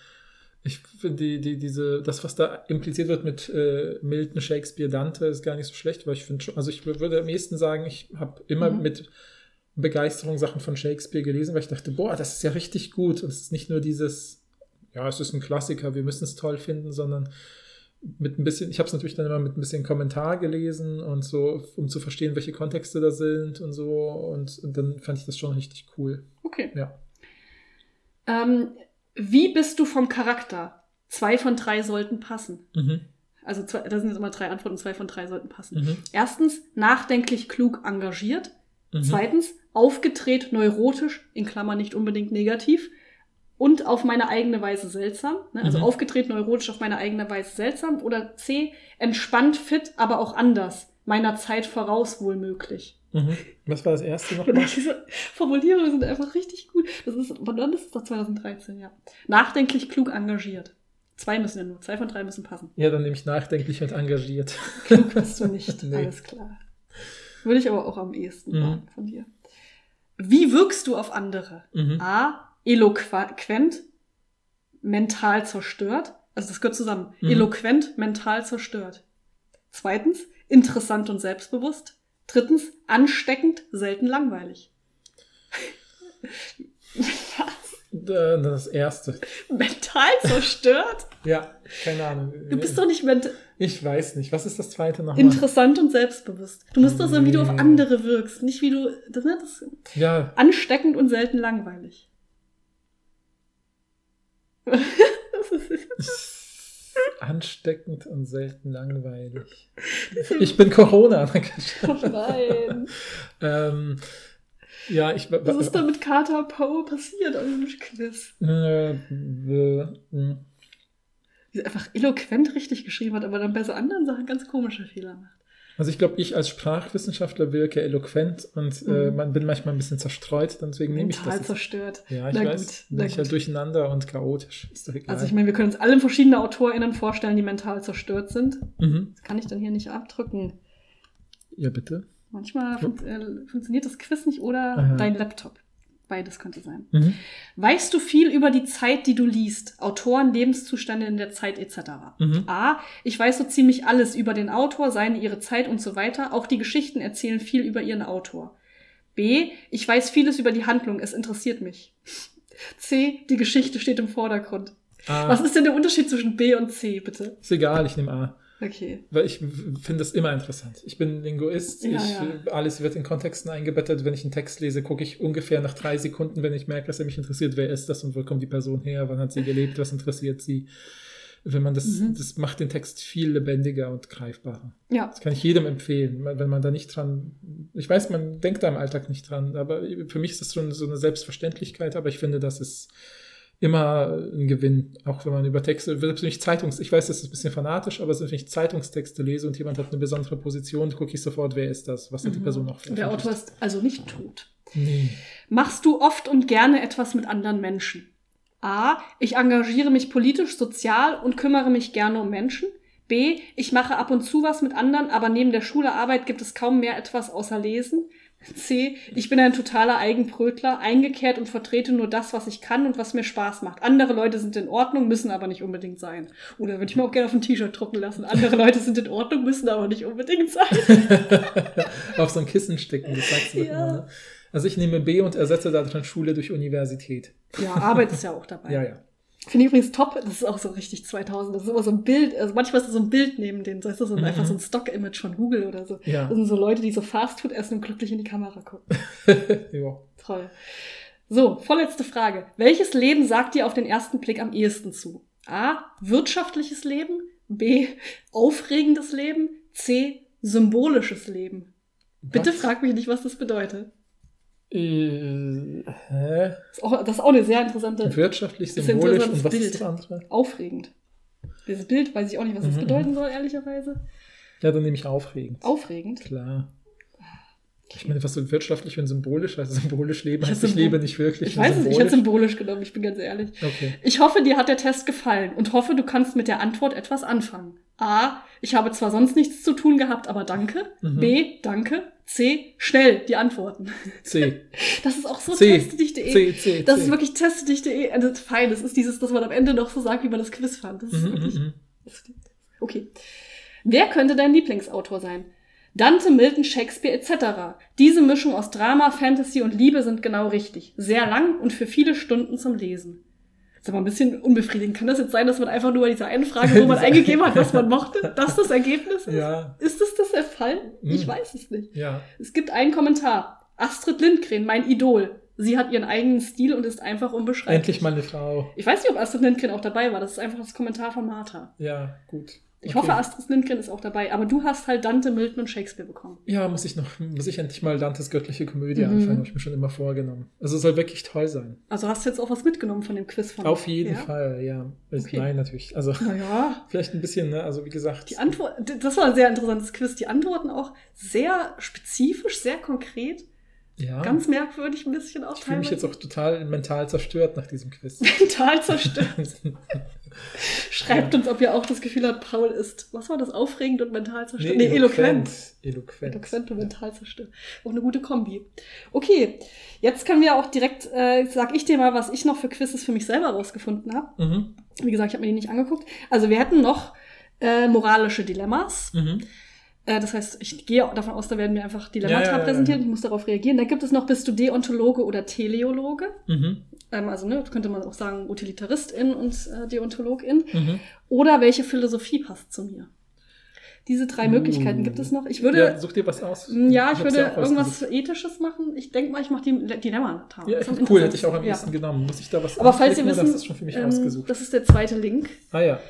ich finde die, die, diese, das, was da impliziert wird mit äh, Milton, Shakespeare, Dante, ist gar nicht so schlecht, weil ich finde schon, also ich würde am ehesten sagen, ich habe immer Mhm. mit Begeisterung Sachen von Shakespeare gelesen, weil ich dachte, boah, das ist ja richtig gut. Und es ist nicht nur dieses, ja, es ist ein Klassiker, wir müssen es toll finden, sondern mit ein bisschen, ich habe es natürlich dann immer mit ein bisschen Kommentar gelesen und so, um zu verstehen, welche Kontexte da sind und so. Und, und dann fand ich das schon richtig cool. Okay. Ja. Ähm, wie bist du vom Charakter? Zwei von drei sollten passen. Mhm. Also zwei, da sind jetzt immer drei Antworten, zwei von drei sollten passen. Mhm. Erstens, nachdenklich, klug, engagiert. Mhm. Zweitens, aufgedreht, neurotisch, in Klammern nicht unbedingt negativ. Und auf meine eigene Weise seltsam. Ne? Also Mhm. aufgedreht, neurotisch, auf meine eigene Weise seltsam. Oder C, entspannt, fit, aber auch anders. Meiner Zeit voraus wohl möglich. Mhm. Was war das erste <laughs> nochmal? diese Formulierungen sind einfach richtig gut. Das ist, wann ist das? Doch 2013, ja. Nachdenklich, klug, engagiert. Zwei müssen ja nur, zwei von drei müssen passen. Ja, dann nehme ich nachdenklich und engagiert. <laughs> Klug bist du nicht, <laughs> Nee. alles klar. Würde ich aber auch am ehesten Mhm. von dir. Wie wirkst du auf andere? Mhm. A. Eloquent, mental zerstört. Also das gehört zusammen. Mhm. Eloquent, mental zerstört. Zweitens, interessant und selbstbewusst. Drittens, ansteckend, selten langweilig. Äh, Das erste. mental zerstört? <laughs> Ja, keine Ahnung. Du bist doch nicht mental. Ich weiß nicht. Was ist das zweite nochmal? Interessant und selbstbewusst. Du musst doch sagen, wie du auf andere wirkst, nicht wie du. Das, ne, das Ja, ansteckend und selten langweilig. <laughs> Das ist- ansteckend und selten langweilig. Ich bin Corona. oh nein. ähm, ja, ich. Was ist da mit Carter Poe passiert an dem Quiz? Äh, äh. Die einfach eloquent richtig geschrieben hat, aber dann bei so anderen Sachen ganz komische Fehler macht. Also ich glaube, ich als Sprachwissenschaftler wirke eloquent und äh, Mhm. man bin manchmal ein bisschen zerstreut, deswegen nehme ich das. jetzt. zerstört. Ja, ich Na weiß. gut, bin ich halt gut. durcheinander und chaotisch. Ist doch egal. Also ich meine, wir können uns alle verschiedene AutorInnen vorstellen, die mental zerstört sind. mhm. Das kann ich dann hier nicht abdrücken. Ja, bitte. Manchmal fun äh, funktioniert das Quiz nicht oder Aha. dein Laptop. Beides könnte sein. Mhm. Weißt du viel über die Zeit, die du liest? Autoren, Lebenszustände in der Zeit etc. Mhm. A. Ich weiß so ziemlich alles über den Autor, seine, ihre Zeit und so weiter. Auch die Geschichten erzählen viel über ihren Autor. B. Ich weiß vieles über die Handlung, es interessiert mich. C. Die Geschichte steht im Vordergrund. A. Was ist denn der Unterschied zwischen B und C, bitte? Ist egal, ich nehme A. Okay. Weil ich finde das immer interessant. Ich bin Linguist, Ja, ich, ja. alles wird in Kontexten eingebettet. Wenn ich einen Text lese, gucke ich ungefähr nach drei Sekunden, wenn ich merke, dass er mich interessiert, wer ist das und wo kommt die Person her, wann hat sie gelebt, was interessiert sie. Wenn man das, Mhm. das macht den Text viel lebendiger und greifbarer. Ja. Das kann ich jedem empfehlen, wenn man da nicht dran, ich weiß, man denkt da im Alltag nicht dran, aber für mich ist das schon so eine Selbstverständlichkeit, aber ich finde, das ist immer ein Gewinn, auch wenn man über Texte, selbst wenn ich Zeitungs, ich weiß, das ist ein bisschen fanatisch, aber selbst wenn ich Zeitungstexte lese und jemand hat eine besondere Position, gucke ich sofort, wer ist das, was hat die Person noch Der Autor ist also nicht tot. Nee. Machst du oft und gerne etwas mit anderen Menschen? A. Ich engagiere mich politisch, sozial und kümmere mich gerne um Menschen. B. Ich mache ab und zu was mit anderen, aber neben der Schulearbeit gibt es kaum mehr etwas außer Lesen. C. Ich bin ein totaler Eigenbrötler, eingekehrt und vertrete nur das, was ich kann und was mir Spaß macht. Andere Leute sind in Ordnung, müssen aber nicht unbedingt sein. Oder würde ich mir auch gerne auf ein T-Shirt drucken lassen. Andere Leute sind in Ordnung, müssen aber nicht unbedingt sein. <laughs> Auf so ein Kissen stecken, das sagst du Ja. immer, ne? Also ich nehme B und ersetze da dran Schule durch Universität. Ja, Arbeit ist ja auch dabei. Ja, ja. Finde ich übrigens top, das ist auch so richtig 2000, das ist immer so ein Bild, also manchmal ist das so ein Bild neben den, so ist das so Mhm. einfach so ein Stock-Image von Google oder so. Ja. Das sind so Leute, die so Fastfood essen und glücklich in die Kamera gucken. <laughs> ja. Toll. So, vorletzte Frage. Welches Leben sagt dir auf den ersten Blick am ehesten zu? A. Wirtschaftliches Leben. B. Aufregendes Leben. C. Symbolisches Leben. Bitte Was? frag mich nicht, was das bedeutet. Äh, hä? Das ist auch, das ist auch eine sehr interessante, Wirtschaftlich, symbolisch und was Bild. ist das andere? aufregend. Dieses Bild weiß ich auch nicht, was das Mhm, bedeuten soll, ehrlicherweise. Ja, dann nehme ich aufregend. Aufregend. Klar. Ich meine, was so wirtschaftlich und symbolisch, also symbolisch leben heißt, ich lebe nicht wirklich. Ich weiß es, ich hätte symbolisch. symbolisch genommen, ich bin ganz ehrlich. Okay. Ich hoffe, dir hat der Test gefallen und hoffe, du kannst mit der Antwort etwas anfangen. A. Ich habe zwar sonst nichts zu tun gehabt, aber danke. Mhm. B. Danke. C. Schnell die Antworten. C. <laughs> Das ist auch so C. testedich.de. C, C, Das ist wirklich testedich.de. Also das ist fein. Das ist dieses, dass man am Ende noch so sagt, wie man das Quiz fand. Das ist Mhm, wirklich. mhm, mhm. Okay. Wer könnte dein Lieblingsautor sein? Dante, Milton, Shakespeare etc. Diese Mischung aus Drama, Fantasy und Liebe sind genau richtig. Sehr lang und für viele Stunden zum Lesen. Ist aber ein bisschen unbefriedigend. Kann das jetzt sein, dass man einfach nur bei dieser einen Frage, <laughs> wo man eingegeben hat, was man mochte, das das Ergebnis ist? Ja, Ist das das der Fall? Ich Hm. weiß es nicht. ja. Es gibt einen Kommentar. Astrid Lindgren, mein Idol. Sie hat ihren eigenen Stil und ist einfach unbeschreiblich. Endlich mal eine Frau. Ich weiß nicht, ob Astrid Lindgren auch dabei war. Das ist einfach das Kommentar von Martha. Ja, gut. Ich Okay. hoffe, Astrid Lindgren ist auch dabei. Aber du hast halt Dante, Milton und Shakespeare bekommen. Ja, muss ich noch, muss ich endlich mal Dantes göttliche Komödie Mhm. anfangen, habe ich mir schon immer vorgenommen. Also es soll wirklich toll sein. Also hast du jetzt auch was mitgenommen von dem Quiz von Auf jeden ja? Fall, ja. Also, Okay. Nein, natürlich. Also Naja, <laughs> vielleicht ein bisschen, ne? Also wie gesagt. die Antwort, das war ein sehr interessantes Quiz. Die Antworten auch sehr spezifisch, sehr konkret, ja. ganz merkwürdig ein bisschen auch ich fühle mich jetzt auch total mental zerstört nach diesem Quiz. <laughs> total zerstört. <laughs> Schreibt uns, ob ihr auch das Gefühl habt, Paul ist, was war das, aufregend und mental zerstört? Nee, eloquent. Eloquent. Eloquent und mental zerstört. Auch eine gute Kombi. Okay, jetzt können wir auch direkt, äh, sag ich dir mal, was ich noch für Quizzes für mich selber rausgefunden habe. Mhm. Wie gesagt, ich habe mir die nicht angeguckt. Also wir hätten noch äh, moralische Dilemmas. Mhm. Äh, das heißt, ich gehe davon aus, da werden mir einfach Dilemmata Ja, ja, ja, präsentiert. ja. Ich muss darauf reagieren. Dann gibt es noch, bist du Deontologe oder Teleologe? Mhm. Ähm, also ne, könnte man auch sagen Utilitaristin und äh, Deontologin. Mhm. Oder welche Philosophie passt zu mir? Diese drei Möglichkeiten gibt es noch. Ich würde, Ja, such dir was aus. Ja, ich hab's würde auch irgendwas ausgesucht. Ethisches machen. Ich denke mal, ich mache die Dilemma-Notare. Ja, ist cool, hätte ich auch am interessantesten. liebsten genommen. Muss ich da was Aber falls ihr wissen, das schon für mich ähm, ausgesucht? das ist der zweite Link. Ah ja.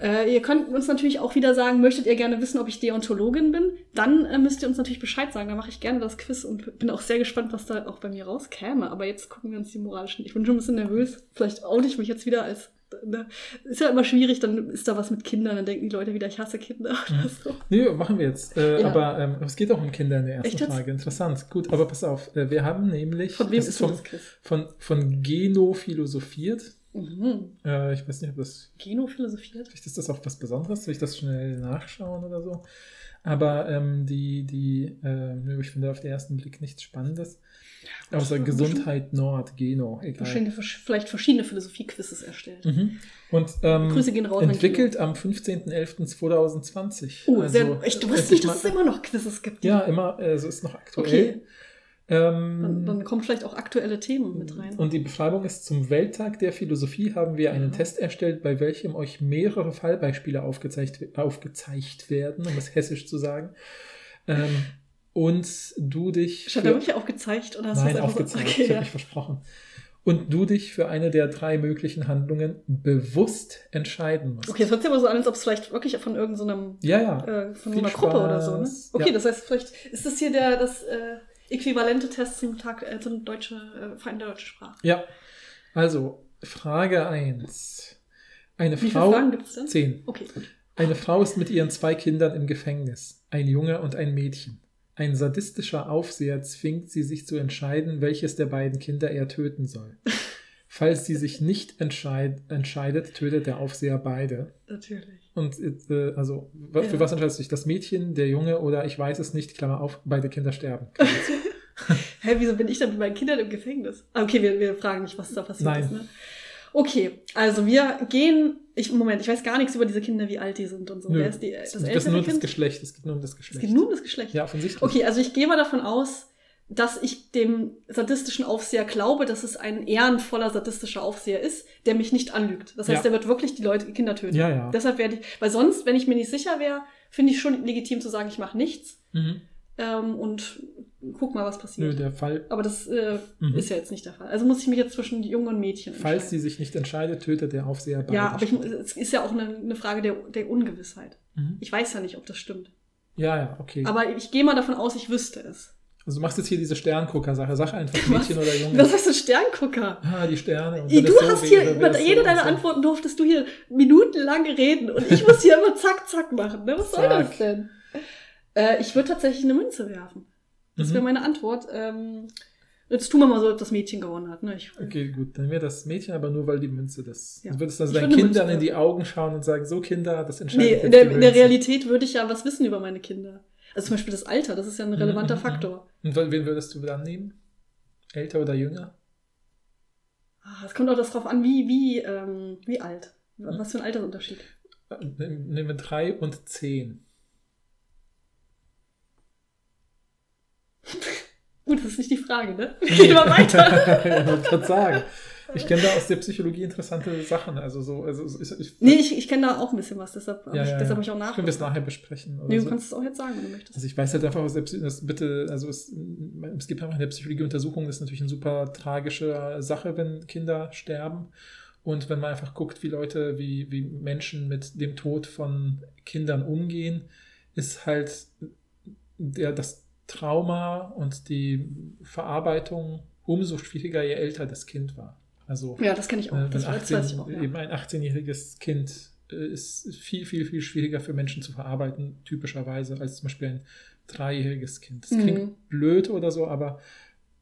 Äh, ihr könnt uns natürlich auch wieder sagen, möchtet ihr gerne wissen, ob ich Deontologin bin? Dann äh, müsst ihr uns natürlich Bescheid sagen. Dann mache ich gerne das Quiz und bin auch sehr gespannt, was da auch bei mir rauskäme. Aber jetzt gucken wir uns die moralischen. Ich bin schon ein bisschen nervös. Vielleicht oute ich mich jetzt wieder als. Ne? Ist ja immer schwierig, dann ist da was mit Kindern, dann denken die Leute wieder, ich hasse Kinder oder so. Nee, machen wir jetzt. Äh, Ja. Aber ähm, es geht auch um Kinder in der ersten Echt? Frage. Interessant. Gut, aber pass auf. Äh, wir haben nämlich. Von wem das ist vom, das Quiz? von, von Geno philosophiert. Mhm. Äh, ich weiß nicht, ob das. Geno philosophiert? Vielleicht ist das auch was Besonderes. Soll ich das schnell nachschauen oder so? Aber ähm, die, die, äh, ich finde auf den ersten Blick nichts Spannendes. Außer Gesundheit Nord, Geno, egal. Verschiedene, vielleicht verschiedene Philosophie-Quizzes erstellt. Mhm. Und ähm, Grüße gehen raus entwickelt am 15.11.2020. Oh, Also, sehr, ich, du wusstest nicht, dass es immer noch Quizzes gibt. Ja, immer, also ist noch aktuell. Okay. Ähm, Dann, dann kommen vielleicht auch aktuelle Themen mit rein. und die Beschreibung ist, zum Welttag der Philosophie haben wir einen Test erstellt, bei welchem euch mehrere Fallbeispiele aufgezeigt, aufgezeigt werden, um es hessisch zu sagen. Ähm, und du dich. Hat er wirklich aufgezeigt oder hast du Nein, das so- aufgezeigt. Okay, ich habe ja. mich versprochen. Und du dich für eine der drei möglichen Handlungen bewusst entscheiden musst. okay, es hört sich aber so an, als ob es vielleicht wirklich von irgendeinem, Ja, ja. äh, von so Viel einer Gruppe oder so, ne? Okay, Ja. das heißt, vielleicht ist das hier der, das äh, äquivalente Test zum Tag, äh, zum deutsche, äh, Verein der deutschen Sprache. Ja. Also, Frage 1. Eine Wie viele Frau. Fragen gibt es denn? 10. Okay, gut. Eine Frau ist mit ihren zwei Kindern im Gefängnis. Ein Junge und ein Mädchen. Ein sadistischer Aufseher zwingt sie, sich zu entscheiden, welches der beiden Kinder er töten soll. <laughs> Falls sie sich nicht entscheid entscheidet, tötet der Aufseher beide. Natürlich. Und äh, also, wa- für Ja. was entscheidest du dich? Das Mädchen, der Junge oder ich weiß es nicht, Klammer auf, beide Kinder sterben. <laughs> Hä, wieso bin ich dann mit meinen Kindern im Gefängnis? Ah, Okay, wir, wir fragen nicht, was da passiert Nein. ist. Ne? Okay, also wir gehen. Ich, Moment, ich weiß gar nichts über diese Kinder, wie alt die sind und so. Nö, Wer ist die, das das ist nur das Kind? Geschlecht. Es geht nur um das Es Geschlecht. geht nur um das Geschlecht. ja, offensichtlich. Okay, also ich gehe mal davon aus, dass ich dem sadistischen Aufseher glaube, dass es ein ehrenvoller sadistischer Aufseher ist, der mich nicht anlügt. Das heißt, Ja. der wird wirklich die Leute, die Kinder töten. Ja, ja. Deshalb werde ich, weil sonst, wenn ich mir nicht sicher wäre, finde ich schon legitim zu sagen, ich mache nichts Mhm. ähm, und guck mal, was Nö, passiert. der Fall. Aber das äh, Mhm. ist ja jetzt nicht der Fall. Also muss ich mich jetzt zwischen Jungen und Mädchen Falls sie entscheiden. sich nicht entscheidet, tötet der Aufseher beide. ja, aber ich, es ist ja auch eine, eine Frage der, der Ungewissheit. Mhm. Ich weiß ja nicht, ob das stimmt. Ja, ja, okay. Aber ich gehe mal davon aus, ich wüsste es. Also du machst jetzt hier diese Sterngucker-Sache. Sag einfach Was? Mädchen oder Junge. Das ist ein Sterngucker. ah, die Sterne. Und Ey, du so hast wäre, hier, über so jede deiner so. Antworten durftest du hier minutenlang reden und ich muss hier immer zack, zack machen. Ne? Was soll Zack. das denn? Äh, ich würde tatsächlich eine Münze werfen. Das Mhm. wäre meine Antwort. Ähm, jetzt tun wir mal so, ob das Mädchen gewonnen hat. Ne? Ich, Okay, gut. Dann wäre das Mädchen, aber nur weil die Münze das. Ja. Du würdest also deinen Kindern in die Augen schauen und sagen, so Kinder, das entscheidet Nee, in der, in der. Realität würde ich ja was wissen über meine Kinder. Also zum Beispiel das Alter, das ist ja ein relevanter Mhm, mhm, Faktor. Und wen würdest du dann nehmen? Älter oder jünger? Ah, Es kommt auch das drauf an, wie, wie, ähm, wie alt. Mhm. Was für ein Altersunterschied. Äh, Nehmen wir drei und zehn. <laughs> Gut, das ist nicht die Frage, ne? <laughs> Wir gehen mal weiter. <laughs> ja, wollte gerade sagen. Ich kenne da aus der Psychologie interessante Sachen. Also so, also ich, ich, Nee, ich, ich kenne da auch ein bisschen was, deshalb habe ja, ich, ja, deshalb ja. ich auch nach. Können wir es nachher besprechen? Oder Nee, du so? kannst es auch jetzt sagen, wenn du möchtest. Also ich weiß halt einfach aus der Psy das bitte, also es, es gibt einfach in der Psychologie Untersuchungen, das ist natürlich eine super tragische Sache, wenn Kinder sterben. Und wenn man einfach guckt, wie Leute, wie, wie Menschen mit dem Tod von Kindern umgehen, ist halt der, das Trauma und die Verarbeitung umso schwieriger, je älter das Kind war. Also, Ja, das kenne ich auch. äh, Das wenn weiß ich auch. Ja. eben ein 18-jähriges Kind äh, ist viel, viel, viel schwieriger für Menschen zu verarbeiten, typischerweise, als zum Beispiel ein dreijähriges Kind. Das Mhm. klingt blöd oder so, aber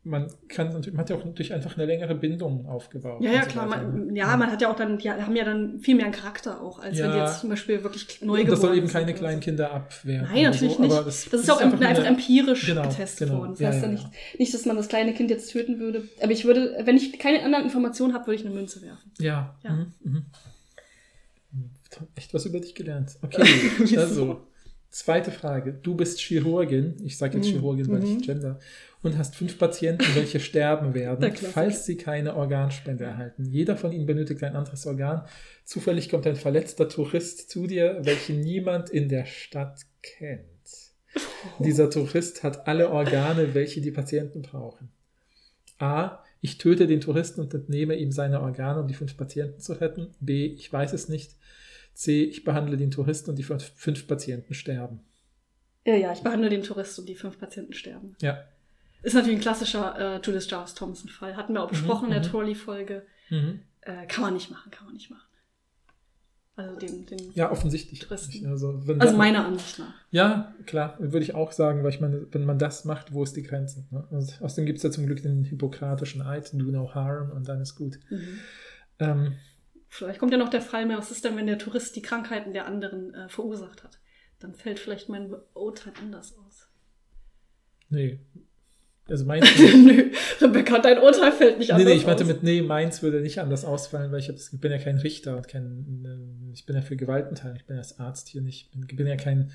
man kann natürlich, man hat ja auch natürlich einfach eine längere Bindung aufgebaut. Ja, ja, so klar. Man, ne? ja, man hat ja auch dann, die haben ja dann viel mehr einen Charakter auch, als wenn die Ja. jetzt zum Beispiel wirklich neu Und das soll eben keine kleinen Kinder abwehren. Nein, natürlich so, nicht. das, das, ist auch einfach, einfach eine- empirisch Genau, getestet genau. worden. Das Ja, heißt ja, ja, nicht, ja. nicht, dass man das kleine Kind jetzt töten würde. Aber ich würde, wenn ich keine anderen Informationen habe, würde ich eine Münze werfen. Ja. Ja. Mhm, mhm. Echt was über dich gelernt. Okay, <laughs> also zweite Frage. Du bist Chirurgin, ich sage jetzt Mhm. Chirurgin, weil Mhm. ich Gender, und hast fünf Patienten, welche sterben werden, falls sie keine Organspende erhalten. Jeder von ihnen benötigt ein anderes Organ. Zufällig kommt ein verletzter Tourist zu dir, welchen niemand in der Stadt kennt. Dieser Tourist hat alle Organe, welche die Patienten brauchen. A. Ich töte den Touristen und entnehme ihm seine Organe, um die fünf Patienten zu retten. B. Ich weiß es nicht. C. Ich behandle den Touristen und die fünf, Patienten sterben. Ja, ja, ich behandle den Tourist und die fünf Patienten sterben. Ja. Ist natürlich ein klassischer äh, Judith Jarvis Thompson-Fall. Hatten wir auch besprochen in der mhm. Trolley-Folge. Mhm. Äh, kann man nicht machen, kann man nicht machen. Also den, den Ja, offensichtlich. Touristen. Also, also meiner Ansicht nach. Ja, klar, würde ich auch sagen, weil ich meine, wenn man das macht, wo ist die Grenze? Ne? Und außerdem gibt es ja zum Glück den hippokratischen Eid, do no harm und dann ist gut. Mhm. Ähm, Vielleicht kommt ja noch der Fall mehr, was ist denn, wenn der Tourist die Krankheiten der anderen äh, verursacht hat? Dann fällt vielleicht mein Urteil anders aus. nee. Also meins, <laughs> Nö, Rebecca, dein Urteil fällt nicht nee, anders nee, ich meinte aus. mit, nee, meins würde nicht anders ausfallen, weil ich, hab, ich bin ja kein Richter und kein, äh, ich bin ja für Gewaltenteil, ich bin als Arzt hier nicht, ich bin ja kein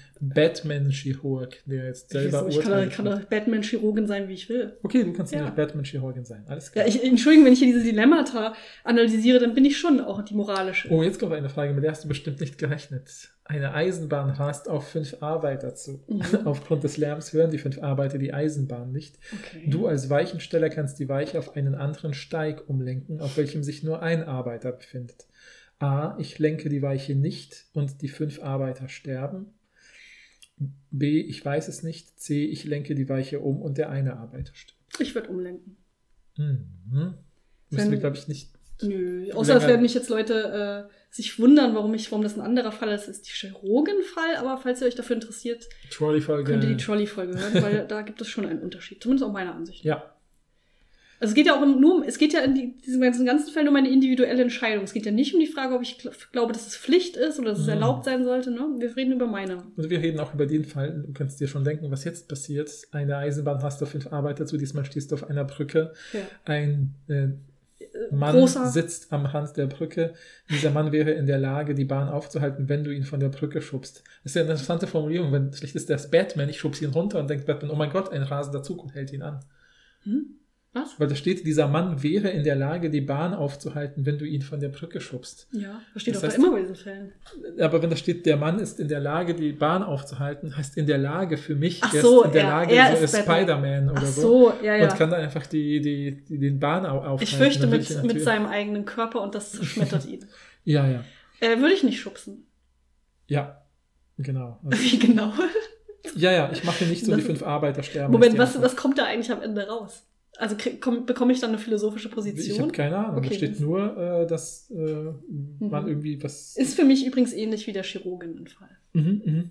Batman-Chirurg, der jetzt selber? Ich kann, urteilt. doch- kann doch Batman-Chirurgin sein, wie ich will. okay, du kannst ja Ja. nicht Batman-Chirurgin sein, alles Ja, klar. ich, Entschuldigung, wenn ich hier diese Dilemmata analysiere, dann bin ich schon auch die moralische. Oh, jetzt kommt eine Frage, mit der hast du bestimmt nicht gerechnet. Eine Eisenbahn rast auf fünf Arbeiter zu. Mhm. <laughs> Aufgrund des Lärms hören die fünf Arbeiter die Eisenbahn nicht. Okay. Du als Weichensteller kannst die Weiche auf einen anderen Steig umlenken, auf welchem sich nur ein Arbeiter befindet. A. Ich lenke die Weiche nicht und die fünf Arbeiter sterben. B. Ich weiß es nicht. C. Ich lenke die Weiche um und der eine Arbeiter stirbt. Ich würde umlenken. Mhm. Müssen wir, glaube ich, nicht. Nö, außer es werden mich jetzt Leute äh, sich wundern, warum ich, warum das ein anderer Fall ist, ist die Chirurgen-Fall, aber falls ihr euch dafür interessiert, könnt ihr die Trolley-Folge hören, weil da gibt es schon einen Unterschied. Zumindest auch meiner Ansicht. Ja, Also es geht ja auch um, nur, um- es geht ja in die, diesem ganzen, ganzen Fall nur um eine individuelle Entscheidung. Es geht ja nicht um die Frage, ob ich gl glaube, dass es Pflicht ist oder dass es Mhm. erlaubt sein sollte. Ne? Wir reden über meine. Also wir reden auch über den Fall, du kannst dir schon denken, was jetzt passiert. Eine Eisenbahn hast du fünf Arbeiter zu, diesmal stehst du auf einer Brücke. Ja. Ein äh, Mann großer- sitzt am Rand der Brücke. Dieser Mann wäre in der Lage, die Bahn aufzuhalten, wenn du ihn von der Brücke schubst. Das ist ja eine interessante Formulierung. Wenn schlecht ist das Batman, ich schubse ihn runter und denkt Batman, oh mein Gott, ein rasender Zug und hält ihn an. Hm? Was? Weil da steht, dieser Mann wäre in der Lage, die Bahn aufzuhalten, wenn du ihn von der Brücke schubst. Ja, das steht Das doch heißt- da immer bei diesen Fällen. Aber wenn da steht, der Mann ist in der Lage, die Bahn aufzuhalten, heißt in der Lage für mich, Ach er so, ist in der er- Lage, er so ist. Spider-Man oder Ach so. so, ja, ja. Und kann dann einfach die, die, die, den Bahn au- aufhalten. Ich fürchte mit, ihn mit seinem eigenen Körper und das zerschmettert ihn. <laughs> Ja, ja. Äh, würde ich nicht schubsen. Ja, genau. Also, <laughs> Wie genau? ja, ja, ich mache nicht so, die Das- fünf Arbeiter sterben. Moment, die was, was kommt da eigentlich am Ende raus? Also komm, bekomme ich dann eine philosophische Ich Position? habe keine Ahnung. Okay, da steht nur, äh, dass äh, man Mhm. irgendwie was. Ist für mich übrigens ähnlich wie der Chirurginnenfall. Mhm, mhm.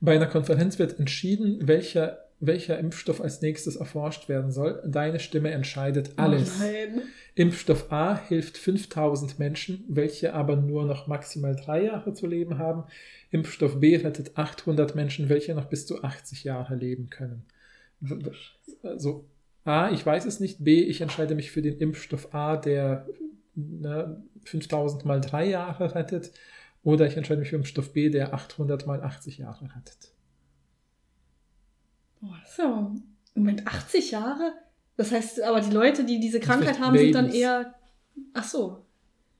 Bei einer Konferenz wird entschieden, welcher, welcher Impfstoff als nächstes erforscht werden soll. Deine Stimme entscheidet alles. Oh nein. Impfstoff A hilft 5000 Menschen, welche aber nur noch maximal drei Jahre zu leben haben. Impfstoff B rettet 800 Menschen, welche noch bis zu 80 Jahre leben können. Also A, ich weiß es nicht. B, ich entscheide mich für den Impfstoff A, der ne, 5000 mal drei Jahre rettet. Oder ich entscheide mich für Impfstoff B, der 800 mal 80 Jahre rettet. Oh, ja, Moment, 80 Jahre? Das heißt, aber die Leute, die diese Krankheit haben, sind dann Babys. eher. Ach so.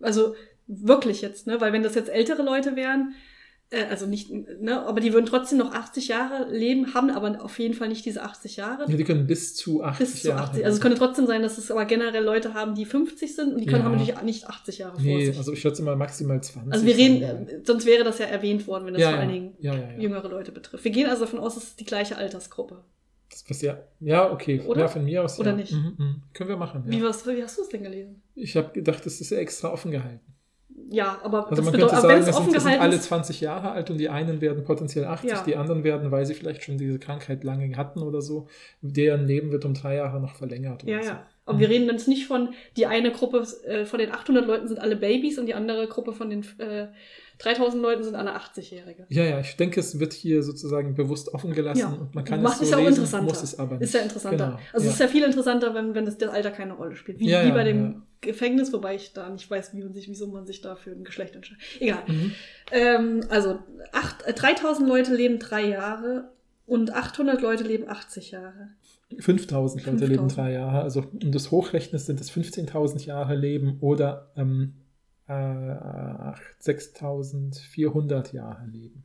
Also wirklich jetzt, ne? Weil wenn das jetzt ältere Leute wären, Äh, also nicht, ne, aber die würden trotzdem noch 80 Jahre leben, haben aber auf jeden Fall nicht diese 80 Jahre. Ja, die können bis zu 80 bis zu Jahre. 80. Also es könnte trotzdem sein, dass es aber generell Leute haben, die 50 sind und die können Ja. haben natürlich nicht 80 Jahre vor Nee, sich. also ich schätze mal maximal 20. Also wir reden, äh, sonst wäre das ja erwähnt worden, wenn das ja, vor allen Dingen jüngere Leute betrifft. Wir gehen also davon aus, es ist die gleiche Altersgruppe. Das, was ja, ja, okay. Oder? Ja, von mir aus. Oder ja. nicht? Mhm, mhm. Können wir machen. Wie, Ja. was, wie hast du es denn gelesen? Ich habe gedacht, das ist ja extra offen gehalten. Ja, aber Also das man bedeutet, sagen, wenn es offen sind, es sind gehalten alle ist, 20 Jahre alt und die einen werden potenziell 80, Ja. die anderen werden, weil sie vielleicht schon diese Krankheit lange hatten oder so, deren Leben wird um drei Jahre noch verlängert. Ja, so. ja. Aber wir reden jetzt nicht von, die eine Gruppe äh, von den 800 Leuten sind alle Babys und die andere Gruppe von den äh, 3000 Leuten sind alle 80-Jährige. Ja, ja, ich denke, es wird hier sozusagen bewusst offen gelassen Ja. und man kann Macht es so ja auch lesen, interessanter. muss es aber nicht. Ist ja interessanter. Genau, Also ja. es ist ja viel interessanter, wenn, wenn das, das Alter keine Rolle spielt. Wie, Ja, wie bei dem ja. Gefängnis, wobei ich da nicht weiß, wie man sich, wieso man sich da für ein Geschlecht entscheidet. Egal. Mhm. Ähm, also acht, äh, 3000 Leute leben drei Jahre und 800 Leute leben 80 Jahre. 5000 Leute 5000. leben drei Jahre. Also, um das hochrechnest, sind es 15.000 Jahre Leben oder ähm, äh, 6.400 Jahre Leben.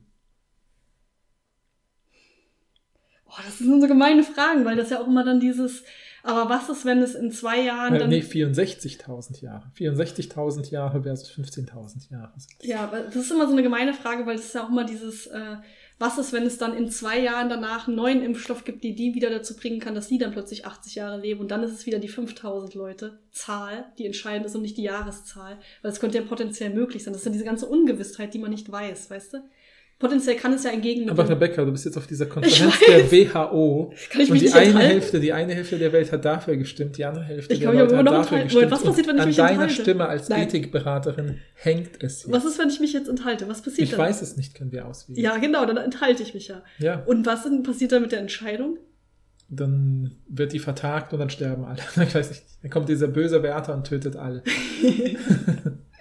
Oh, das sind so gemeine Fragen, weil das ja auch immer dann dieses, aber was ist, wenn es in zwei Jahren Äh, dann. nee, 64.000 Jahre. 64.000 Jahre versus 15.000 Jahre. Ja, das ist immer so eine gemeine Frage, weil es ist ja auch immer dieses, äh, was ist, wenn es dann in zwei Jahren danach einen neuen Impfstoff gibt, die die wieder dazu bringen kann, dass die dann plötzlich 80 Jahre leben und dann ist es wieder die 5000 Leute Zahl, die entscheidend ist und nicht die Jahreszahl, weil es könnte ja potenziell möglich sein. Das ist ja diese ganze Ungewissheit, die man nicht weiß, weißt du? Potenziell kann es ja entgegen Aber Rebecca, du bist jetzt auf dieser Konferenz der WHO Kann ich und mich die nicht eine enthalten? Hälfte, die eine Hälfte der Welt hat dafür gestimmt, die andere Hälfte Ich der aber hat immer noch dafür enthalten. gestimmt. Was passiert, wenn und ich an mich deiner enthalte? Stimme als Nein. Ethikberaterin hängt es hier. Was ist, wenn ich mich jetzt enthalte? Was passiert ich dann? weiß es nicht, können wir auswählen. Ja, genau, dann enthalte ich mich ja. ja. Und was denn passiert dann mit der Entscheidung? Dann wird die vertagt und dann sterben alle. <laughs> Ich weiß nicht. Dann kommt dieser böse Wärter und tötet alle. <laughs>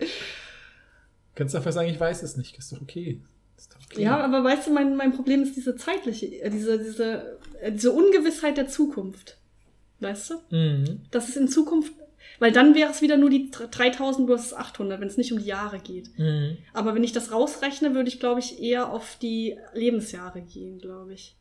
<laughs> Kannst einfach sagen, ich weiß es nicht. Ist doch okay. Ist doch okay. Ja, aber weißt du, mein, mein Problem ist diese zeitliche, äh, diese, diese, äh, diese Ungewissheit der Zukunft. Weißt du? Mhm. Das ist in Zukunft, weil dann wäre es wieder nur die 3000 versus 800, wenn es nicht um die Jahre geht. Mhm. Aber wenn ich das rausrechne, würde ich, glaube ich, eher auf die Lebensjahre gehen, glaube ich.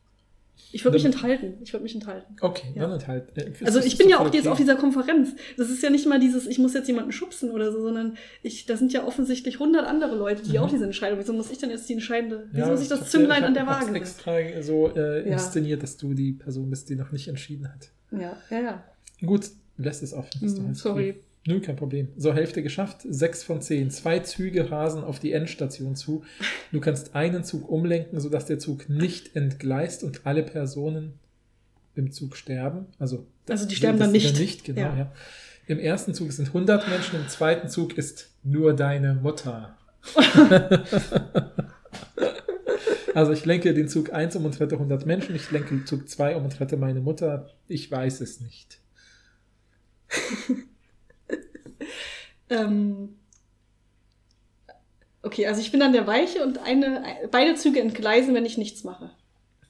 Ich würde mich enthalten. Ich würde mich enthalten. Okay, Ja. dann halt. halt. Äh, Also ich bin ja auch jetzt okay. auf dieser Konferenz. Das ist ja nicht mal dieses, ich muss jetzt jemanden schubsen oder so, sondern ich, da sind ja offensichtlich 100 andere Leute, die Mhm. auch diese Entscheidung. Wieso muss ich dann jetzt die entscheidende, wieso Ja, muss ich das Zünglein ich an der Waage extra so äh, Ja. inszeniert, dass du die Person bist, die noch nicht entschieden hat. Ja, ja, ja. Gut, lässt es offen. Alles sorry. Nö, kein Problem. So, Hälfte geschafft. Sechs von zehn. Zwei Züge rasen auf die Endstation zu. Du kannst einen Zug umlenken, sodass der Zug nicht entgleist und alle Personen im Zug sterben. Also, Also die sterben dann nicht. nicht genau, Ja. ja. Im ersten Zug sind 100 Menschen, im zweiten Zug ist nur deine Mutter. <laughs> also ich lenke den Zug 1 um und rette 100 Menschen, ich lenke den Zug 2 um und rette meine Mutter. Ich weiß es nicht. <laughs> Ähm, okay, also ich bin an der Weiche und eine, beide Züge entgleisen, wenn ich nichts mache.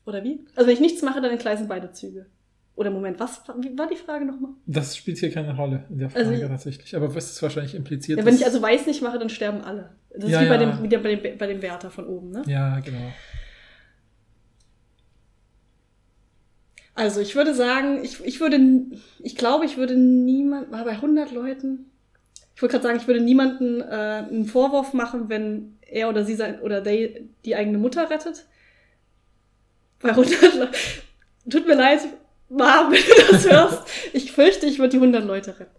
Oder wie? Also wenn ich nichts mache, dann entgleisen beide Züge. Oder Moment, was wie war die Frage nochmal? Das spielt hier keine Rolle in der Frage Also- tatsächlich. Aber was ist wahrscheinlich impliziert? Ja, wenn ich also weiß nicht mache, dann sterben alle. Das ist Ja, wie bei ja. dem, wieder bei dem, bei dem Wärter von oben, ne? Ja, genau. Also ich würde sagen, ich, ich würde, ich glaube, ich würde niemand, war bei 100 Leuten, ich wollte gerade sagen, ich würde niemanden äh, einen Vorwurf machen, wenn er oder sie sein, oder they, die eigene Mutter rettet. Bei 100 Leuten, tut mir leid, Mom, <laughs> wenn du das hörst. Ich fürchte, ich würde die 100 Leute retten.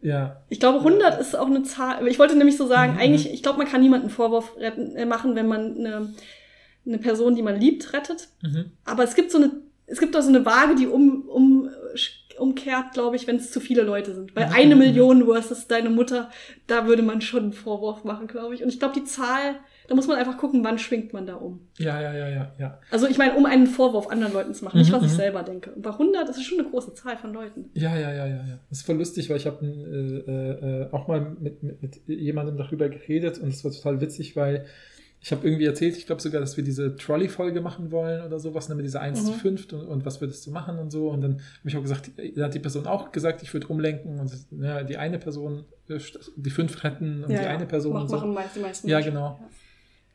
Ja, Ich glaube, 100 ist auch eine Zahl. Ich wollte nämlich so sagen, Mhm, eigentlich, ich glaube, man kann niemanden einen Vorwurf retten, äh, machen, wenn man eine, eine Person, die man liebt, rettet. mhm. Aber es gibt so eine, es gibt auch so eine Waage, die um, um, umkehrt, glaube ich, wenn es zu viele Leute sind. Mhm. eine Million versus deine Mutter, da würde man schon einen Vorwurf machen, glaube ich. Und ich glaube, die Zahl, da muss man einfach gucken, wann schwingt man da um. ja, ja, ja, ja, ja. Also ich meine, um einen Vorwurf anderen Leuten zu machen, nicht Mhm, was ich mhm. selber denke. Und bei 100 ist es schon eine große Zahl von Leuten. Ja, ja, ja, ja, ja. Das ist voll lustig, weil ich habe äh, äh, auch mal mit, mit, mit jemandem darüber geredet und es war total witzig, weil ich habe irgendwie erzählt, ich glaube sogar, dass wir diese Trolley-Folge machen wollen oder sowas, ne, mit dieser 1 zu Mhm. 5 und, und was würdest du machen und so. Und dann habe ich auch gesagt, da hat die Person auch gesagt, ich würde umlenken und ja, die eine Person, äh, die fünf retten und die eine Person Mach, und so. machen meist, die meisten Ja, genau.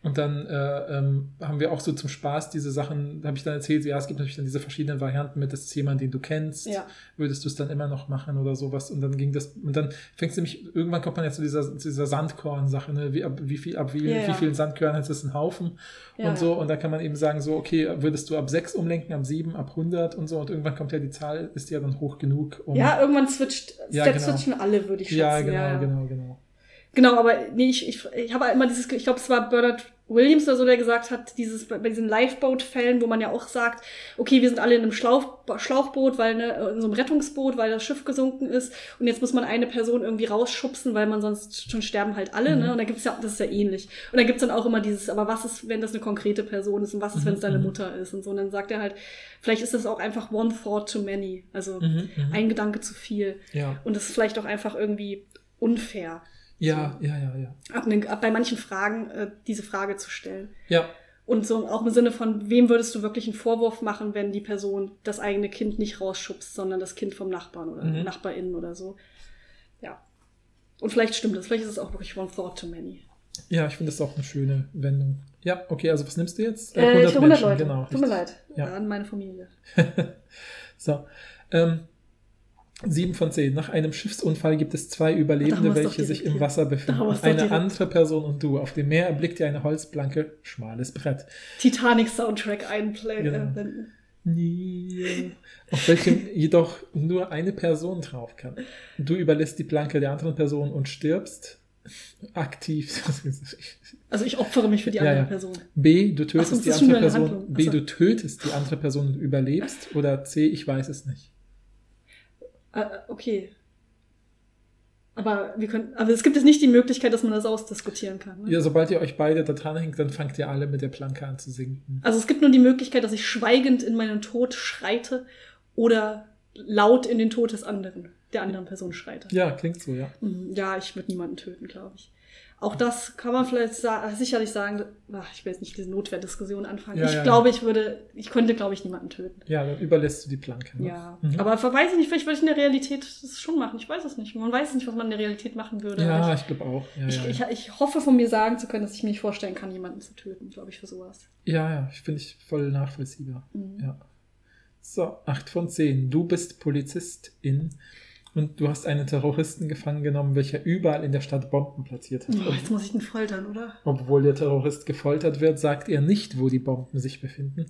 Und dann äh, ähm, haben wir auch so zum Spaß diese Sachen, habe ich dann erzählt, ja, es gibt natürlich dann diese verschiedenen Varianten mit, das ist jemand, den du kennst, Ja. würdest du es dann immer noch machen oder sowas. Und dann ging das, und dann fängst du nämlich, irgendwann kommt man ja zu dieser, zu dieser Sandkorn-Sache, ne? wie, ab, wie viel, ab wie, Ja, wie vielen Sandkörnern ist das ein Haufen Ja, und so. Und da kann man eben sagen, so, okay, würdest du ab 6 umlenken, ab 7, ab 100 und so. Und irgendwann kommt ja die Zahl, ist ja dann hoch genug, um. Ja, irgendwann switcht, Ja, genau. switchen alle, würde ich schätzen. ja, genau, ja. genau, genau. Genau, aber nee, ich, ich, ich habe immer dieses, ich glaube, es war Bernard Williams oder so, der gesagt hat, dieses bei diesen Lifeboat-Fällen, wo man ja auch sagt, okay, wir sind alle in einem Schlauch, Schlauchboot, weil ne, in so einem Rettungsboot, weil das Schiff gesunken ist und jetzt muss man eine Person irgendwie rausschubsen, weil man sonst schon sterben halt alle, Mhm. ne? Und da gibt's ja, das ist ja ähnlich. Und dann gibt's dann auch immer dieses, aber was ist, wenn das eine konkrete Person ist und was ist, wenn es deine mhm. Mutter ist und so. Und dann sagt er halt, vielleicht ist das auch einfach one thought too many, also Mhm, mhm. ein Gedanke zu viel. Ja, Und das ist vielleicht auch einfach irgendwie unfair ja, ja, ja, ja. ab, ab bei manchen Fragen äh, diese Frage zu stellen. Ja, Und so auch im Sinne von, wem würdest du wirklich einen Vorwurf machen, wenn die Person das eigene Kind nicht rausschubst, sondern das Kind vom Nachbarn oder Mhm. Nachbarinnen oder so. Ja. Und vielleicht stimmt das, vielleicht ist es auch wirklich one thought too many. ja, ich finde das auch eine schöne Wendung. Ja, okay, also was nimmst du jetzt? Äh, ich will 100 Menschen, Leute. Genau, Tut mir leid. Ja. An meine Familie. <laughs> So. Ähm, sieben von zehn. Nach einem Schiffsunfall gibt es zwei Überlebende, welche sich im. Wasser befinden. Eine andere Person und du. Auf dem Meer erblickt ihr eine Holzplanke, schmales Brett. Titanic-Soundtrack einblenden. Genau. Nie. Auf welchem jedoch nur eine Person drauf kann. Du überlässt die Planke der anderen Person und stirbst. Aktiv. <laughs> also ich opfere mich für die Ja, andere ja. Person. B, du tötest so, die andere Person. B, so. du tötest die andere Person und überlebst. Oder C, ich weiß es nicht. Äh, okay. Aber wir können, aber es gibt jetzt nicht die Möglichkeit, dass man das ausdiskutieren kann. Ne? Ja, sobald ihr euch beide da dran hängt, dann fangt ihr alle mit der Planke an zu sinken. Also es gibt nur die Möglichkeit, dass ich schweigend in meinen Tod schreite oder laut in den Tod des anderen, der anderen Person schreite. Ja, klingt so, ja. Mhm, Ja, ich würde niemanden töten, glaube ich. Auch das kann man vielleicht sa sicherlich sagen, ach, ich will jetzt nicht diese Notwehrdiskussion anfangen. Ja, ich ja, glaube, ich würde, ich könnte, glaube ich, niemanden töten. Ja, dann überlässt du die Planke. Ne? Ja, Mhm. aber weiß ich nicht, vielleicht würde ich in der Realität das schon machen. Ich weiß es nicht. Man weiß nicht, was man in der Realität machen würde. Ja, aber ich glaube auch. Ja, ich, ja, ich, ja. ich, ich hoffe von mir sagen zu können, dass ich mir nicht vorstellen kann, jemanden zu töten, glaube ich, für sowas. ja, ja, ich finde ich voll nachvollziehbar. Mhm. Ja. So, 8 von 10. Du bist Polizistin und du hast einen Terroristen gefangen genommen, welcher überall in der Stadt Bomben platziert hat. Oh, jetzt muss ich ihn foltern, oder? Obwohl der Terrorist gefoltert wird, sagt er nicht, wo die Bomben sich befinden.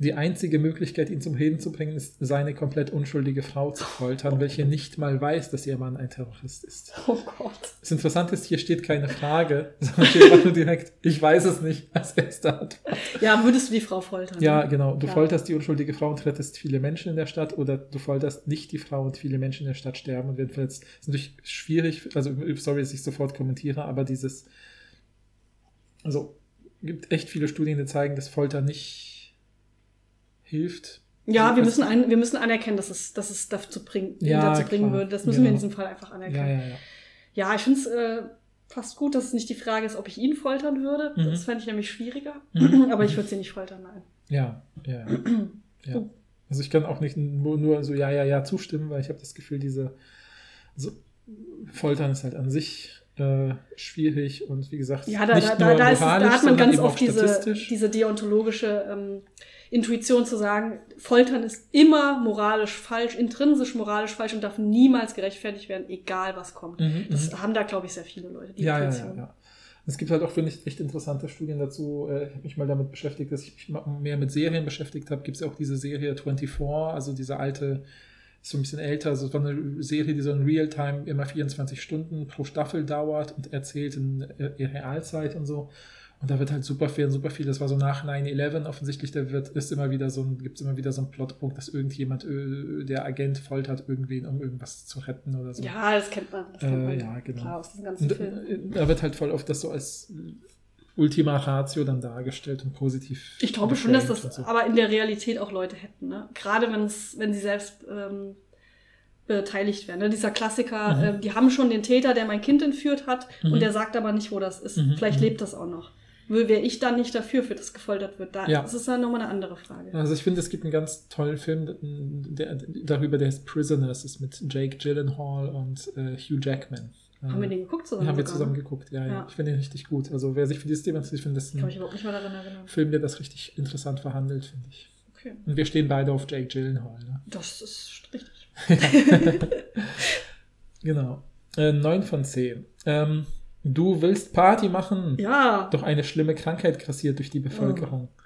Die einzige Möglichkeit, ihn zum Reden zu bringen, ist, seine komplett unschuldige Frau zu foltern, welche nicht mal weiß, dass ihr Mann ein Terrorist ist. Oh Gott. Das Interessante ist, hier steht keine Frage, <laughs> sondern steht einfach nur direkt, ich weiß es nicht, als erste Antwort. Ja, würdest du die Frau foltern? Ja, genau. Du Ja. folterst die unschuldige Frau und rettest viele Menschen in der Stadt oder du folterst nicht die Frau und viele Menschen in der Stadt sterben und werden verletzt. Das ist natürlich schwierig, also sorry, dass ich sofort kommentiere, aber dieses, also gibt echt viele Studien, die zeigen, dass Folter nicht hilft. Ja, wir Also- müssen, ein, wir müssen anerkennen, dass es, dass es dazu, bring, Ja, dazu bringen klar. würde. Das müssen wir in Genau. diesem Fall einfach anerkennen. ja, ja. Ja, ich finde es äh, fast gut, dass es nicht die Frage ist, ob ich ihn foltern würde. Mhm. Das fände ich nämlich schwieriger. Mhm. <clears throat> Aber ich würde sie nicht foltern, nein. Ja, ja. ja. Also ich kann auch nicht nur, nur so ja, ja, ja zustimmen, weil ich habe das Gefühl, diese so, Foltern ist halt an sich äh, schwierig und wie gesagt, Ja, da, nicht da, nur da, da, ist moralisch, da hat man ganz oft diese, diese deontologische ähm, Intuition zu sagen, Foltern ist immer moralisch falsch, intrinsisch moralisch falsch und darf niemals gerechtfertigt werden, egal was kommt. Mhm, Das mhm. haben da, glaube ich, sehr viele Leute. Die Ja, ja, ja, Intuition. ja. Es gibt halt auch, finde ich, echt interessante Studien dazu. Äh, Ich habe mich mal damit beschäftigt, dass ich mich mehr mit Serien beschäftigt habe. Gibt es ja auch diese Serie 24, also diese alte, ist so ein bisschen älter, also war eine Serie, die so in Realtime immer 24 Stunden pro Staffel dauert und erzählt in äh, Realzeit und so. Und da wird halt super viel, super viel, das war so nach 9-11 offensichtlich, da wird, ist immer wieder so ein, gibt es immer wieder so einen Plotpunkt, dass irgendjemand, äh, der Agent foltert irgendwen, um irgendwas zu retten oder so. Ja, das kennt man. Das kennt Äh, man ja, genau. klar aus diesen ganzen Und, Filmen. äh, da wird halt voll oft das so als Ultima Ratio dann dargestellt und positiv. Ich glaube schon, dass das so. aber in der Realität auch Leute hätten. Ne? Gerade wenn's, wenn sie selbst ähm, beteiligt werden. Ne? Dieser Klassiker, Mhm. ähm, die haben schon den Täter, der mein Kind entführt hat Mhm. und der sagt aber nicht, wo das ist. Mhm, Vielleicht mhm. lebt das auch noch. Wäre ich dann nicht dafür, für das gefoltert wird? Da, Ja. Das ist dann nochmal eine andere Frage. Also ich finde, es gibt einen ganz tollen Film der, darüber, der heißt Prisoners, ist mit Jake Gyllenhaal und äh, Hugh Jackman. Haben wir den geguckt zusammen? haben wir zusammen geguckt, ja, ja. Ja. Ich finde den richtig gut. Also wer sich für dieses Thema interessiert, finde das ein. Film, der das richtig interessant verhandelt, finde ich. Okay. Und wir stehen beide auf Jake Gyllenhaal. Ne? Das ist richtig. <laughs> Genau. Äh, 9 von 10. Ähm, du willst Party machen, Ja. doch eine schlimme Krankheit grassiert durch die Bevölkerung. Oh.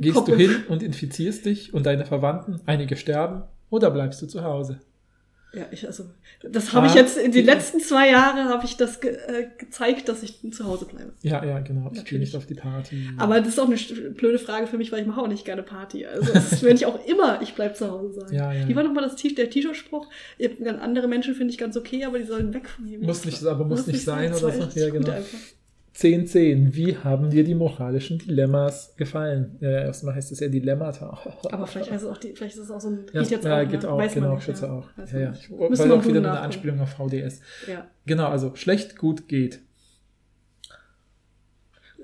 Gehst Kommt du hin und infizierst dich und deine Verwandten, einige sterben, oder bleibst du zu Hause? Ja, ich, also, das habe ich jetzt in den letzten zwei Jahren habe ich das ge äh, gezeigt, dass ich zu Hause bleibe. Ja, ja, genau. Ich gehe nicht auf die Party. Aber das ist auch eine blöde Frage für mich, weil ich mache auch nicht gerne Party. Also das werde ich auch immer, ich bleib zu Hause sagen. Ja, ja. Wie war nochmal das der T-Shirt-Spruch? Andere Menschen finde ich ganz okay, aber die sollen weg von mir. Muss nicht- aber muss nicht sein Das oder so. Ja, genau. einfach. 10, 10. Wie haben dir die moralischen Dilemmas gefallen? Äh, erstmal heißt es ja Dilemmata. <laughs> Aber vielleicht, heißt es auch die, vielleicht ist es auch so ein. Ja, geht jetzt ja, auch, geht ne? auch, Weiß genau, nicht, schätze ja. auch. Weiß Ja, ja. Ich wir auch wieder eine. Anspielung auf VDS. Ja. Genau, also schlecht, gut, geht.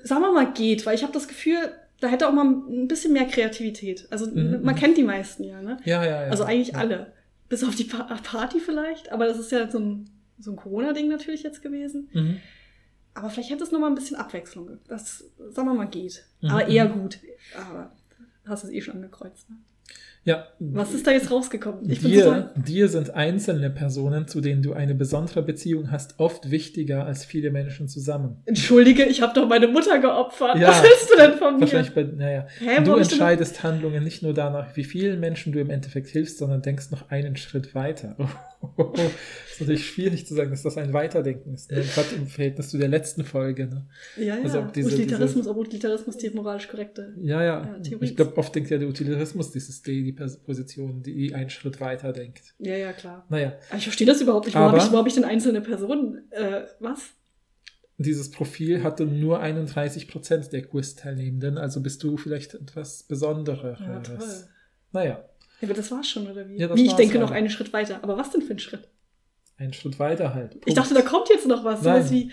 sagen wir mal, geht, weil ich habe das Gefühl, da hätte auch mal ein bisschen mehr Kreativität. Also Mhm. man kennt die meisten ja, ne? Ja, ja, ja. Also eigentlich ja. alle. Bis auf die pa Party vielleicht, aber das ist ja so ein, so ein Corona-Ding natürlich jetzt gewesen. Mhm. Aber vielleicht hätte es noch mal ein bisschen Abwechslung. Das, sagen wir mal, geht. Mhm. Aber eher gut. Aber hast du es eh schon angekreuzt. Ne? Ja, Was ist da jetzt rausgekommen? Ich bin dir, total. dir sind einzelne Personen, zu denen du eine besondere Beziehung hast, oft wichtiger als viele Menschen zusammen. Entschuldige, ich habe doch meine Mutter geopfert. Ja. Was willst du denn von mir? Wahrscheinlich bei, naja. Hä, du entscheidest Handlungen nicht nur danach, wie vielen Menschen du im Endeffekt hilfst, sondern denkst noch einen Schritt weiter. Das <laughs> ist natürlich schwierig zu sagen, dass das ein Weiterdenken ist. Ne? Gerade im Verhältnis zu der letzten Folge. Ne? Ja, ja. Also ob diese- Utilitarismus, ob Utilitarismus die moralisch korrekte. Ja, ja. Ja, Theorie. ich glaube, oft denkt ja der Utilitarismus, dieses die, die Position, die einen Schritt weiter denkt. Ja, ja, klar. Naja, Aber ich verstehe das überhaupt nicht. Wo habe ich, wo hab ich denn einzelne Personen? Äh, was? dieses Profil hatte nur 31 Prozent der Quiz-Teilnehmenden, also bist du vielleicht etwas Besonderes. Ja, toll. Naja, Ja, aber das war's schon, oder wie? Ja, wie, ich denke halt. noch einen Schritt weiter. Aber was denn für ein Schritt? einen Schritt weiter halt. Ich Punkt. dachte, da kommt jetzt noch was. Sowas wie,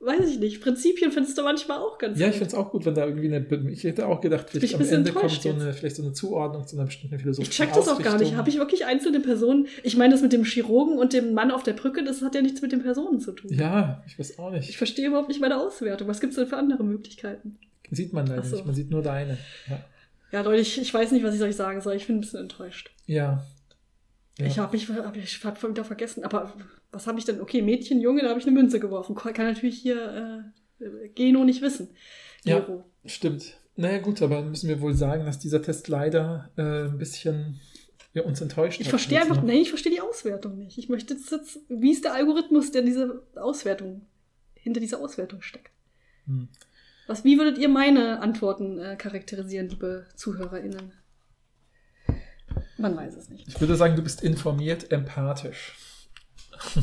weiß ich nicht, Prinzipien findest du manchmal auch ganz Ja, ich gut. finde es auch gut, wenn da irgendwie eine. Ich hätte auch gedacht, vielleicht ich am Ende kommt so eine, vielleicht so eine Zuordnung zu einer bestimmten philosophischen Ich check das auch gar nicht. Habe ich wirklich einzelne Personen? Ich meine, das mit dem Chirurgen und dem Mann auf der Brücke, das hat ja nichts mit den Personen zu tun. Ja, ich weiß auch Ich nicht. verstehe überhaupt nicht meine Auswertung. Was gibt's denn für andere Möglichkeiten? Sieht man leider so. nicht. Man sieht nur deine. Ja. Ja, Leute, ich, ich weiß nicht, was ich euch sagen soll. Ich bin ein bisschen enttäuscht. ja. ja. Ich habe mich hab ich hab wieder vergessen. Aber was habe ich denn? Okay, Mädchen, Junge, da habe ich eine Münze geworfen. Kann natürlich hier äh, Geno nicht wissen. Ja. Gero. Stimmt. Naja, gut, aber müssen wir wohl sagen, dass dieser Test leider äh, ein bisschen ja, uns enttäuscht Ich verstehe einfach, nein, ich verstehe die Auswertung nicht. Ich möchte jetzt, jetzt, wie ist der Algorithmus, der diese Auswertung, hinter dieser Auswertung steckt? Hm. Was, wie würdet ihr meine Antworten äh, charakterisieren, liebe ZuhörerInnen? Man weiß es nicht. Ich würde sagen, du bist informiert, empathisch. <laughs>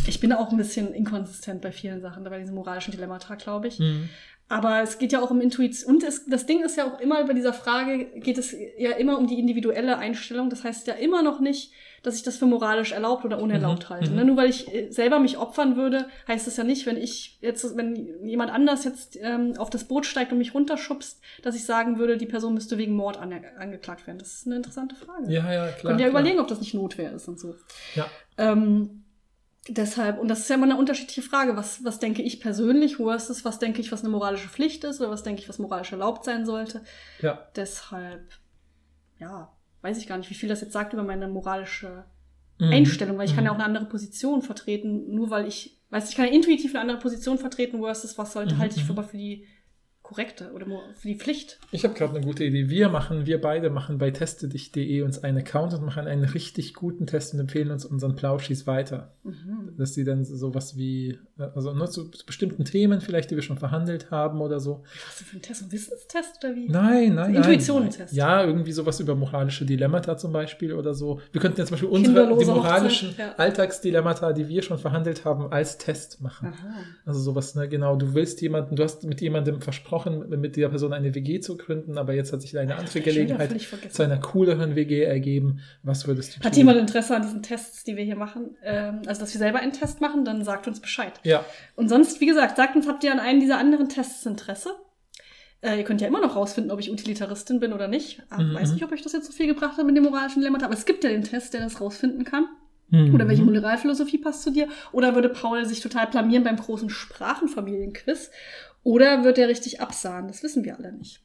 Ich bin auch ein bisschen inkonsistent bei vielen Sachen, bei diesem moralischen Dilemmata, glaube ich. Mhm. Aber es geht ja auch um Intuition. Und es, das Ding ist ja auch immer bei dieser Frage, geht es ja immer um die individuelle Einstellung. Das heißt ja immer noch nicht, dass ich das für moralisch erlaubt oder unerlaubt Mhm, halte. mhm. Ne? Nur weil ich äh, selber mich opfern würde, heißt es ja nicht, wenn ich jetzt, wenn jemand anders jetzt ähm, auf das Boot steigt und mich runterschubst, dass ich sagen würde, die Person müsste wegen Mord ange angeklagt werden. Das ist eine interessante Frage. Ja, ja, klar. Könnt ihr klar. überlegen, ob das nicht Notwehr ist und so. Ja. Ähm, deshalb, und das ist ja immer eine unterschiedliche Frage. Was, was denke ich persönlich versus was denke ich, was eine moralische Pflicht ist oder was denke ich, was moralisch erlaubt sein sollte. Ja. Deshalb, ja, weiß ich gar nicht, wie viel das jetzt sagt über meine moralische Mhm. Einstellung, weil ich kann Mhm. ja auch eine andere Position vertreten, nur weil ich, weiß ich kann ja intuitiv eine andere Position vertreten versus was sollte, halte ich mhm. aber für die korrekte oder für die Pflicht. Ich habe gerade eine gute Idee. Wir machen, wir beide machen bei testedich.de uns einen Account und machen einen richtig guten Test und empfehlen uns unseren Plauschis weiter. Mhm. Dass sie dann sowas wie, äh, also nur zu bestimmten Themen vielleicht, die wir schon verhandelt haben oder so. Was ist für ein Test? Ein Wissenstest oder wie? Nein, nein, nein. Intuitionstest. Ja, irgendwie sowas über moralische Dilemmata zum Beispiel oder so. Wir könnten jetzt zum Beispiel unsere, die moralischen Hochzeit, ja. Alltagsdilemmata, die wir schon verhandelt haben, als Test machen. Aha. Also sowas, ne, genau. Du willst jemanden, du hast mit jemandem versprochen, mit der Person eine WG zu gründen, aber jetzt hat sich eine andere Gelegenheit zu einer cooleren WG ergeben. Was würdest du Hat tun? jemand Interesse an diesen Tests, die wir hier machen? Ähm, also, dass wir selber einen Test machen, dann sagt uns Bescheid. Ja, Und sonst, wie gesagt, sagt uns, habt ihr an einem dieser anderen Tests Interesse? Äh, ihr könnt ja immer noch rausfinden, ob ich Utilitaristin bin oder nicht. Aber Mhm, weiß nicht, ob euch das jetzt so viel gebracht hat mit dem moralischen Dilemma. Aber es gibt ja den Test, der das rausfinden kann. Mhm. Oder welche Moralphilosophie passt zu dir? Oder würde Paul sich total blamieren beim großen Sprachenfamilienquiz? Oder wird er richtig absahen? Das wissen wir alle nicht.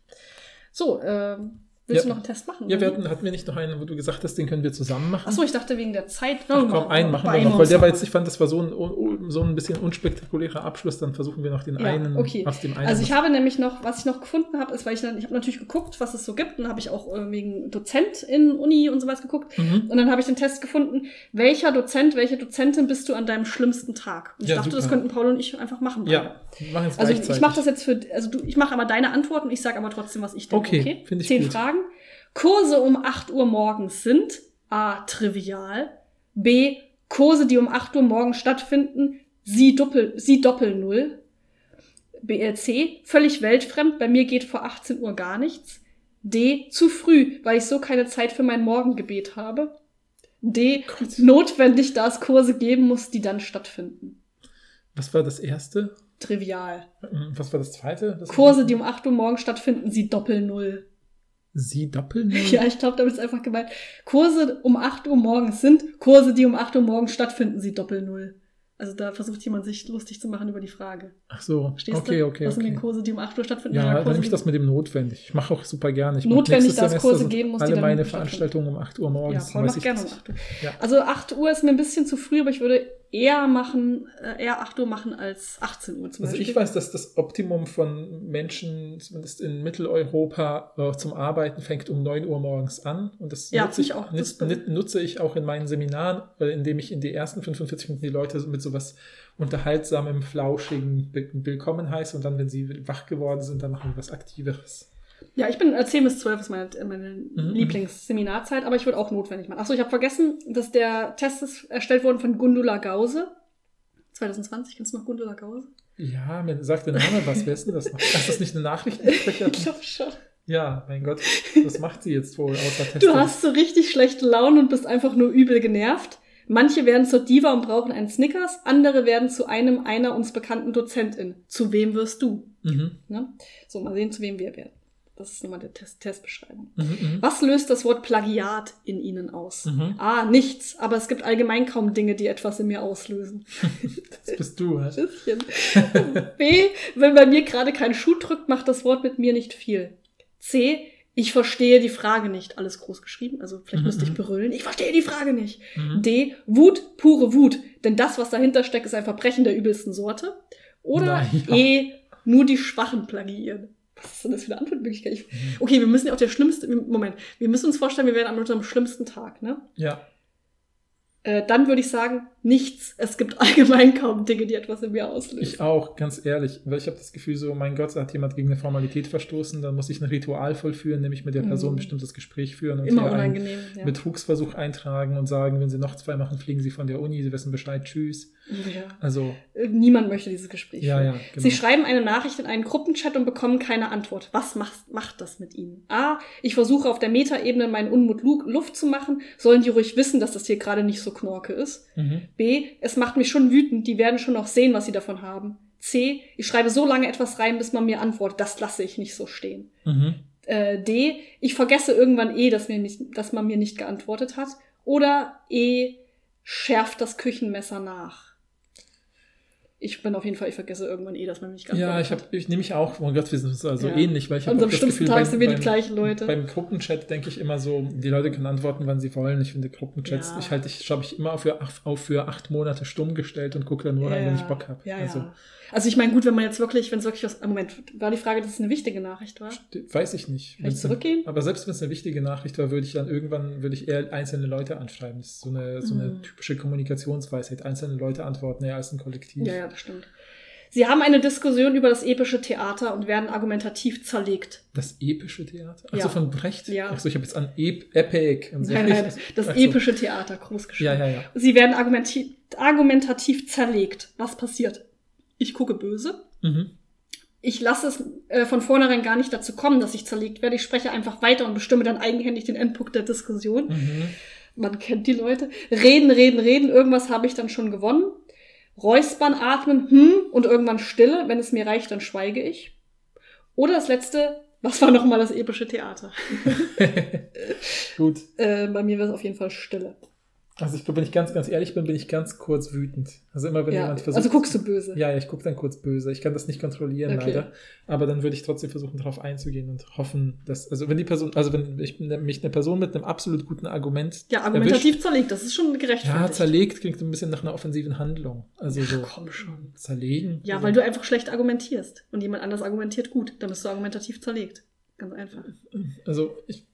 So, ähm, willst Ja. du noch einen Test machen? Ja, wir hatten, hatten wir nicht noch einen, wo du gesagt hast, den können wir zusammen machen? Achso, ich dachte wegen der Zeit. Ach, komm, einen machen wir noch, weil der war jetzt, ich fand, das war so ein, un- so ein bisschen unspektakulärer Abschluss, dann versuchen wir noch den Ja, einen okay. aus dem einen. Also ich habe nämlich noch, was ich noch gefunden habe, ist, weil ich dann, ich habe natürlich geguckt, was es so gibt, und habe ich auch äh, wegen Dozent in Uni und sowas geguckt. Mhm. Und dann habe ich den Test gefunden, welcher Dozent, welche Dozentin bist du an deinem schlimmsten Tag? Und ich Ja, dachte, das super. könnten Paul und ich einfach machen. beide. Ja, machen jetzt Also ich mache das jetzt für, also du, ich mache aber deine Antworten, ich sage aber trotzdem, was ich denke. Okay, finde ich Zehn gut. Fragen. Kurse um 8 Uhr morgens sind A. Trivial. B. Kurse, die um 8 Uhr morgens stattfinden, sie doppel, sie doppel null. B, äh, C. Völlig weltfremd, bei mir geht vor 18 Uhr gar nichts. D. Zu früh, weil ich so keine Zeit für mein Morgengebet habe. D. Gott. Notwendig, da es Kurse geben muss, die dann stattfinden. Was war das erste? Trivial. Mhm, Was war das zweite? Das Kurse, die um 8 Uhr morgens stattfinden, sie doppel null. Sie doppeln? <laughs> Ja, ich glaube, damit ist einfach gemeint. Kurse um 8 Uhr morgens sind Kurse, die um 8 Uhr morgens stattfinden, sie doppel null. Also da versucht jemand sich lustig zu machen über die Frage. Ach so, Verstehst okay, du? okay, Was sind okay. denn Kurse, die um 8 Uhr stattfinden? Ja, dann nehme ich die- das mit dem notwendig. Ich mache auch super gerne. Ich Notwendig, dass es Kurse sind geben muss, die Alle dann meine. Veranstaltungen um 8 Uhr Ja, morgens. Paul weiß macht gerne um das. 8 Uhr. Ja. Also 8 Uhr ist mir ein bisschen zu früh, aber ich würde eher machen, äh, eher 8 Uhr machen als 18 Uhr zum Also Beispiel. ich weiß, dass das Optimum von Menschen, zumindest in Mitteleuropa, äh, zum Arbeiten fängt um 9 Uhr morgens an. Und das Ja, nutze, ich, auch. nutz- Das- nut- nutze ich auch in meinen Seminaren, äh, indem ich in die ersten 45 Minuten die Leute mit sowas unterhaltsamem, flauschigen Willkommen heiße und dann, wenn sie wach geworden sind, dann machen wir was Aktiveres. Ja, ich bin äh, 10 bis 12 ist meine, meine Mhm. Lieblingsseminarzeit, aber ich würde auch notwendig machen. Achso, ich habe vergessen, dass der Test ist erstellt worden von Gundula Gause. 2020, kennst du noch Gundula Gause? Ja, mir sagt der Name was. Wer ist denn das noch? Ist das nicht eine Nachrichtensprecherin? <laughs> Ich glaube schon. Ja, mein Gott, was macht sie jetzt wohl außer Testen? Du hast so richtig schlechte Laune und bist einfach nur übel genervt. Manche werden zur Diva und brauchen einen Snickers, andere werden zu einem einer uns bekannten Dozentin. Zu wem wirst du? Mhm. Ne? So, mal sehen, zu wem wir werden. Das ist nochmal die Test Testbeschreibung. Mhm, mhm. Was löst das Wort Plagiat in Ihnen aus? Mhm. A. Nichts, aber es gibt allgemein kaum Dinge, die etwas in mir auslösen. <laughs> Das bist du, halt. Bisschen. B. Wenn bei mir gerade kein Schuh drückt, macht das Wort mit mir nicht viel. C. Ich verstehe die Frage nicht. Alles groß geschrieben, also vielleicht Mhm, müsste ich mhm. berüllen. Ich verstehe die Frage nicht. Mhm. D. Wut, pure Wut. Denn das, was dahinter steckt, ist ein Verbrechen der übelsten Sorte. Oder ja. E. Nur die Schwachen plagiieren. Was ist denn das für eine Antwortmöglichkeit? Ich- Mhm. Okay, wir müssen ja auch der schlimmste, Moment, wir müssen uns vorstellen, wir wären an unserem schlimmsten Tag, ne? Ja. Äh, dann würde ich sagen, nichts. Es gibt allgemein kaum Dinge, die etwas in mir auslösen. Ich auch, ganz ehrlich. Weil ich habe das Gefühl, so, mein Gott, da hat jemand gegen eine Formalität verstoßen, dann muss ich ein Ritual vollführen, nämlich mit der Person Mhm. ein bestimmtes Gespräch führen und Immer einen. Ja. Betrugsversuch eintragen und sagen, wenn sie noch zwei machen, fliegen sie von der Uni, sie wissen Bescheid, tschüss. ja. Also, Äh, Niemand möchte dieses Gespräch. ja, führen. ja, genau. Sie schreiben eine Nachricht in einen Gruppenchat und bekommen keine Antwort. Was macht, macht das mit ihnen? A. Ich versuche auf der Metaebene meinen Unmut Lu- Luft zu machen. Sollen die ruhig wissen, dass das hier gerade nicht so knorke ist? Mhm. B. Es macht mich schon wütend. Die werden schon noch sehen, was sie davon haben. C. Ich schreibe so lange etwas rein, bis man mir antwortet. Das lasse ich nicht so stehen. Mhm. Äh, D. Ich vergesse irgendwann eh, dass, mir nicht, dass man mir nicht geantwortet hat. Oder E. Schärft das Küchenmesser nach. Ich bin auf jeden Fall, ich vergesse irgendwann eh, dass man mich geantwortet Ja, ich, hab, ich nehme mich auch, oh Gott, wir sind so Ja. ähnlich, weil ich An habe unserem schlimmsten Tag sind wir die gleichen Leute. Beim Gruppenchat denke ich immer so, die Leute können antworten, wann sie wollen. Ich finde Gruppenchats, Ja. ich halte, ich habe ich immer auf für, auf für acht Monate stumm gestellt und gucke da nur rein, wenn ich Bock habe. Ja, also, ja. Also ich meine, gut, wenn man jetzt wirklich, wenn es wirklich was. Moment, war die Frage, dass es eine wichtige Nachricht war? weiß ich nicht. Kann ich zurückgehen? Aber selbst wenn es eine wichtige Nachricht war, würde ich dann irgendwann, würde ich eher einzelne Leute anschreiben. Das ist so eine, so eine Mhm. typische Kommunikationsweisheit. Einzelne Leute antworten eher als ein Kollektiv. Ja, ja, das stimmt. Sie haben eine Diskussion über das epische Theater und werden argumentativ zerlegt. Das epische Theater? Achso, Ja. von Brecht? Ja. Achso, ich habe jetzt an Ep Epic. und so. Nein, nein, das Ach so. epische Theater, groß geschrieben. Ja, ja, ja. Sie werden argumentativ, argumentativ zerlegt. Was passiert? Ich gucke böse. Mhm. Ich lasse es äh, von vornherein gar nicht dazu kommen, dass ich zerlegt werde. Ich spreche einfach weiter und bestimme dann eigenhändig den Endpunkt der Diskussion. Mhm. Man kennt die Leute. Reden, reden, reden. Irgendwas habe ich dann schon gewonnen. Räuspern, atmen, hm und irgendwann Stille. Wenn es mir reicht, dann schweige ich. Oder das letzte, was war nochmal das epische Theater? <laughs> <laughs> Gut. Äh, bei mir wäre es auf jeden Fall Stille. Also ich glaube, wenn ich ganz, ganz ehrlich bin, bin ich ganz kurz wütend. Also immer, wenn Ja. jemand versucht. Also guckst du böse. Ja, ich gucke dann kurz böse. Ich kann das nicht kontrollieren, Okay. leider. Aber dann würde ich trotzdem versuchen, darauf einzugehen und hoffen, dass, also wenn die Person, also wenn ich mich eine Person mit einem absolut guten Argument Ja, argumentativ erwischt, zerlegt, das ist schon gerechtfertigt. ja, zerlegt klingt ein bisschen nach einer offensiven Handlung. Also so Komm schon. zerlegen. Ja, also, weil du einfach schlecht argumentierst und jemand anders argumentiert gut. Dann bist du argumentativ zerlegt. Ganz einfach. Also ich,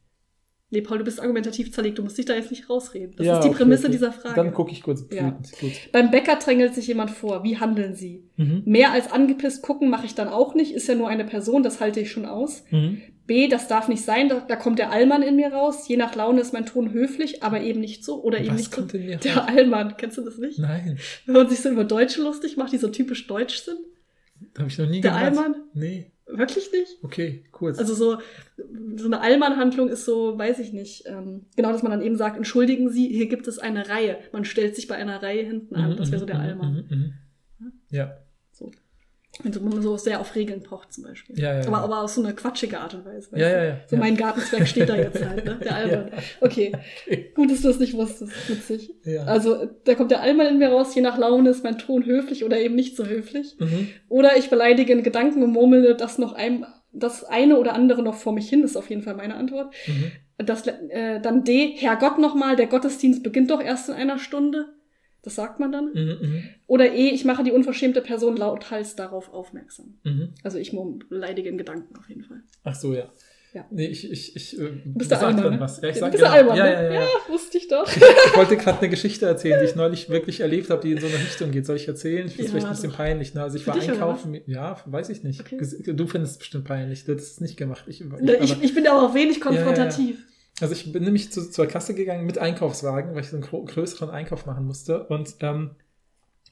Nee, Paul, du bist argumentativ zerlegt. Du musst dich da jetzt nicht rausreden. Das ja, ist die okay, Prämisse okay. dieser Frage. Dann gucke ich kurz Ja. Gut. Beim Bäcker drängelt sich jemand vor. Wie handeln Sie? Mhm. Mehr als angepisst gucken mache ich dann auch nicht. Ist ja nur eine Person, das halte ich schon aus. Mhm. B, das darf nicht sein. Da, da kommt der Allmann in mir raus. Je nach Laune ist mein Ton höflich, aber eben nicht so. Oder eben Was nicht so. kommt in mir Der raus? Allmann, kennst du das nicht? Nein, Wenn man sich so über Deutsche lustig macht, die so typisch deutsch sind. habe ich noch nie Der gehört. Allmann? Nee, Wirklich nicht? okay, kurz. Also so, so eine Allmann-Handlung ist so, weiß ich nicht. Ähm, genau, dass man dann eben sagt, entschuldigen Sie, hier gibt es eine Reihe. Man stellt sich bei einer Reihe hinten an. Das wäre so der Mhm, mhm, Allmann. mhm, mhm. Ja, So. Also man so sehr auf Regeln pocht zum Beispiel. Ja, ja, aber, ja. aber auf so eine quatschige Art und Weise. Ja, ja, ja, So mein Gartenzwerg steht da <laughs> jetzt halt, ne? Der Allmann. Ja. Okay. Okay. Gut, dass du das nicht wusstest. Witzig. Ja. Also, da kommt der Allmann in mir raus, je nach Laune ist mein Ton höflich oder eben nicht so höflich. Mhm. Oder ich beleidige in Gedanken und murmele das noch ein, das eine oder andere noch vor mich hin, ist auf jeden Fall meine Antwort. Mhm. Das, äh, dann D, Herrgott nochmal, der Gottesdienst beginnt doch erst in einer Stunde. Das sagt man dann. Mhm, mhm, Oder E, ich mache die unverschämte Person lauthals darauf aufmerksam. mhm. Also ich beleidige in Gedanken auf jeden Fall. Ach so, ja. Ja. Nee, ich, ich, ich äh, bist der sag Allmann, dann ne? was. Ja, ich sag bist der genau. Allmann, ja, ne? ja, ja, ja. wusste ich doch. <laughs> Ich wollte gerade eine Geschichte erzählen, die ich neulich wirklich erlebt habe, die in so eine Richtung geht. Soll ich erzählen? Ich finde es vielleicht ein bisschen doch. peinlich. Ne? Also ich Für war einkaufen. Ja, weiß ich nicht. Okay. Du findest es bestimmt peinlich. Du hättest es nicht gemacht. Ich, ich, Ich, ich bin aber auch wenig konfrontativ. Also ich bin nämlich zu, zur Kasse gegangen mit Einkaufswagen, weil ich so einen größeren Einkauf machen musste. Und, ähm,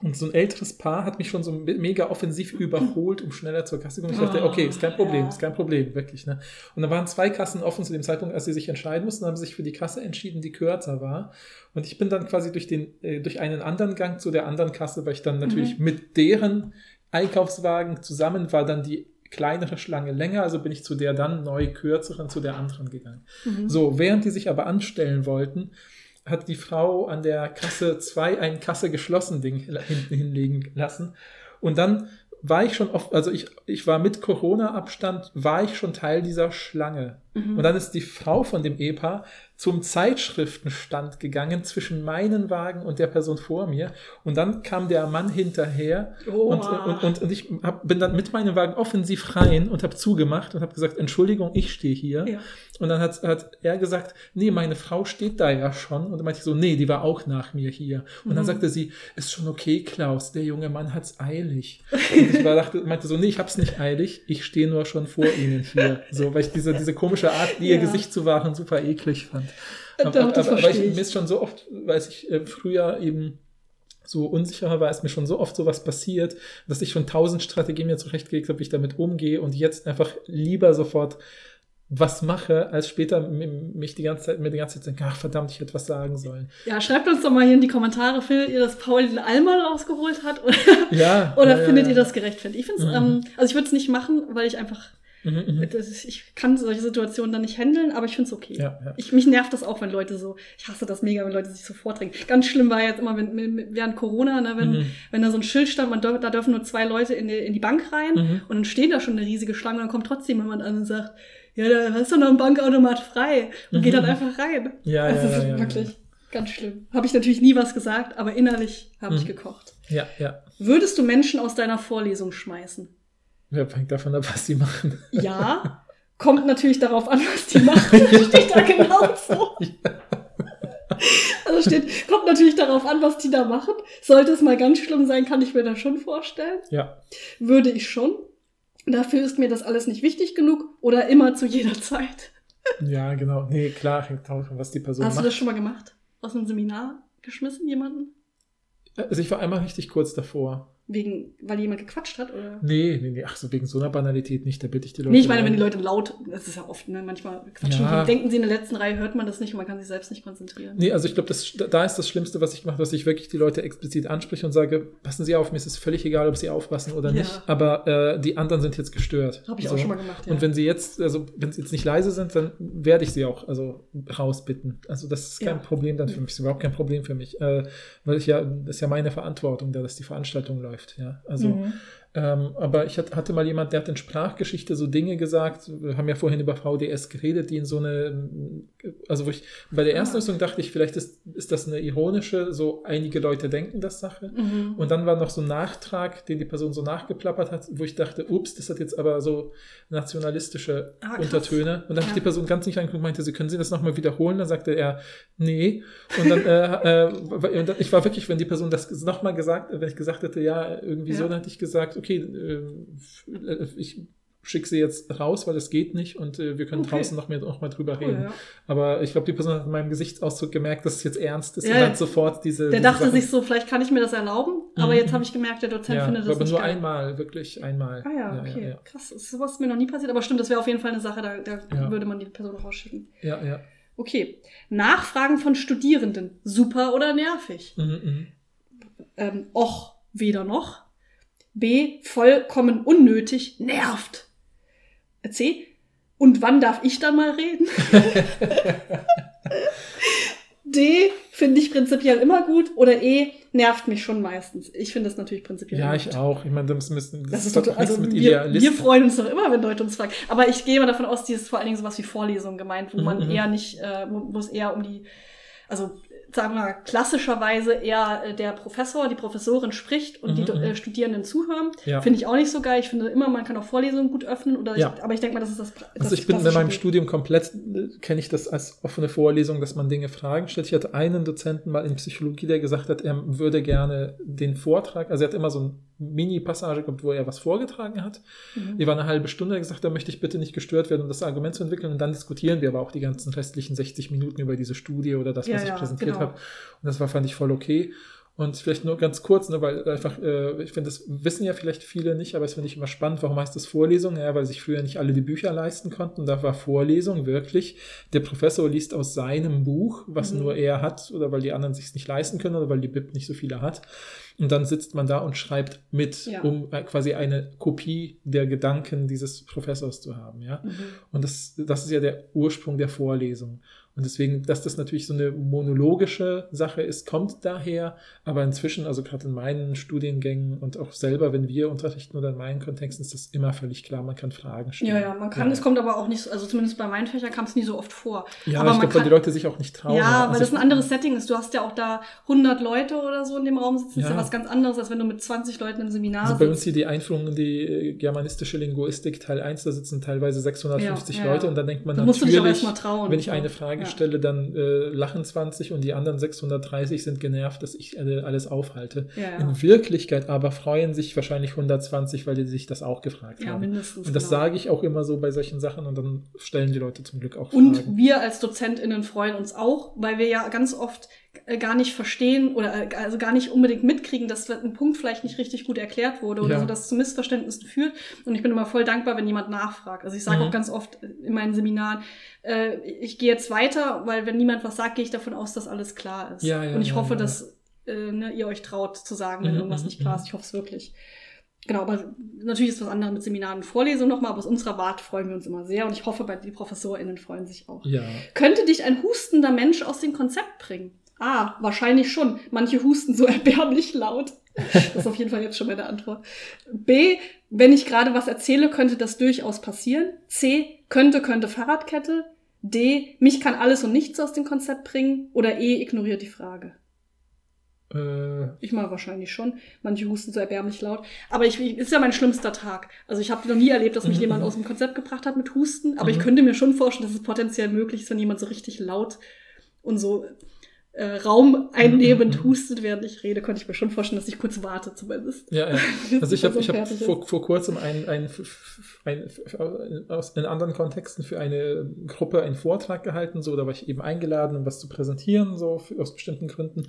und so ein älteres Paar hat mich schon so me- mega offensiv überholt, um schneller zur Kasse zu kommen. Ich dachte, Oh, okay, ist kein Problem, ist kein Problem, wirklich. Ne? Und dann waren zwei Kassen offen zu dem Zeitpunkt, als sie sich entscheiden mussten, haben sie sich für die Kasse entschieden, die kürzer war. Und ich bin dann quasi durch, den, äh, durch einen anderen Gang zu der anderen Kasse, weil ich dann natürlich mit deren Einkaufswagen zusammen war dann die kleinere Schlange länger, also bin ich zu der dann neu kürzeren, zu der anderen gegangen. Mhm. So, während die sich aber anstellen wollten, hat die Frau an der Kasse 2 ein Kasse geschlossen Ding hinten hinlegen lassen. Und dann war ich schon oft, also ich, ich war mit Corona-Abstand, war ich schon Teil dieser Schlange. Mhm. Und dann ist die Frau von dem Ehepaar zum Zeitschriftenstand gegangen zwischen meinen Wagen und der Person vor mir. Und dann kam der Mann hinterher und, Oha. und, und, und ich hab, bin dann mit meinem Wagen offensiv rein und habe zugemacht und habe gesagt, Entschuldigung, ich stehe hier. Ja. Und dann hat, hat er gesagt, nee, meine Frau steht da ja schon. Und dann meinte ich so, nee, die war auch nach mir hier. Und Mhm. dann sagte sie, ist schon okay, Klaus, der junge Mann hat's eilig. <laughs> Und ich war, dachte, meinte so, nee, ich hab's nicht eilig, ich stehe nur schon vor Ihnen hier. So, weil ich diese, diese komische Art, ihr Ja. Gesicht zu wahren, super eklig fand. Doch, Aber, aber, aber ich, ich. mir ist schon so oft, weiß ich, äh, früher eben so unsicherer war, ist mir schon so oft sowas passiert, dass ich schon tausend Strategien mir zurechtgelegt habe, wie ich damit umgehe und jetzt einfach lieber sofort was mache, als später mich die ganze Zeit, mir die ganze Zeit denken, ach verdammt, ich hätte was sagen sollen. Ja, schreibt uns doch mal hier in die Kommentare, findet ihr, dass Paul den Allmann rausgeholt hat? Oder, Ja. oder ja, findet ja. ihr das gerechtfertigt? Ich finde es, Mhm. ähm, also ich würde es nicht machen, weil ich einfach, Mhm, mhm. das ist, ich kann solche Situationen dann nicht handeln, aber ich finde es okay. Ja, ja. Ich, mich nervt das auch, wenn Leute so, ich hasse das mega, wenn Leute sich so vordrängen. Ganz schlimm war jetzt immer wenn, während Corona, ne, wenn, Mhm. wenn da so ein Schild stand, man da dürfen nur zwei Leute in die, in die Bank rein Mhm. und dann steht da schon eine riesige Schlange und dann kommt trotzdem jemand an und sagt, ja, da ist doch noch ein Bankautomat frei und geht dann einfach rein. Ja, also ja, das ja, wirklich ganz schlimm. Habe ich natürlich nie was gesagt, aber innerlich habe ich Mhm. gekocht. Ja, ja. Würdest du Menschen aus deiner Vorlesung schmeißen? Ja, hängt davon ab, was die machen. Ja. Kommt natürlich darauf an, was die machen. <laughs> steht da genau so. Also steht, kommt natürlich darauf an, was die da machen. Sollte es mal ganz schlimm sein, kann ich mir das schon vorstellen. Ja. Würde ich schon. Dafür ist mir das alles nicht wichtig genug oder immer zu jeder Zeit. Ja, genau. Nee, klar, hängt davon, was die Person Hast du macht. das schon mal gemacht? Aus einem Seminar geschmissen, jemanden? Also ich war einmal richtig kurz davor. Wegen, weil jemand gequatscht hat, oder? Nee, nee, nee, ach so, wegen so einer Banalität nicht, da bitte ich die Leute. Nee, ich meine, wenn die Leute laut, das ist ja oft, ne, manchmal quatschen Ja. denken sie in der letzten Reihe, hört man das nicht und man kann sich selbst nicht konzentrieren. Nee, also ich glaube, das- da ist das Schlimmste, was ich mache, dass ich wirklich die Leute explizit anspreche und sage, passen Sie auf, mir ist es völlig egal, ob Sie aufpassen oder Ja. nicht, aber äh, die anderen sind jetzt gestört. Habe ich So. auch schon mal gemacht, ja. Und wenn sie jetzt, also wenn sie jetzt nicht leise sind, dann werde ich sie auch also rausbitten. Also das ist kein Ja. Problem dann für mich, ist überhaupt kein Problem für mich, äh, weil ich ja, das ist ja meine Verantwortung, da dass die Veranstaltung läuft. Ja, also. Mhm. Ähm, aber ich hat- hatte mal jemand, der hat in Sprachgeschichte so Dinge gesagt, wir haben ja vorhin über VDS geredet, die in so eine, also wo ich bei der ersten Ah. Lösung dachte ich, vielleicht ist, ist das eine ironische, so einige Leute denken das Sache. Mhm. Und dann war noch so ein Nachtrag, den die Person so nachgeplappert hat, wo ich dachte, ups, das hat jetzt aber so nationalistische Ah. Untertöne. Und dann Ja. hat die Person ganz nicht angeguckt und meinte, sie können Sie das nochmal wiederholen? Dann sagte er, nee. Und dann, äh, <laughs> äh, ich war wirklich, wenn die Person das nochmal gesagt, wenn ich gesagt hätte, ja, irgendwie Ja. so, dann hätte ich gesagt, okay, äh, ich schicke sie jetzt raus, weil es geht nicht und äh, wir können Okay. draußen noch, mehr, noch mal drüber Cool, reden. ja. Aber ich glaube, die Person hat in meinem Gesichtsausdruck gemerkt, dass es jetzt ernst ist Ja, und dann sofort diese. Der diese dachte Sachen- sich so, vielleicht kann ich mir das erlauben, aber Mhm. jetzt habe ich gemerkt, der Dozent ja, findet das aber nicht nur geil. einmal, wirklich einmal. Ah ja, okay. Krass, ist sowas mir noch nie passiert, aber stimmt, das wäre auf jeden Fall eine Sache, da, da würde man die Person rausschicken. ja. ja. Okay. Nachfragen von Studierenden. Super oder nervig? Mhm, mhm. Ähm, och, weder noch. B. Vollkommen unnötig. Nervt. C. Und wann darf ich dann mal reden? <laughs> D. Finde ich prinzipiell immer gut. Oder E. Nervt mich schon meistens. Ich finde das natürlich prinzipiell Ja, ich gut. auch. Ich meine, das, müssen, das, Das ist total, also mit wir, wir freuen uns doch immer, wenn Leute uns fragen. Aber ich gehe mal davon aus, die ist vor allen Dingen sowas wie Vorlesungen gemeint, wo man Mhm. eher nicht, äh, wo es eher um die, also sagen wir mal, klassischerweise eher äh, der Professor, die Professorin spricht und die Mhm, mhm. äh, Studierenden zuhören. Ja. Finde ich auch nicht so geil. Ich finde immer, man kann auch Vorlesungen gut öffnen. Oder Ja. ich, aber ich denke mal, das ist das. das Also ich bin in meinem. Studium komplett, äh, kenne ich das als offene Vorlesung, dass man Dinge Fragen stellt. Ich hatte einen Dozenten mal in Psychologie, der gesagt hat, er würde gerne den Vortrag, also er hat immer so ein Mini-Passage gehabt, wo er was vorgetragen hat. Mhm. Die war eine halbe Stunde, er hat gesagt, da möchte ich bitte nicht gestört werden, um das Argument zu entwickeln. Und dann diskutieren wir aber auch die ganzen restlichen 60 Minuten über diese Studie oder das, Ja, was ich präsentiert genau. habe. Und das war, fand ich voll okay. Und vielleicht nur ganz kurz, ne, weil einfach, äh, ich finde, das wissen ja vielleicht viele nicht, aber das finde ich immer spannend. Warum heißt das Vorlesung? Ja, weil sich früher nicht alle die Bücher leisten konnten. Da war Vorlesung wirklich, der Professor liest aus seinem Buch, was Mhm. nur er hat, oder weil die anderen sich nicht leisten können, oder weil die Bib nicht so viele hat. Und dann sitzt man da und schreibt mit, Ja. um äh, quasi eine Kopie der Gedanken dieses Professors zu haben. Ja? Mhm. Und das, das ist ja der Ursprung der Vorlesung. Und deswegen, dass das natürlich so eine monologische Sache ist, kommt daher. Aber inzwischen, also gerade in meinen Studiengängen und auch selber, wenn wir unterrichten oder in meinen Kontexten, ist das immer völlig klar. Man kann Fragen stellen. Ja, ja, man kann, es kommt aber auch nicht, so- also zumindest bei meinen Fächern kam es nie so oft vor. Ja, aber ich glaube, weil die Leute sich auch nicht trauen. Ja, weil Also das ein anderes Setting ist. Du hast ja auch da 100 Leute oder so in dem Raum sitzen. Das ist ja Ja. was ganz anderes, als wenn du mit 20 Leuten im Seminar Also bei uns sitzt. hier die Einführung in die äh, germanistische Linguistik Teil 1, da sitzen teilweise 650 Ja, ja, Leute ja. und dann denkt man Da natürlich, wenn ich Ja. eine Frage Ja. stelle, dann äh, lachen 20 und die anderen 630 sind genervt, dass ich äh, alles aufhalte. Ja. In Wirklichkeit aber freuen sich wahrscheinlich 120, weil die sich das auch gefragt Ja, haben. mindestens. Und das genau. sage ich auch immer so bei solchen Sachen und dann stellen die Leute zum Glück auch Und Fragen. wir als DozentInnen freuen uns auch, weil wir ja ganz oft gar nicht verstehen oder äh, also gar nicht unbedingt mitkriegen, dass ein Punkt vielleicht nicht richtig gut erklärt wurde oder Ja. so, dass es zu Missverständnissen führt. Und ich bin immer voll dankbar, wenn jemand nachfragt. Also ich sage Mhm. auch ganz oft in meinen Seminaren, äh, ich gehe jetzt weiter, weil wenn niemand was sagt, gehe ich davon aus, dass alles klar ist. Ja, ja, Und ich hoffe, dass äh, ne, ihr euch traut zu sagen, wenn Mhm, irgendwas mhm, nicht klar mhm. ist. Ich hoffe es wirklich. Genau, aber natürlich ist was anderes mit Seminaren und Vorlesungen nochmal, aber aus unserer Warte freuen wir uns immer sehr und ich hoffe, die ProfessorInnen freuen sich auch. Ja. Könnte dich ein hustender Mensch aus dem Konzept bringen? A, wahrscheinlich schon. Manche husten so <laughs> erbärmlich laut. Das ist auf jeden Fall jetzt schon meine Antwort. B, wenn ich gerade was erzähle, könnte das durchaus passieren. C, könnte, könnte Fahrradkette. D, mich kann alles und nichts aus dem Konzept bringen. Oder E, ignoriert die Frage. Äh, Ich mal wahrscheinlich schon. Manche husten so erbärmlich laut. Aber ich, ist ja mein schlimmster Tag. Also ich habe noch nie erlebt, dass mich Mhm, jemand aus dem Konzept gebracht hat mit Husten. Aber ich Mhm. könnte mir schon vorstellen, dass es potenziell möglich ist, wenn jemand so richtig laut und so äh, Raum einnehmend Mhm, hustet, während ich rede, könnte ich mir schon vorstellen, dass ich kurz warte zumindest. Ja, ja. <laughs> Also ich habe ich hab vor, vor kurzem ein, ein, ein, aus, in anderen Kontexten für eine Gruppe einen Vortrag gehalten, so da war ich eben eingeladen, um was zu präsentieren, so für, aus bestimmten Gründen.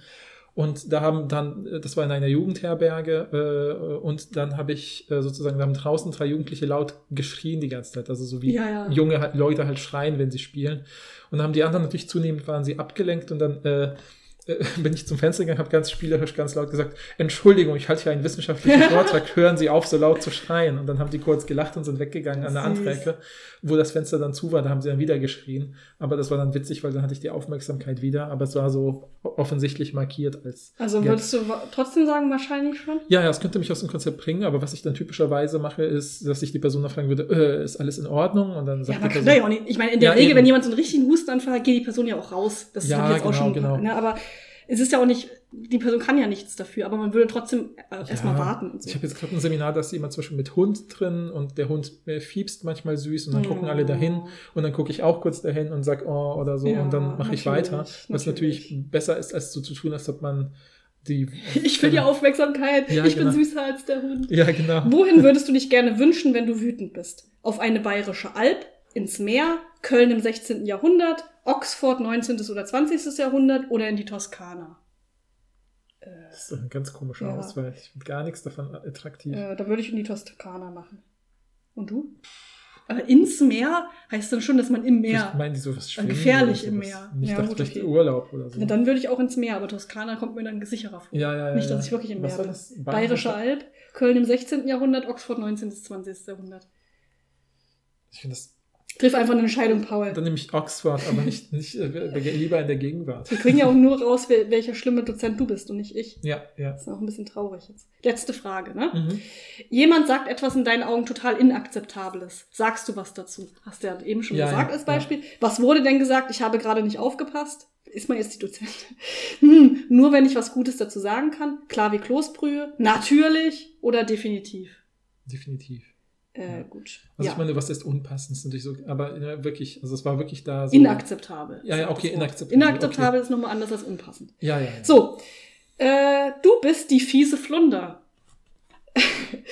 Und da haben dann, äh, das war in einer Jugendherberge, äh, und dann habe ich äh, sozusagen, da haben draußen drei Jugendliche laut geschrien die ganze Zeit. Also so wie Ja, ja. junge halt, Leute halt schreien, wenn sie spielen. Und dann haben die anderen natürlich zunehmend waren sie abgelenkt und dann äh, äh, <laughs> bin ich zum Fenster gegangen, habe ganz spielerisch ganz laut gesagt, Entschuldigung, ich halte hier einen wissenschaftlichen Vortrag, hören Sie auf, so laut zu schreien. Und dann haben die kurz gelacht und sind weggegangen an der Süß. Ecke, wo das Fenster dann zu war, da haben sie dann wieder geschrien. Aber das war dann witzig, weil dann hatte ich die Aufmerksamkeit wieder, aber es war so offensichtlich markiert als Also Gag. würdest du trotzdem sagen, wahrscheinlich schon? Ja, ja, es könnte mich aus dem Konzept bringen, aber was ich dann typischerweise mache, ist, dass ich die Person dann fragen würde, äh, ist alles in Ordnung? Und dann Ja, sagt aber die kann Person, ja auch nicht. Ich meine, in der Ja, Regel, eben. wenn jemand so einen richtigen Hustenanfall hat, geht die Person ja auch raus. Das Ja, hab ich jetzt auch genau, schon. genau. Ne, aber es ist ja auch nicht, die Person kann ja nichts dafür, aber man würde trotzdem äh, erstmal warten und so. Ich habe jetzt gerade ein Seminar, da ist jemand zum Beispiel mit Hund drin und der Hund äh, fiebst manchmal süß und dann gucken alle dahin und dann gucke ich auch kurz dahin und sag oh oder so Ja, und dann mache ich weiter. Was natürlich natürlich. besser ist, als so zu tun, als ob man die. <laughs> Ich will die Aufmerksamkeit. Ja, ich genau. bin süßer als der Hund. Ja, genau. Wohin <laughs> würdest du dich gerne wünschen, wenn du wütend bist? Auf eine bayerische Alp, ins Meer, Köln im 16. Jahrhundert, Oxford 19. oder 20. Jahrhundert oder in die Toskana? Das ist doch eine ganz komische Ja. Auswahl. Ich finde gar nichts davon attraktiv. Äh, da würde ich in die Toskana machen. Und du? Aber ins Meer heißt dann schon, dass man im Meer. meinen die sowas schwimmen gefährlich im. Meer. Nicht Ja, dachte gut, vielleicht okay. Urlaub oder so. Ja, dann würde ich auch ins Meer, aber Toskana kommt mir dann sicherer vor. ja, ja, ja. Nicht, ja. dass ich wirklich im Was Meer bin. das? Bayerische Alb, Köln im 16. Jahrhundert, Oxford 19. bis 20. Jahrhundert. Ich finde das. Triff einfach eine Entscheidung, Paul. Dann nehme ich Oxford, aber nicht, nicht äh, lieber in der Gegenwart. Wir kriegen ja auch nur raus, welcher schlimme Dozent du bist und nicht ich. Ja, ja. Das ist auch ein bisschen traurig jetzt. Letzte Frage, ne? Mhm. Jemand sagt etwas in deinen Augen total inakzeptables. Sagst du was dazu? Hast du ja eben schon Ja, gesagt ja, als Beispiel. Was wurde denn gesagt? Ich habe gerade nicht aufgepasst. Ist man jetzt die Dozent? <laughs> Hm, nur wenn ich was Gutes dazu sagen kann. Klar wie Kloßbrühe. Natürlich oder definitiv. Definitiv. Äh, Ja. gut. Also ja. ich meine, was ist unpassend? Ist natürlich so, aber ja, wirklich, also es war wirklich da so. inakzeptabel. Ja, ja, okay, inakzeptabel, Inakzeptabel ist nochmal anders als unpassend. Ja, ja. ja. So, äh, du bist die fiese Flunder.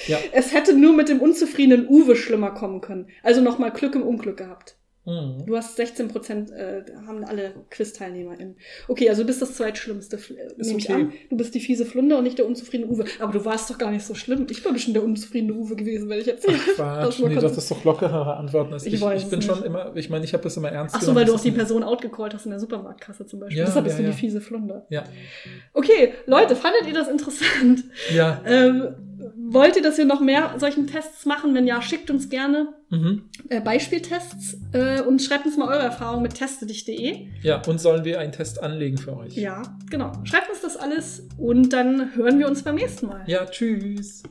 Ja. <laughs> Es hätte nur mit dem unzufriedenen Uwe schlimmer kommen können. Also nochmal Glück im Unglück gehabt. Mhm. Du hast 16 Prozent, äh, haben alle Quiz-TeilnehmerInnen. Okay, also du bist das zweitschlimmste, äh, Ist nehme ich okay. an. Du bist die fiese Flunder und nicht der unzufriedene Uwe. Aber du warst doch gar nicht so schlimm. Ich war bestimmt der unzufriedene Uwe gewesen, wenn ich jetzt Ach, <laughs> Quatsch, nee, du hattest doch lockerere Antworten als Ich ich. Ich, bin es schon nicht. immer, ich meine, ich habe das immer ernst Ach so, weil du das auch die ist- Person outgecallt hast in der Supermarktkasse zum Beispiel. Ja, Deshalb bist ja, du ja. die fiese Flunder. Ja, Okay, Leute, fandet ihr das interessant? ja. Ähm, wollt ihr, dass wir noch mehr solchen Tests machen? Wenn ja, schickt uns gerne Mhm. äh, Beispieltests äh, und schreibt uns mal eure Erfahrungen mit testedich.de. Ja, und sollen wir einen Test anlegen für euch? Ja, genau. Schreibt uns das alles und dann hören wir uns beim nächsten Mal. Ja, tschüss.